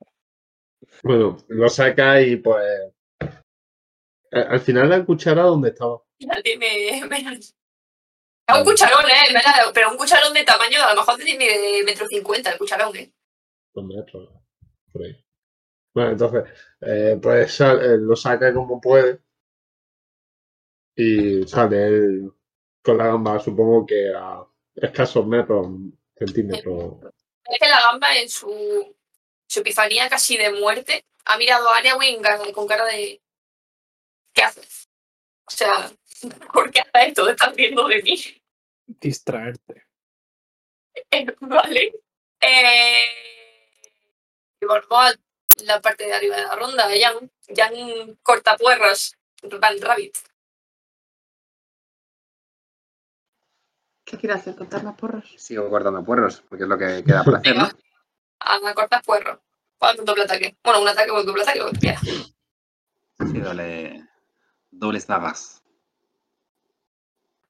Bueno, lo saca y pues. A- Al final la cuchara donde estaba. Menos. Es un cucharón, ¿eh? Pero un cucharón de tamaño, a lo mejor tiene de metro cincuenta el cucharón, ¿eh? Dos metros. por ahí. Bueno, entonces, eh, pues eh, lo saca como puede y sale él con la gamba, supongo que a escasos metros, centímetros. Es que la gamba en su, su epifanía casi de muerte ha mirado a Arya Wing con cara de ¿qué haces? O sea, ¿por qué haces esto? Te estás riendo de mí. Distraerte. Eh, vale. Eh, y volvemos a la parte de arriba de la ronda. Jan, Jan cortapuerros. Van Rabbit. ¿Qué quiere hacer? ¿Contar más porros? Sigo cortando puerros, porque es lo que queda por hacer, ¿no? Venga. A cortapuerros. Para un doble ataque. Bueno, un ataque o un doble ataque, lo que quieras. Sí, doble, dobles dagas.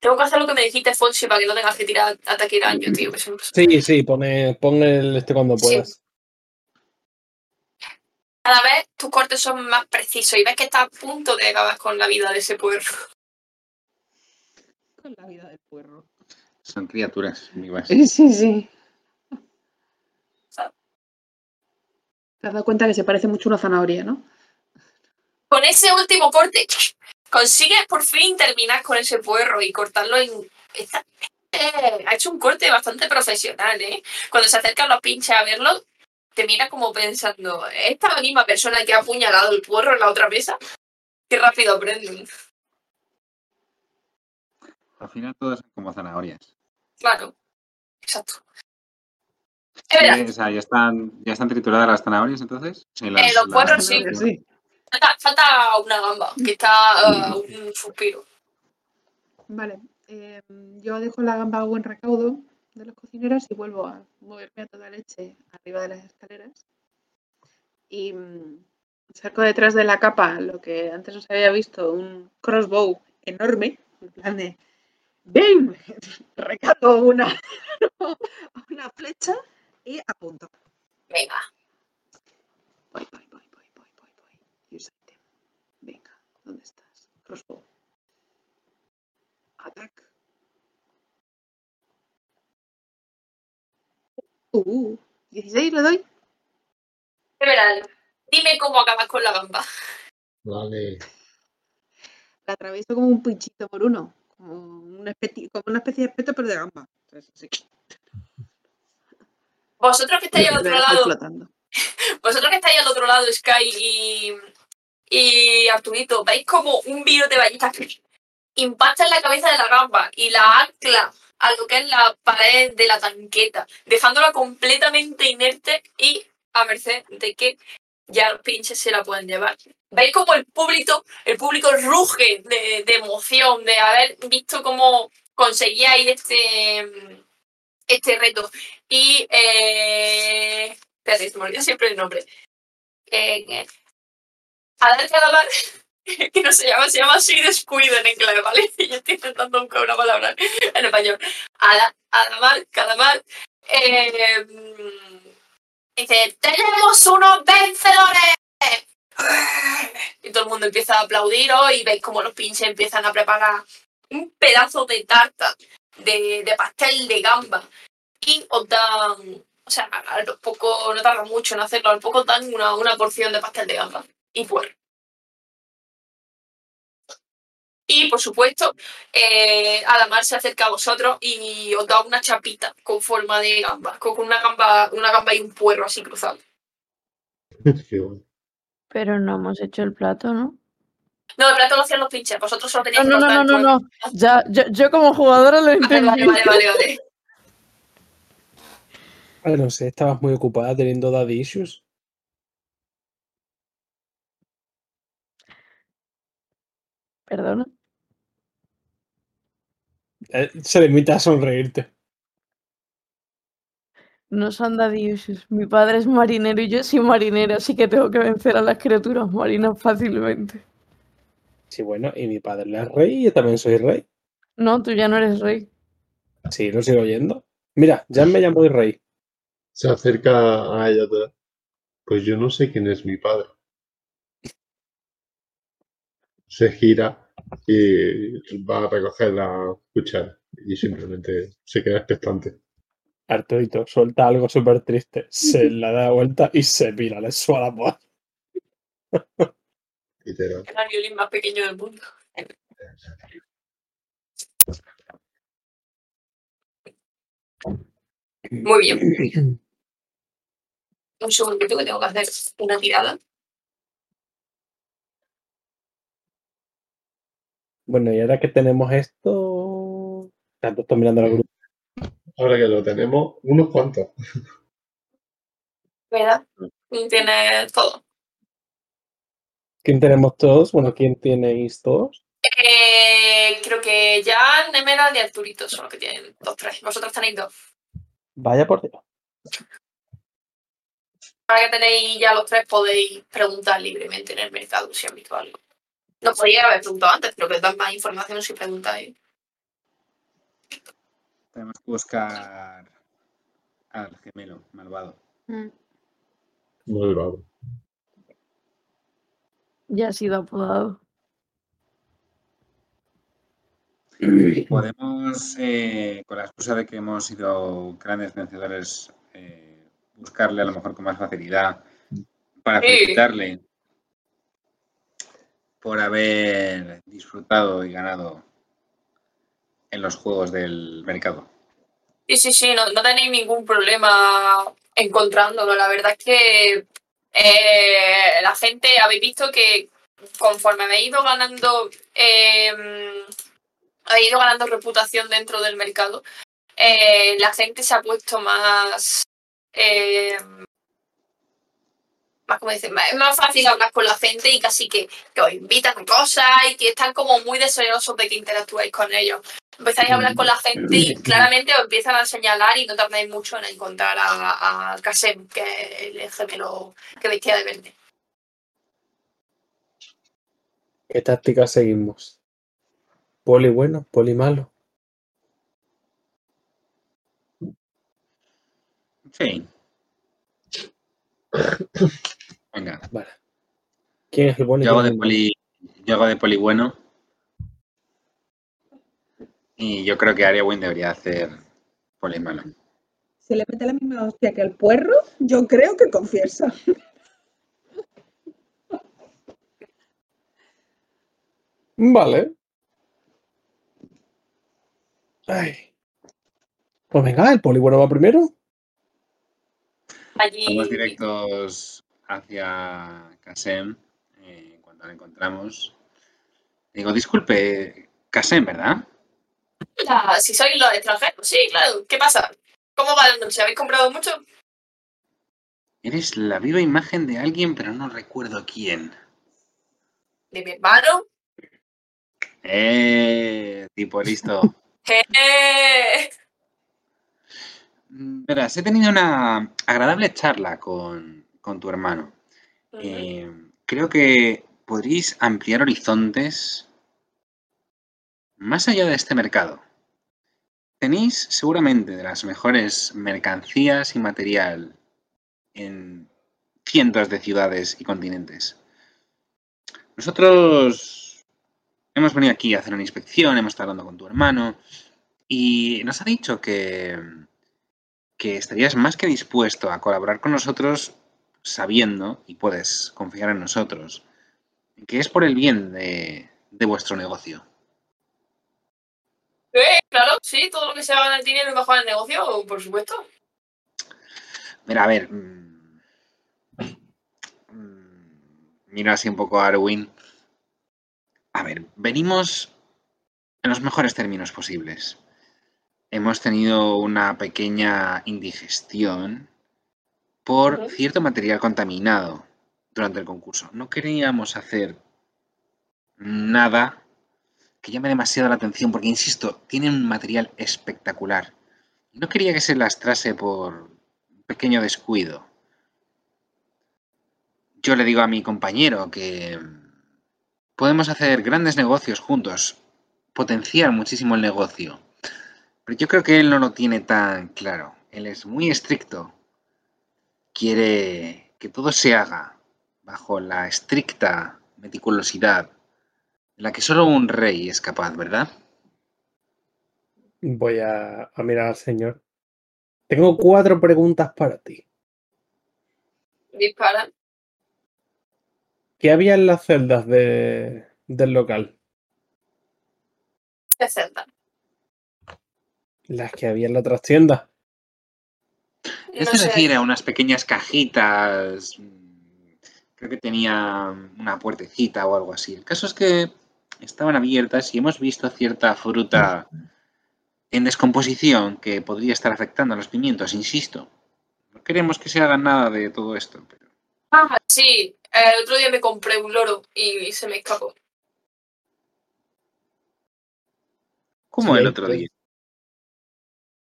Tengo que hacer lo que me dijiste, Fonsi, para que no tengas que tirar ataque y daño, tío. que siempre- Sí, sí, pone, pon el este cuando puedas. Cada vez tus cortes son más precisos y ves que estás a punto de acabar con la vida de ese puerro. Con la vida del puerro. Son criaturas vivas. Sí, sí, sí. Te has dado cuenta que se parece mucho a una zanahoria, ¿no? Con ese último corte, consigues por fin terminar con ese puerro y cortarlo en. Esta- eh, ha hecho un corte bastante profesional, ¿eh? Cuando se acercan los pinches a verlo, te mira como pensando, ¿esta misma persona que ha apuñalado el puerro en la otra mesa? Qué rápido aprenden. Al final todos son como zanahorias. Claro. Exacto. Es o sea, ya están, ya están trituradas las zanahorias entonces. Sí, las- Eh, los las- puerros sí. Sí. Falta, falta una gamba, que está uh, un suspiro. Vale. eh, yo dejo la gamba a buen recaudo de los cocineros y vuelvo a moverme a toda leche arriba de las escaleras. Y mm, saco detrás de la capa lo que antes no se había visto, un crossbow enorme, en plan de ¡Bim! Recargo una, una flecha y apunto. Venga. Voy, voy, voy, voy. Use item. Venga, ¿dónde estás? Crossbow. Attack. Uh, 16 le doy. Everal, dime cómo acabas con la gamba. Vale. La atravieso como un pinchito por uno. Como una especie, como una especie de espeto, pero de gamba. Entonces, sí. Vosotros que estáis al otro lado, flotando. vosotros que estáis al otro lado, Sky y, y Arturito, veis como un virus de ballesta impacta en la cabeza de la gamba y la ancla a lo que es la pared de la tanqueta, dejándola completamente inerte y a merced de que ya los pinches se la pueden llevar. Veis como el público, el público ruge de, de emoción, de haber visto cómo conseguíais este, este reto. Y eh, espérate, se me olvida siempre el nombre. Eh, eh, Adal Calamar, que no se llama, se llama así descuido en inglés, ¿vale? Y yo estoy intentando buscar una palabra en español. Ada- Adamar, Calamar, eh, dice, ¡tenemos unos vencedores! Y todo el mundo empieza a aplaudiros y veis como los pinches empiezan a preparar un pedazo de tarta de, de pastel de gamba y os dan, o sea, a poco, no tarda mucho en hacerlo, al poco dan una, una porción de pastel de gamba y puerro. Y por supuesto, eh, Adamar se acerca a vosotros y os da una chapita con forma de gamba, con una gamba, una gamba y un puerro así cruzado. Pero no hemos hecho el plato, ¿no? No, el plato lo hacían los pinches, vosotros solo No, teníais no, no, no, no, puerro. no. Ya, yo, yo como jugadora lo Vale, entendí. vale, vale, vale, vale. Ah, no sé, estabas muy ocupada teniendo daddy issues. Perdona. Eh, se limita a sonreírte. No son issues. Mi padre es marinero y yo soy marinera, así que tengo que vencer a las criaturas marinas fácilmente. Sí, bueno, y mi padre es rey y yo también soy rey. No, tú ya no eres rey. Sí, lo sigo oyendo. Mira, ya me llamo rey. Se acerca a ella. otra vez. Pues yo no sé quién es mi padre. Se gira y va a recoger la cuchara y simplemente se queda expectante. Arturito suelta algo súper triste, se la da vuelta y se mira, le suena la voz. Literal. El violín más pequeño del mundo. Muy bien. Un segundito que tengo que hacer una tirada. Bueno, y ahora que tenemos esto. Tanto estoy mirando la grupo. Ahora que lo tenemos, unos cuantos. ¿Verdad? Tiene todo. ¿Quién tenemos todos? Bueno, ¿quién tenéis todos? Eh, creo que ya Emerald y Arturito son los que tienen dos, tres. Vosotros tenéis dos. Vaya por Dios. Ahora que tenéis ya los tres, podéis preguntar libremente en el mercado si han visto algo. No podía haber preguntado antes, pero que dan más información si preguntáis. Tenemos que buscar al gemelo malvado. Mm, Muy bravo. Ya ha sido apodado. Podemos, eh, con la excusa de que hemos sido grandes vencedores, eh, buscarle a lo mejor con más facilidad para Sí. Por haber disfrutado y ganado en los juegos del mercado. Sí, sí, sí, no, no tenéis ningún problema encontrándolo. La verdad es que eh, la gente, habéis visto que conforme habéis ido ganando, eh, habéis ido ganando reputación dentro del mercado, eh, la gente se ha puesto más, eh, más como dicen, es más fácil hablar con la gente y casi que, que os invitan a cosas y que están como muy deseosos de que interactuéis con ellos empezáis a hablar con la gente y claramente os empiezan a señalar y no tardáis mucho en encontrar a, a Kasem, que es el gemelo que vestía de verde. ¿Qué táctica seguimos? ¿Poli bueno? ¿Poli malo? Sí. Venga, Vale. ¿Quién es el bueno yo hago de poli, yo hago de poli bueno. Y yo creo que Aria Win debería hacer poli malo. Se le mete la misma hostia que el puerro, yo creo que confiesa. Vale. Ay. Pues venga, el poli bueno va primero. Allí. Vamos directos hacia Kasem. eh, cuando la encontramos. Digo, disculpe, Kasem, ¿verdad? Si sois los extranjeros, sí, claro. ¿Qué pasa? ¿Cómo va la noche? ¿Habéis comprado mucho? Eres la viva imagen de alguien, pero no recuerdo quién. De mi hermano. Eh, tipo listo. Eh, Verás, he tenido una agradable charla con, con tu hermano. Eh, creo que podréis ampliar horizontes más allá de este mercado. Tenéis seguramente de las mejores mercancías y material en cientos de ciudades y continentes. Nosotros hemos venido aquí a hacer una inspección, hemos estado hablando con tu hermano y nos ha dicho que, que estarías más que dispuesto a colaborar con nosotros sabiendo, y puedes confiar en nosotros, que es por el bien de, de vuestro negocio. eh, claro, sí, todo lo que se haga en el dinero mejor el negocio, por supuesto. Mira, a ver. mm, mm, Mira así un poco a Arwin. A ver, venimos en los mejores términos posibles. Hemos tenido una pequeña indigestión por cierto material contaminado durante el concurso. No queríamos hacer nada que llame demasiado la atención, porque, insisto, tiene un material espectacular. No quería que se lastrase por un pequeño descuido. Yo le digo a mi compañero que podemos hacer grandes negocios juntos, potenciar muchísimo el negocio. Pero yo creo que él no lo tiene tan claro. Él es muy estricto. Quiere que todo se haga bajo la estricta meticulosidad en la que solo un rey es capaz, ¿verdad? Voy a, a mirar al señor. Tengo cuatro preguntas para ti. Dispara. ¿Qué había en las celdas de, del local? ¿Qué celda? Las que había en la trastienda. Es No sé. decir, a unas pequeñas cajitas. Creo que tenía una puertecita o algo así. El caso es que estaban abiertas y hemos visto cierta fruta en descomposición que podría estar afectando a los pimientos, insisto. No queremos que se haga nada de todo esto. Pero... Ah, sí. El otro día me compré un loro y se me escapó. ¿Cómo Sí, el otro día?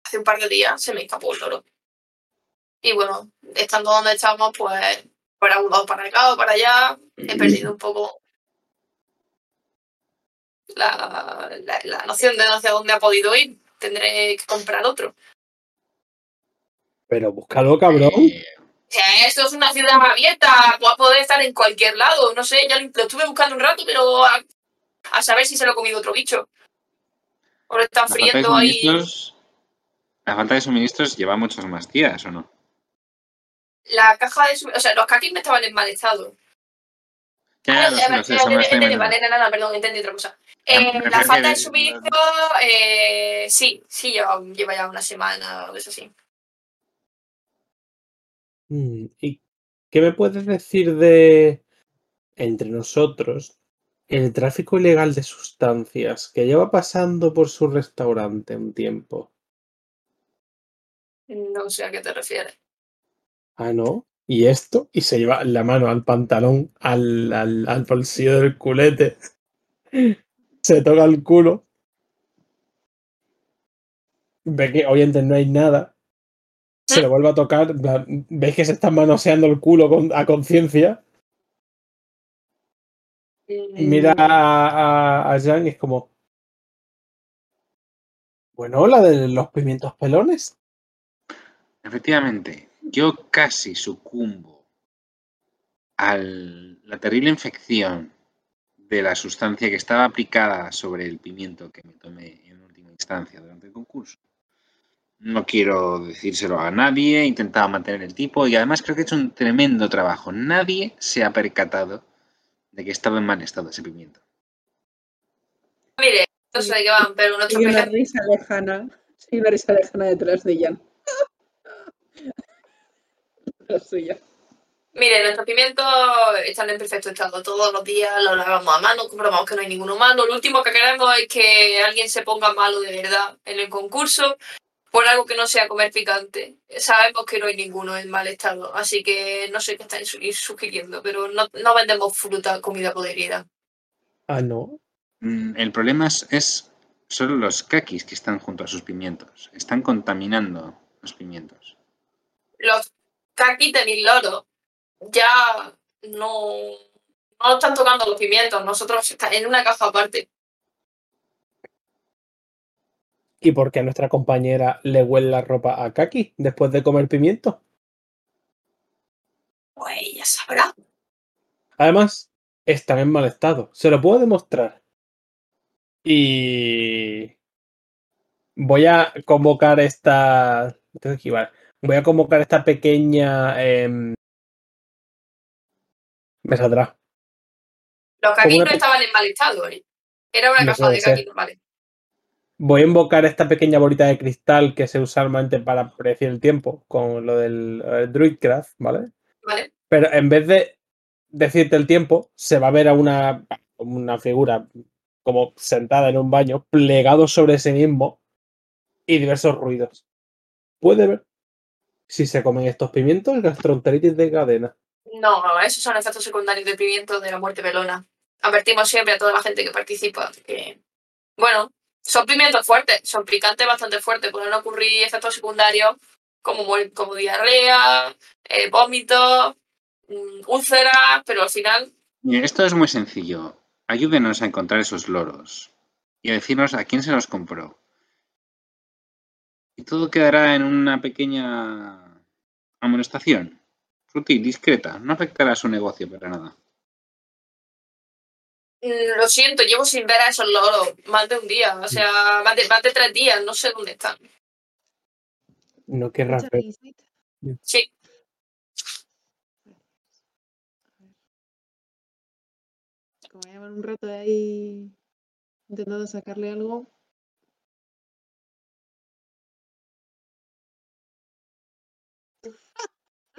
Hace un par de días se me escapó el loro. Y bueno, estando donde estábamos, pues para un lado, para acá o para allá, he perdido un poco la, la, la noción de hacia dónde ha podido ir. Tendré que comprar otro. Pero búscalo, cabrón. Eh, esto es una ciudad abierta, va a poder estar en cualquier lado. No sé, ya lo, estuve buscando un rato, pero a, a saber si se lo ha comido otro bicho. O lo está la, falta de friendo ahí. suministros, la falta de suministros lleva muchos más días, ¿o no? La caja de... su- O sea, los kakis me estaban en mal estado. Ah, sé, eso me estoy entendí, perdón, entendí otra cosa. Ya, Eh, me la falta de suministro, eh, sí, sí, lleva, lleva ya una semana o eso sí. Mm, ¿Y qué me puedes decir de, entre nosotros, el tráfico ilegal de sustancias que lleva pasando por su restaurante un tiempo? No sé a qué te refieres. Ah, no. ¿Y esto? Y se lleva la mano al pantalón, al, al, al bolsillo del culete. Se toca el culo. Ve que obviamente no hay nada. Se le vuelve a tocar. Ves que se está manoseando el culo con- a conciencia. Mira a, a, a Jan y es como. Bueno, la de los pimientos pelones. Efectivamente, yo casi sucumbo a la terrible infección de la sustancia que estaba aplicada sobre el pimiento que me tomé en última instancia durante el concurso. No quiero decírselo a nadie, he intentado mantener el tipo y además creo que he hecho un tremendo trabajo. Nadie se ha percatado de que estaba en mal estado ese pimiento. Mire, no sé de qué van, pero nuestro Hay una risa lejana. Sí, una risa lejana detrás de Jan. La suya. Mire, nuestros pimientos están en perfecto estado. Todos los días los lavamos a mano, comprobamos que no hay ninguno malo. Lo último que queremos es que alguien se ponga malo de verdad en el concurso por algo que no sea comer picante. Sabemos que no hay ninguno en mal estado, así que no sé qué estáis su- sugiriendo, pero no, no vendemos fruta, comida podrida. Ah, no. Mm, El problema es, es solo los kakis que están junto a sus pimientos. Están contaminando los pimientos. Los de mis loros ya no, no están tocando los pimientos, nosotros está en una caja aparte. ¿Y por qué a nuestra compañera le huele la ropa a Kaki después de comer pimiento? Pues ya sabrá. Además, están en mal estado. Se lo puedo demostrar. Y voy a convocar esta. Que esquivar. Voy a convocar esta pequeña. em, Me saldrá. Los pe- estaban en mal estado, ¿eh? Era una No caja de kakis normales. Voy a invocar esta pequeña bolita de cristal que se usa normalmente para predecir el tiempo con lo del eh, Druidcraft, ¿vale? ¿Vale? Pero en vez de decirte el tiempo, se va a ver a una, una figura como sentada en un baño, plegado sobre sí mismo y diversos ruidos. Puede ver si se comen estos pimientos, gastroenteritis de cadena. No, esos son efectos secundarios del pimiento de la muerte pelona. Advertimos siempre a toda la gente que participa que, bueno, son pimientos fuertes, son picantes bastante fuertes, pueden ocurrir efectos secundarios como, como diarrea, eh, vómitos, mm, úlceras, pero al final esto es muy sencillo. Ayúdenos a encontrar esos loros y a decirnos a quién se los compró. Y todo quedará en una pequeña amonestación. Sutil, discreta. No afectará a su negocio para nada. Mm, Lo siento, llevo sin ver a esos loros más de un día, o sea, más de, más de tres días, no sé dónde están. No querrás ver. Sí. Como llevan un rato de ahí intentando sacarle algo.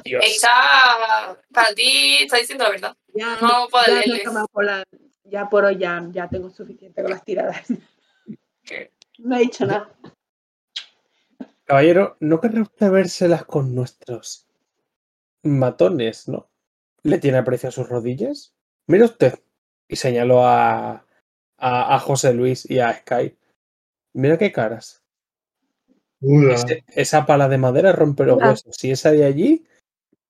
Dios. Está. Para ti, está diciendo la verdad. Ya, No puedo ya, ya por hoy ya, ya tengo suficiente con las tiradas. ¿Qué? No he dicho nada. Caballero, ¿no querrá usted vérselas con nuestros matones, no? ¿Le tiene aprecio a sus rodillas? Mire usted. Y señaló a, a, a José Luis y a Sky. Mira qué caras. Ese- esa pala de madera rompe los huesos. Si esa de allí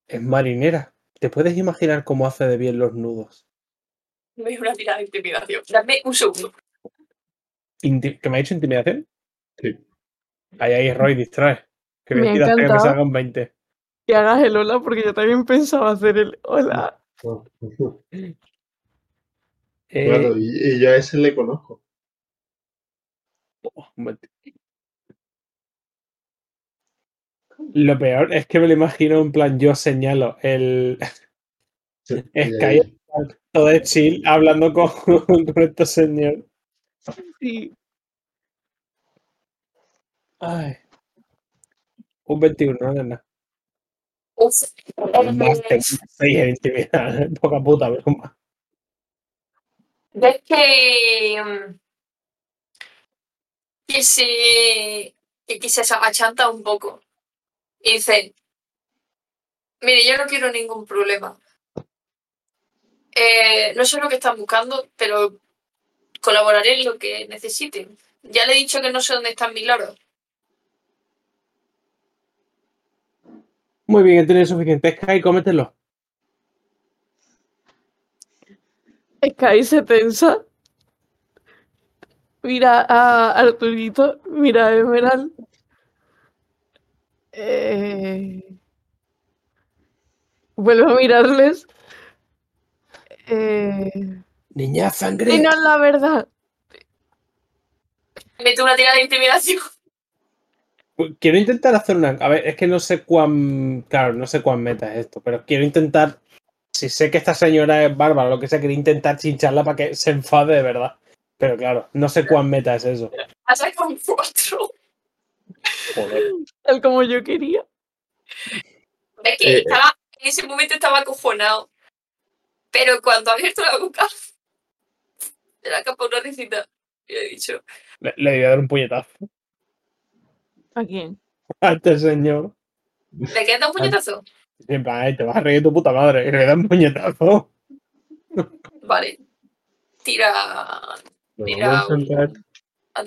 es marinera. ¿Te puedes imaginar cómo hace de bien los nudos? Me a una tirada de intimidación. Dame un segundo. Inti- ¿Que me ha dicho intimidación? Sí. Ahí, ahí, Roy, distrae. Que Me me que me salgan 20. Que hagas el hola porque yo también pensaba hacer el hola. Eh, Claro, y, y yo a ese le conozco. momento. Lo peor es que me lo imagino en plan, yo señalo el Sí, Sky todo de chill hablando con, con este señor. Sí. Ay. Un 21, no nada. Más tengo 6 en intimidad. Poca puta, más. ves que. mm, que se. que, que se achanta un poco. Y dice: Mire, yo no quiero ningún problema. Eh, no sé lo que están buscando, pero colaboraré en lo que necesiten. Ya le he dicho que no sé dónde están mis loros. Muy bien, he tenido suficiente. Sky, cómetelo. Sky se tensa. Mira a Arturito, mira a Emerald. Eh, Vuelve a mirarles. Eh, Niña, sangre. Dinos la verdad. Mete una tirada de intimidación. Quiero intentar hacer una. A ver, es que no sé cuán. Claro, no sé cuán meta es esto, pero quiero intentar. Si sé que esta señora es bárbara, lo que sea, quiero intentar chincharla para que se enfade de verdad. Pero claro, no sé cuán meta es eso. Ha sacado un 4. Joder. Tal como yo quería. Ves que Eh, estaba, en ese momento estaba acojonado. Pero cuando ha abierto la boca, se le ha escapado una risita. Y he dicho, Le, le voy a dar un puñetazo ¿A quién? a este señor. ¿le quieres dar un puñetazo? En plan, "Ay, te vas a reír de tu puta madre. Y le voy a dar un puñetazo. Vale. Tira Nos Mira, vamos a.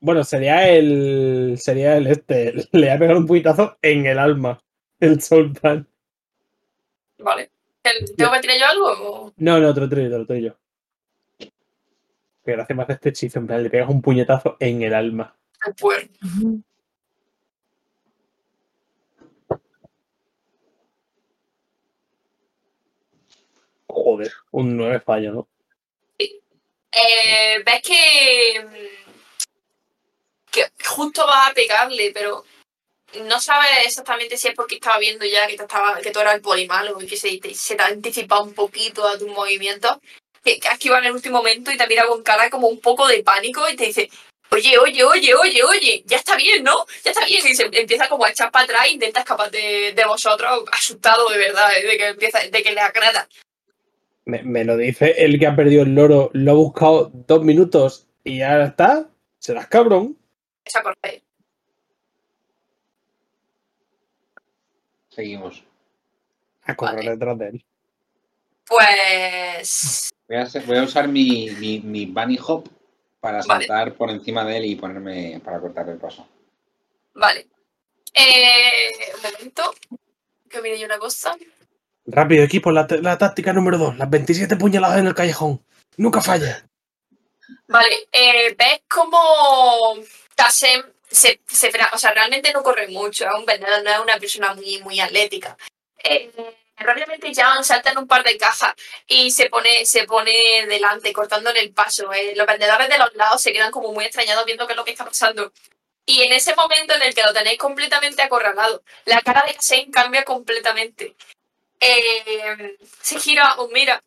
Bueno, sería el. Sería el este. Le voy a pegar un puñetazo en el alma. El Sultan. Vale. ¿El- ¿Tengo que tirar yo algo? o- No, no, otro trillo, otro trillo. Que gracia más de este hechizo, en plan, le pegas un puñetazo en el alma. al puerro? Joder, un 9 fallo, ¿no? Eh, ves que, mm, que justo vas a pegarle, pero no sabes exactamente si es porque estaba viendo ya que, te estaba, que tú eras el polimalo y que se te, ha anticipado un poquito a tus movimientos, que, que has en el último momento y te mira con cara como un poco de pánico y te dice, oye, oye, oye, oye, oye, ya está bien, ¿no? Ya está bien. Y se empieza como a echar para atrás e intenta escapar de, vosotros, asustado de verdad, ¿eh? de que empieza, de que le agrada. Me, me lo dice el que ha perdido el loro, lo ha buscado dos minutos y ya está. Serás cabrón. Esa cosa ahí. Seguimos. A correr Vale. detrás de él. Pues Voy a, hacer- voy a usar mi, mi, mi bunny hop para Vale. saltar por encima de él y ponerme para cortarle el paso. Vale. Eh, un momento. Que mire yo una cosa. Rápido, equipo, la, la táctica número 2. Las 27 puñaladas en el callejón. Nunca falla. Vale. Eh, ¿Ves cómo Tasem se, se? O sea, realmente no corre mucho. Un vendedor, no es una persona muy, muy atlética. Eh, rápidamente Jan salta en un par de cajas y se pone, se pone delante, cortándole el paso. Eh, los vendedores de los lados se quedan como muy extrañados viendo qué es lo que está pasando. Y en ese momento en el que lo tenéis completamente acorralado, la cara de Shane cambia completamente. Eh, se gira, os mira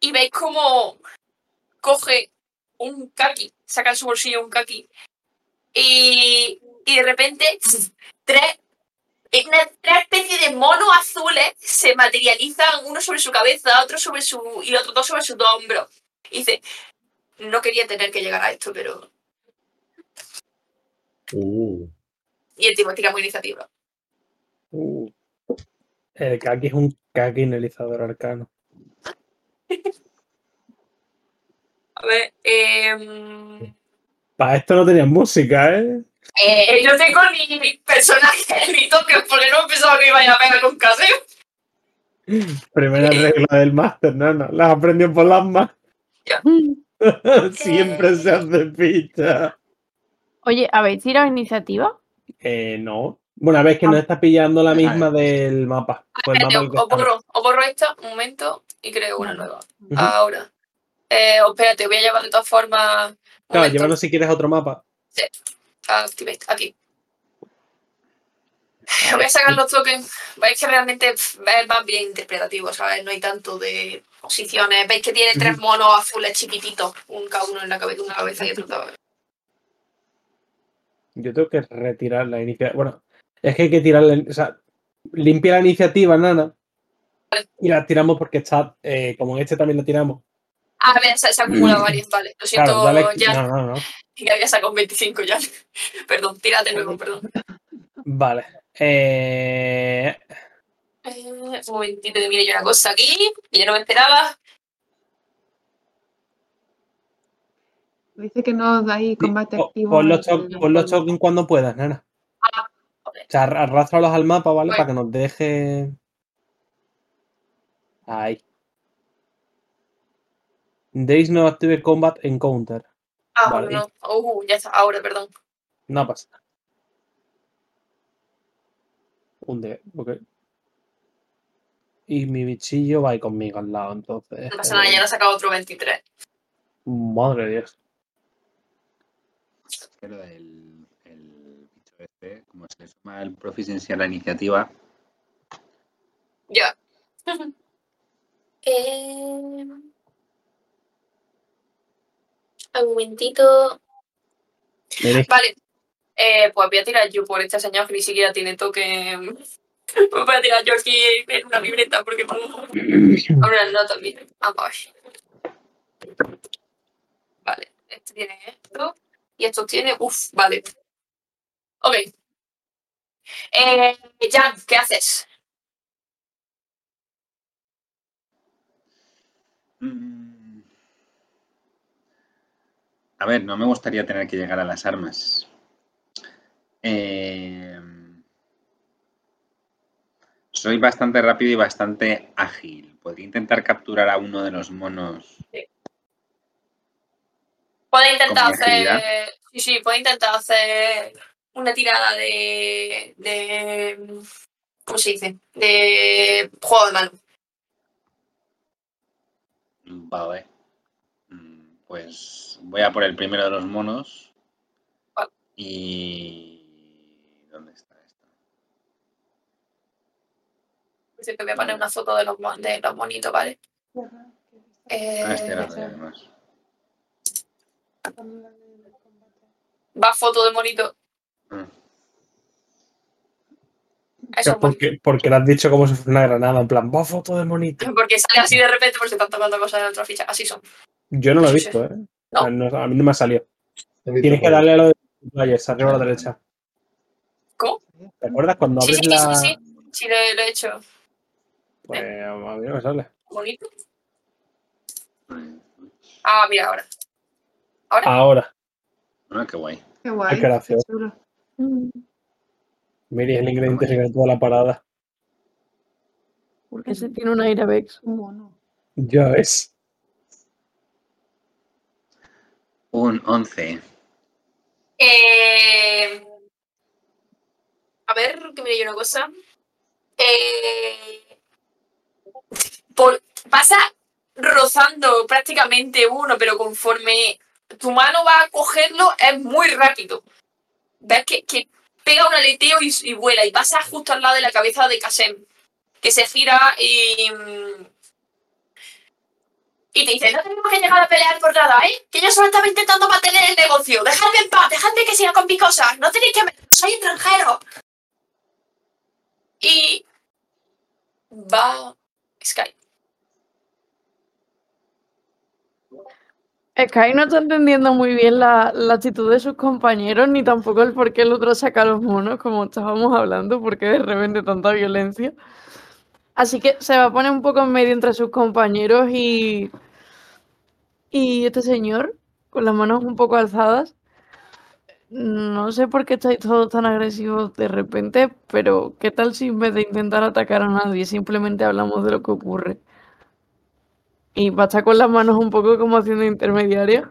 y veis como coge un kaki, saca de su bolsillo un kaki y, y de repente tres, una- tres especies de monos azules se materializan, uno sobre su cabeza, otro sobre su y los otros dos sobre sus dos hombros. Y dice, no quería tener que llegar a esto, pero... Uh, Y el tipo tira muy iniciativa. Uh. El Kaki es un Kaki analizador arcano. A ver, em, Para esto no tenían música, ¿eh? eh, yo tengo ni mi personaje ni toques porque no pensaba que iba a pegar con caseo. Primera regla del máster, no, no. Las aprendió por las más. Siempre se hace picha. Oye, ¿habéis tirado iniciativa? Eh, no. Bueno, a ver que no está pillando la misma del mapa. Pues el mapa os borro, os borro esta un momento y creo una nueva. Ahora. Eh, espérate, voy a llevar de todas formas. Claro, llévanos si quieres otro mapa. Activate, aquí. Voy a sacar los tokens. Veis que realmente es más bien interpretativo, ¿sabes? No hay tanto de posiciones. Veis que tiene tres monos azules chiquititos, un cada uno en la cabeza, una cabeza y otro. cabeza. Yo tengo que retirar la iniciativa. Bueno, es que hay que tirarla. O sea, limpia la iniciativa, Nana. Y la tiramos porque está. eh, como en este también la tiramos. Ah, ver, se, se acumula varios, vale. Lo siento, Claro, dale. ya. No, no, no. Ya había sacado un 25 ya. perdón, tírate de nuevo, perdón. Vale. Eh, Eh, un momentito que mire yo una cosa aquí, que yo no me esperaba. Dice que no hay combate activo. pon los, el tokens cuando puedas, Nana. Ah, O sea, arrástralos al mapa, ¿vale? Bueno. Para que nos deje. Ahí. Days no active combat encounter. Ah, Vale. no. Uh, ya está, ahora, perdón. No pasa nada. Un D, ok. Y mi bichillo va ahí conmigo al lado, entonces. No pasa nada, ya le he sacado otro 23. Madre de Dios. Pero el, el bicho este, como se le suma el proficiency a la iniciativa, Ya. eh... Un momentito. Vale. Eh, pues voy a tirar yo por este señor que ni siquiera tiene toque. Pues voy a tirar yo aquí en una libreta porque ahora no también. Vamos. Vale, este tiene esto. Y esto tiene. Uf, vale. Ok. Eh, Jan, ¿qué haces? Mm. A ver, no me gustaría tener que llegar a las armas. Eh, Soy bastante rápido y bastante ágil. Podría intentar capturar a uno de los monos. Puede intentar ¿Con mi hacer. Sí, sí, puede intentar hacer una tirada de. de. ¿Cómo se dice? De juego de mano. Vale. Mm, Pues voy a por el primero de los monos. Y. ¿Dónde está esto? Por cierto, voy a poner una foto de los, mon- de los monitos, ¿vale? Eh, Ah, este además. va foto de monito. Ah. Eso porque, porque lo has dicho como si fuera una granada, en plan, va foto de monito. Porque sale así de repente por si están tocando cosas en otra ficha. Así son. Yo no lo he Sí, sí. visto, ¿eh? No. No- a mí no me ha salido. Tienes que darle a lo de players, arriba a la derecha. ¿Cómo? ¿Te acuerdas cuando Sí, abres sí, sí, la. sí, sí. Sí, lo, he- lo he hecho. Pues a mí no me sale. Bonito. Ah, mira ahora. Ahora. Ahora, Ah, qué guay. Qué guay. Qué gracioso. Miri, el ingrediente secreto de la parada. Ese tiene un aire Vex. Un mono. Ya ves. Un 11. Eh, a ver, que mire yo una cosa. Eh, por- pasa rozando prácticamente uno, pero conforme tu mano va a cogerlo, es muy rápido. ves que, que pega un aleteo y, y vuela y pasa justo al lado de la cabeza de Kasem, que se gira y. Y te dice, no tenemos que llegar a pelear por nada, ¿eh? Que yo solo estaba intentando mantener el negocio. Dejadme en paz, dejadme que siga con mi cosas. No tenéis que... Soy extranjero. Y... Va... Sky. Sky no está entendiendo muy bien la, la actitud de sus compañeros, ni tampoco el por qué el otro saca los monos, como estábamos hablando, porque de repente tanta violencia. Así que se va a poner un poco en medio entre sus compañeros y. Y este señor, con las manos un poco alzadas. No sé por qué estáis todos tan agresivos de repente, pero ¿qué tal si en vez de intentar atacar a nadie, simplemente hablamos de lo que ocurre? Y va a estar con las manos un poco como haciendo intermediaria.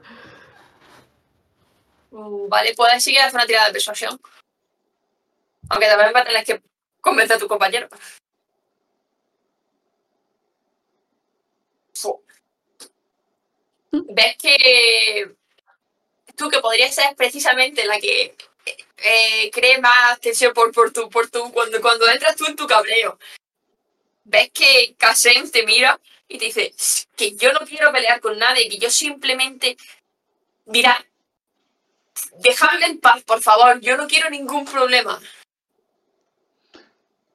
Mm, Vale, puedes seguir hacer una tirada de persuasión. Aunque también va a tener que convencer a tu compañero. Ves que tú, que podrías ser precisamente la que eh, cree más tensión por, por tu, por tu, cuando, cuando entras tú en tu cabreo. Ves que Kasem te mira y te dice que yo no quiero pelear con nadie, que yo simplemente, mira, dejadme en paz, por favor, yo no quiero ningún problema.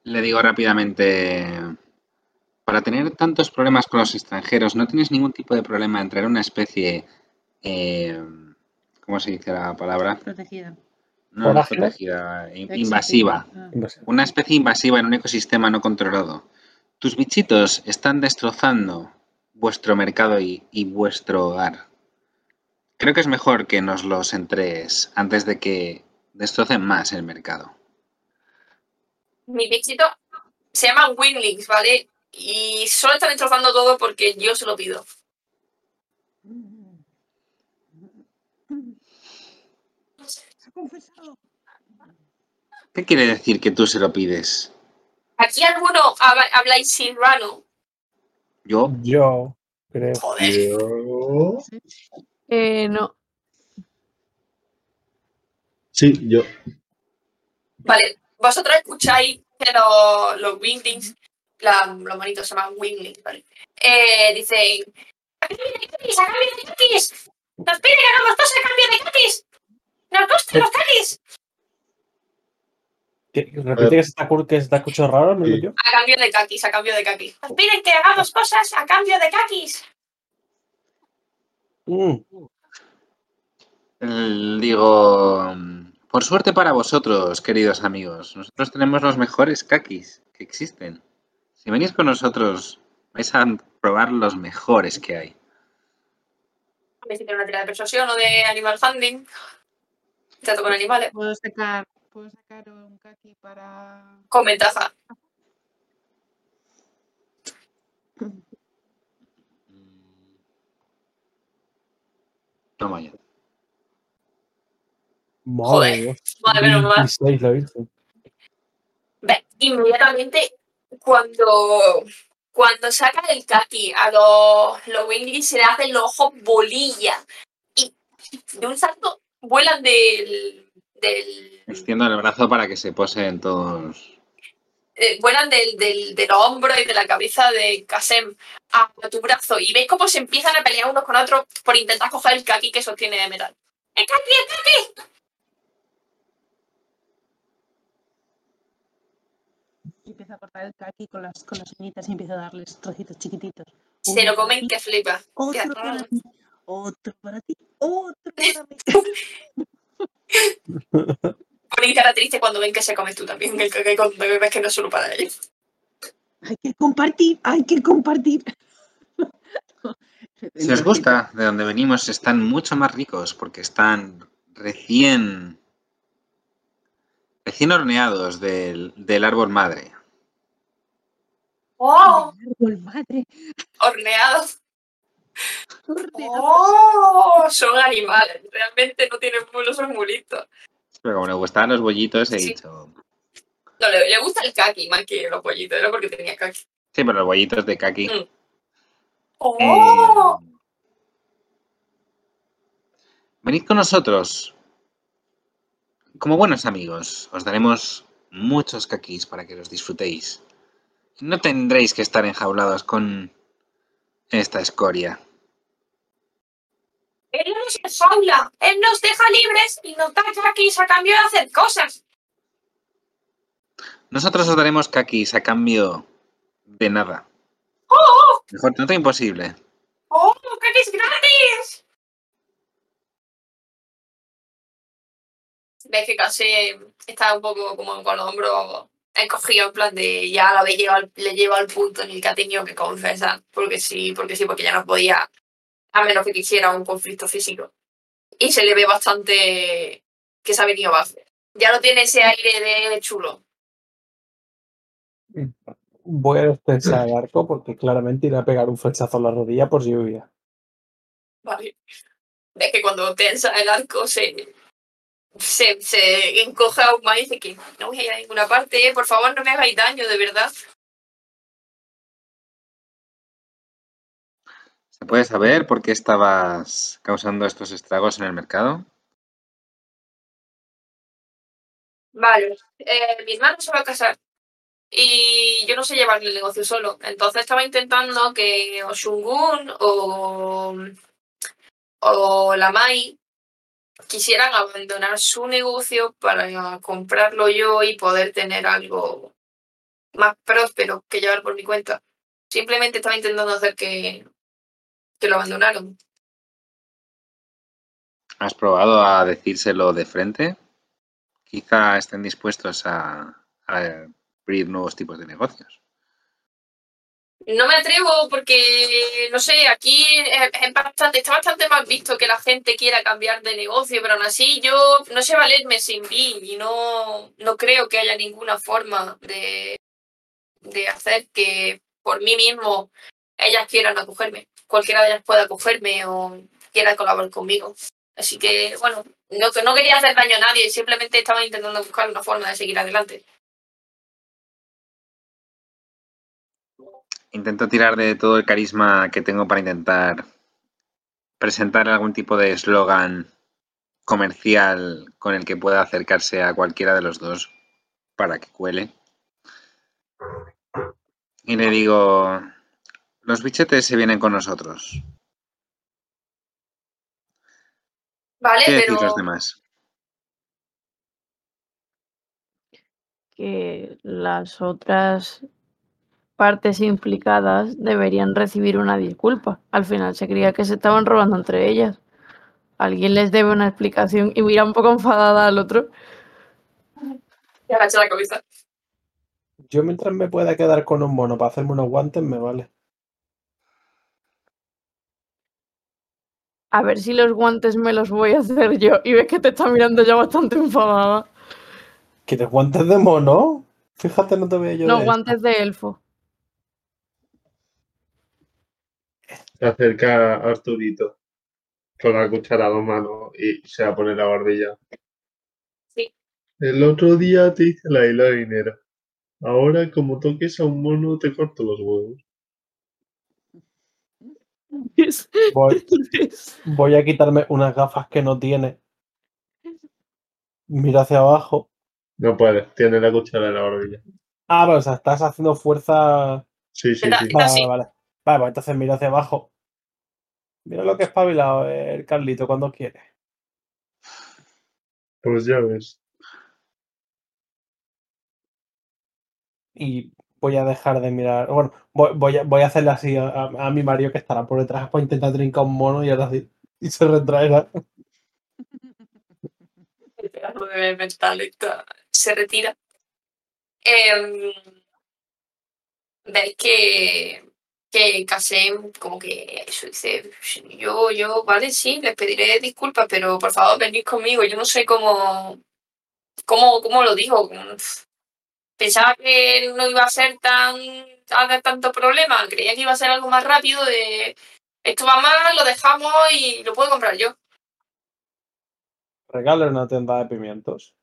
Le digo rápidamente, para tener tantos problemas con los extranjeros, ¿no tienes ningún tipo de problema en traer una especie, eh, ¿cómo se dice la palabra? Protegida. No, no protegida, in- invasiva. Ah. Una especie invasiva en un ecosistema no controlado. Tus bichitos están destrozando vuestro mercado y, y vuestro hogar. Creo que es mejor que nos los entregues antes de que destrocen más el mercado. Mi bichito se llaman Winglings, ¿vale? Y solo están destrozando todo porque yo se lo pido. ¿Qué quiere decir que tú se lo pides? Aquí alguno habla- habláis silvano. Yo, Yo creo. Joder. Yo... Eh, no. Sí, yo. Vale, vosotros escucháis que los, los Winglings, la- los manitos se llaman Winglings, ¿vale? Eh, dicen: ¡A cambio de caquis! ¡A cambio de caquis! ¡Nos pide que hagamos cosas a cambio de caquis! ¡Nos gustan los caquis! ¿Qué- Repite que se está, cu- que se está escuchando raro, ¿me Sí. yo? A cambio de caquis, a cambio de caquis. Nos piden que hagamos cosas a cambio de caquis. Mm, digo, por suerte para vosotros, queridos amigos, nosotros tenemos los mejores kakis que existen. Si venís con nosotros, vais a probar los mejores que hay. Me hiciste una tirada de persuasión o de animal handling. Trato con animales. Puedo sacar, puedo sacar un kaki para. Con ventaja. Toma ya. madre Joder. Vale, menos mal. 26 lo he visto. Ve, inmediatamente cuando, cuando sacan el kaki a los, los Winglings se le hacen los ojos bolilla. Y de un salto vuelan del. del Extiendo el brazo para que se posen todos. eh, vuelan del, del, del hombro y de la cabeza de Kasem a tu brazo y ves cómo se empiezan a pelear unos con otros por intentar coger el kaki que sostiene de metal. ¡El kaki, el kaki! Y empieza a cortar el kaki con las, con las uñitas y empieza a darles trocitos chiquititos. Se lo comen que flipa. Otro Qué para ti. Otro para ti. Otro para mí. Ponen cara triste cuando ven que se comes tú también el kaki cuando ves que no es solo para ellos. Hay que compartir, hay que compartir. Si os gusta de donde venimos, están mucho más ricos porque están recién. recién horneados del, del árbol madre. ¡Oh! Árbol madre. Horneados. horneado. ¡Oh! Son animales. Realmente no tienen mulos, son mulitos. Pero como le gustaban los bollitos, he Sí. dicho. No, le, le gusta el kaki más que los pollitos, era porque tenía kaki. Sí, pero los bollitos de kaki. Mm. ¡Oh! Eh, venid con nosotros. como buenos amigos, os daremos muchos kakis para que los disfrutéis. No tendréis que estar enjaulados con esta escoria. Él no nos enjaula, él nos deja libres y nos da kakis a cambio de hacer cosas. Nosotros os daremos kakis a cambio de nada. ¡Oh! Mejor, no te imposible. ¡Oh! ¡Kakis gratis! Ves que casi está un poco como con los hombros encogidos, en plan de ya la habéis llevado, le lleva al punto en el que ha tenido que confesar. Porque sí, porque sí, porque ya no podía, a menos que quisiera un conflicto físico. Y se le ve bastante que se ha venido abajo. Ya no tiene ese aire de chulo. Voy a destensar el arco porque claramente iré a pegar un flechazo en la rodilla por lluvia. Vale. Ves que cuando tensa el arco se, se, se encoge aún más y dice que no voy a ir a ninguna parte, ¿eh? por favor no me hagáis daño, de verdad. ¿Se puede saber por qué estabas causando estos estragos en el mercado? Vale, eh, mi hermano se va a casar y yo no sé llevar el negocio solo. Entonces estaba intentando que o Shungun o, o la Mai quisieran abandonar su negocio para comprarlo yo y poder tener algo más próspero que llevar por mi cuenta. Simplemente estaba intentando hacer que, que lo abandonaron. ¿Has probado a decírselo de frente? Quizá estén dispuestos a, a abrir nuevos tipos de negocios. No me atrevo porque, no sé, aquí es, bastante, está bastante más visto que la gente quiera cambiar de negocio, pero aún así yo no sé valerme sin mí y no, no creo que haya ninguna forma de, de hacer que por mí mismo ellas quieran acogerme. Cualquiera de ellas pueda acogerme o quiera colaborar conmigo. Así que, bueno, no, no quería hacer daño a nadie, simplemente estaba intentando buscar una forma de seguir adelante. Intento tirar de todo el carisma que tengo para intentar presentar algún tipo de eslogan comercial con el que pueda acercarse a cualquiera de los dos para que cuele. Y le digo, los bichetes se vienen con nosotros. Vale, ¿Qué pero decís los demás? que las otras partes implicadas deberían recibir una disculpa. Al final se creía que se estaban robando entre ellas. Alguien les debe una explicación y mira un poco enfadada al otro. ya agacha la cabeza. Yo mientras me pueda quedar con un mono para hacerme unos guantes, me vale. A ver si los guantes me los voy a hacer yo. Y ves que te está mirando ya bastante enfadada. ¿Quieres guantes de mono? Fíjate, no te veo yo. No, de guantes de elfo. Se acerca Arturito con la cuchara a dos manos y se va a poner la barbilla. Sí. El otro día te hice la eyeliner. Ahora, como toques a un mono, te corto los huevos. Voy, voy a quitarme unas gafas que no tiene. Miro hacia abajo. No puedes, tiene la cuchara en la barbilla. Ah, vale, o sea, estás haciendo fuerza. Sí, sí, sí. Vale. Vale, pues entonces miro hacia abajo. Mira lo que es espabilado el Carlito cuando quiere. Pues ya ves. Y voy a dejar de mirar. Bueno, voy, voy, a, voy a hacerle así a, a- a mi Mario que estará por detrás para intentar trincar un mono y ahora sí. Y se retraerá. El pedazo de mental se retira. Em, Veis que, que Kasem como que eso dice, yo, yo, vale, sí, les pediré disculpas, pero por favor venid conmigo. Yo no sé cómo, cómo, cómo lo digo. Pensaba que no iba a ser tan, tan tanto problema. Creía que iba a ser algo más rápido de esto va mal, lo dejamos y lo puedo comprar yo. Regalo una tienda de pimientos.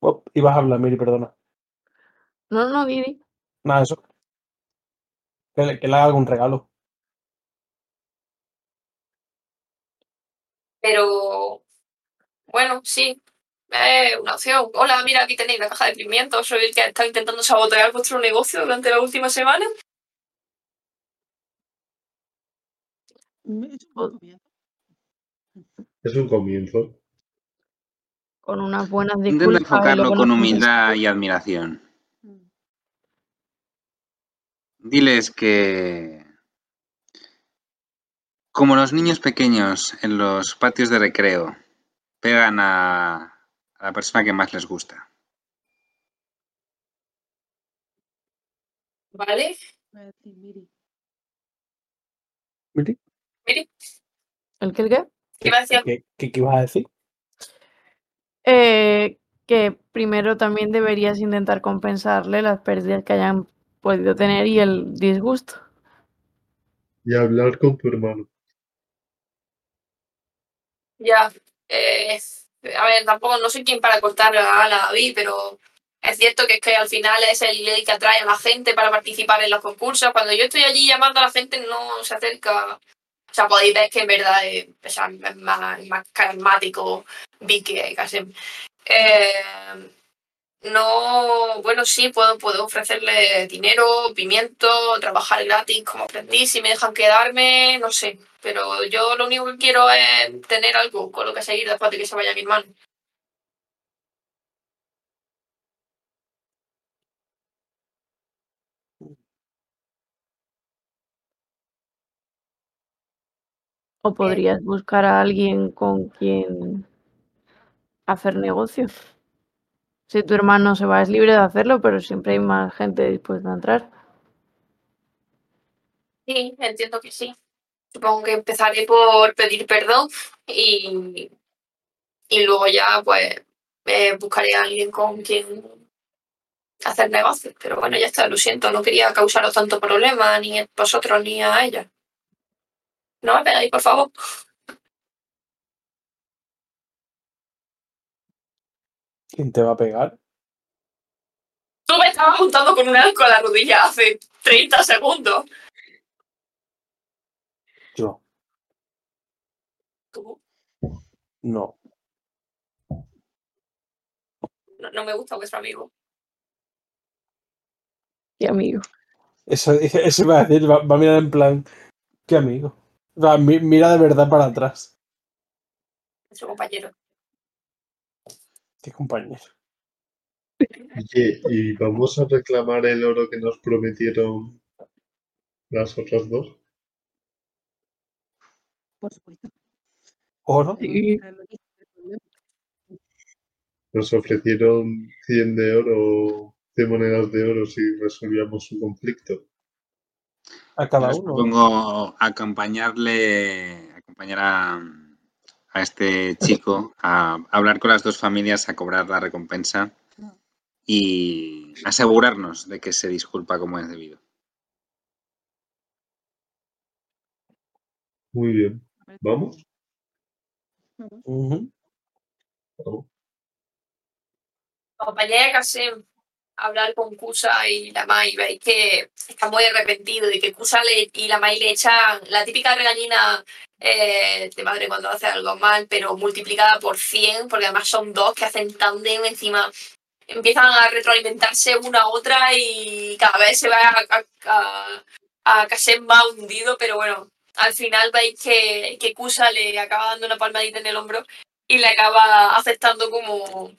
Uop, ibas a hablar, Miri, perdona. No, no, Didi. Nada, eso. Que le, que le haga algún regalo. Pero bueno, sí. Es una opción. Hola, mira, aquí tenéis la caja de pimientos. Soy el que ha estado intentando sabotear vuestro negocio durante la última semana. Es un comienzo. Con unas buenas Intenta disculpas. y enfocarlo con humildad y admiración. Diles que, como los niños pequeños en los patios de recreo, pegan a, a la persona que más les gusta. ¿Vale? Voy a decir, Miri. Mire, ¿El qué, el qué? ¿qué iba a decir? ¿Qué, qué, qué ibas a decir? Eh, que primero también deberías intentar compensarle las pérdidas que hayan podido tener y el disgusto. Y hablar con tu hermano. Ya. eh, a ver, tampoco no soy quien para cortar la ala a David, pero es cierto que es que al final es el, el que atrae a la gente para participar en los concursos. Cuando yo estoy allí llamando a la gente, no se acerca. O sea, podéis ver que en verdad es, más, es más carismático Vicky que Kasem. Eh, no, bueno, sí, puedo, puedo ofrecerle dinero, pimiento, trabajar gratis como aprendiz, si me dejan quedarme, no sé. Pero yo lo único que quiero es tener algo con lo que seguir después de que se vaya mi hermano. O podrías buscar a alguien con quien hacer negocio. Si tu hermano se va, es libre de hacerlo, pero siempre hay más gente dispuesta a entrar. Sí, entiendo que sí. Supongo que empezaré por pedir perdón y, y luego ya pues eh, buscaré a alguien con quien hacer negocios. Pero bueno, ya está, lo siento, no quería causaros tanto problema ni a vosotros ni a ella. No me pegáis, por favor. ¿Quién te va a pegar? Tú me estabas juntando con un arco a la rodilla hace 30 segundos. Yo. Tú, No. no, no me gusta vuestro amigo. Y amigo. Eso, eso iba a decir, va, va a mirar en plan. ¿Qué amigo? Mi- mira de verdad para atrás. Vuestro compañero. Qué compañero. Oye, ¿y vamos a reclamar el oro que nos prometieron las otras dos? Por supuesto. ¿Oro? Sí. Nos ofrecieron 100 de oro, 100 monedas de oro si resolvíamos su conflicto. A cada uno. propongo acompañarle, acompañar a, a este chico a hablar con las dos familias, a cobrar la recompensa y asegurarnos de que se disculpa como es debido. Muy bien. ¿Vamos? Kasem a hablar con Kusa y la Mai. Veis que está muy arrepentido y que Kusa le- y la Mai le echan la típica regañina eh, de madre cuando hace algo mal, pero multiplicada por 100, porque además son dos que hacen tándem encima. Empiezan a retroalimentarse una a otra y cada vez se va a, a, más hundido, pero bueno, al final veis que, que Kusa le acaba dando una palmadita en el hombro y le acaba aceptando como,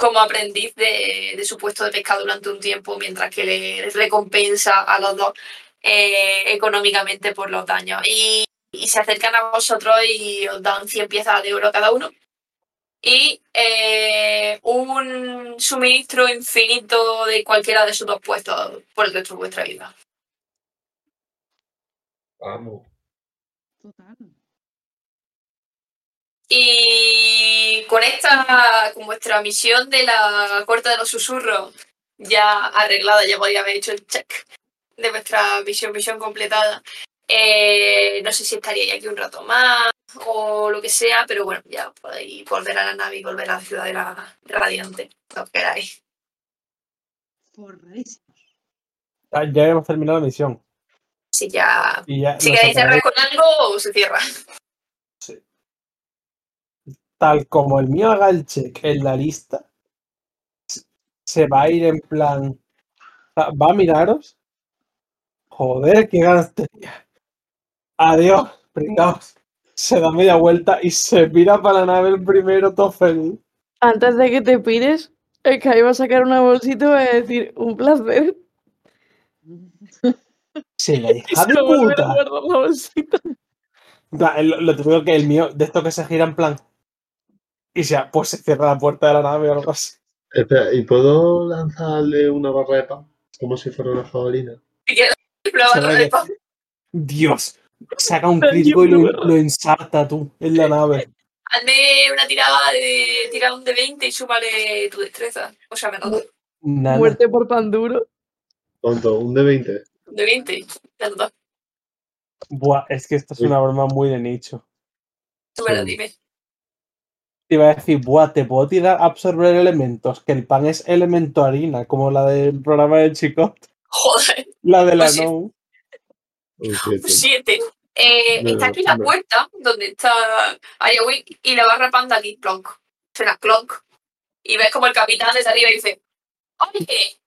como aprendiz de, de su puesto de pesca durante un tiempo, mientras que le recompensa a los dos eh, económicamente por los daños. Y, y se acercan a vosotros y os dan 100 piezas de oro cada uno. Y eh, un suministro infinito de cualquiera de sus dos puestos por el resto de vuestra vida. Vamos. Total. Y con esta, con vuestra misión de la Corte de los Susurros ya arreglada, ya podía haber hecho el check de vuestra misión, misión completada. Eh, no sé si estaríais aquí un rato más o lo que sea, pero bueno, ya podéis volver a la nave y volver a la ciudad de la radiante, lo que queráis. Ah, Ya hemos terminado la misión. Si ya, Y ya si queréis cerrar con algo, se cierra. Tal como el mío haga el check en la lista, se va a ir en plan. Va va a miraros. Joder, qué ganas tenía. Adiós, pringaos. Se da media vuelta y se mira para la nave el primero, todo feliz. Antes de que te pires, el que iba a sacar una bolsita y va a decir un placer. Sí, la hija se de va puta. guardar la el- Lo típico que el mío, de esto que se gira en plan. Y ya, pues se cierra la puerta de la nave o algo así. Espera, ¿y puedo lanzarle una barra de pan? Como si fuera una jabalina. Dios, saca un crítico y lo, lo ensarta tú en la nave. Hazme una tirada de tirar un de 20 y súmale tu destreza. O sea, menos. Muerte por pan duro. ¿Cuánto? ¿Un de 20? de 20. Ya. Buah, es que esto es una broma muy de nicho. Tú me lo dime. Te iba a decir, buah, te puedo tirar absorber elementos, que el pan es elemento harina, como la del programa de Chicot, Joder, la de la Pues no. Siete. 7. Eh, No, está aquí la no. puerta donde está Ayahui y la barra pan de aquí, plonk. Suena clonk. Y ves como el capitán desde arriba dice: Oye,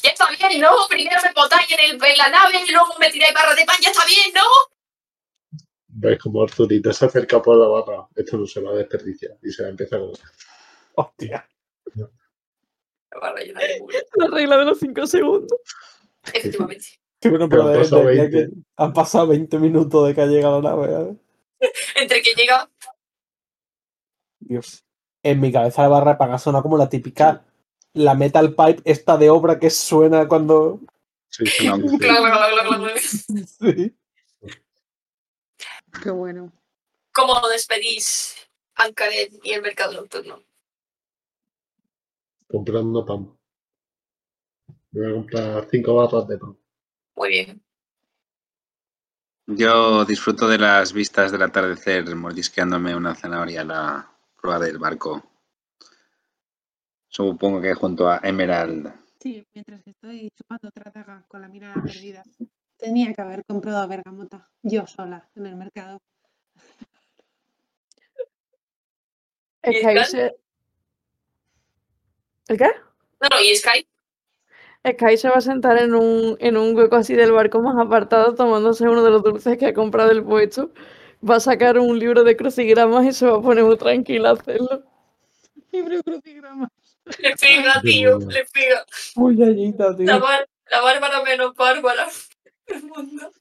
ya está bien, ¿no? Primero me botáis en, el, en la nave y luego me tiráis barra de pan, ya está bien, ¿no? Ves como Arturito se acerca por la barra. Esto no se va a desperdiciar. Y se va a empezar a... Hostia. La barra llena de. La regla de los 5 segundos. Efectivamente. Sí, bueno, Pero pero han de- pasado de- de 20. que han pasado 20 minutos de que ha llegado la nave. ¿eh? Entre que llega, Dios. En mi cabeza la barra de ha sonado como la típica, la metal pipe esta de obra que suena cuando... Sí, sí, sí. Qué bueno. ¿cómo despedís Ancaret y el mercado nocturno? Comprando pan. Voy a comprar cinco barras de pan. Muy bien. Yo disfruto de las vistas del atardecer mordisqueándome una zanahoria a la proa del barco. Supongo que junto a Emerald. Sí, mientras que estoy chupando otra daga con la mirada perdida. Tenía que haber comprado bergamota yo sola en el mercado. Es ¿Y que ahí Sky? se... ¿El qué? No, no, y Sky, Sky se va a sentar en un, en un hueco así del barco más apartado tomándose uno de los dulces que ha comprado el puesto. Va a sacar un libro de crucigramas y se va a poner muy tranquila a hacerlo. Libro de crucigramas. le pega, tío, le pega. Muy gallita, tío. La, bar- la bárbara menos bárbara del mundo.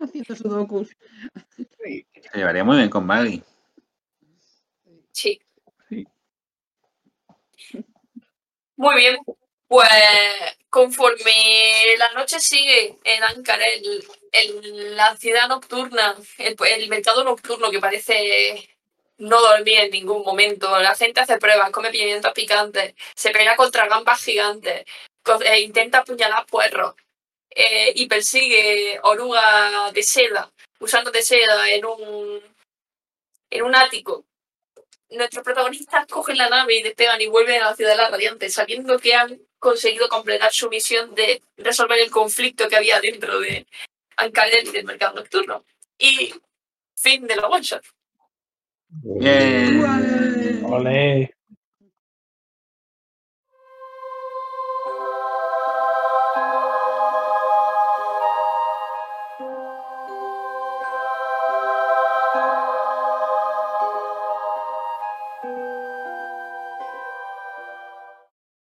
Haciendo sudokus. Se llevaría muy bien con Maggie. Sí. Sí. Muy bien. Pues conforme la noche sigue en Ankara, el, el- la ciudad nocturna, el, el mercado nocturno que parece no dormir en ningún momento, la gente hace pruebas, come pimientos picantes, se pelea contra gambas gigantes, co- e intenta apuñalar puerros eh, y persigue oruga de seda, usando de seda en un, en un ático nuestros protagonistas cogen la nave y despegan y vuelven a la ciudad de la Radiante, sabiendo que han conseguido completar su misión de resolver el conflicto que había dentro de Ancaret y del mercado nocturno. Y fin de la one shot.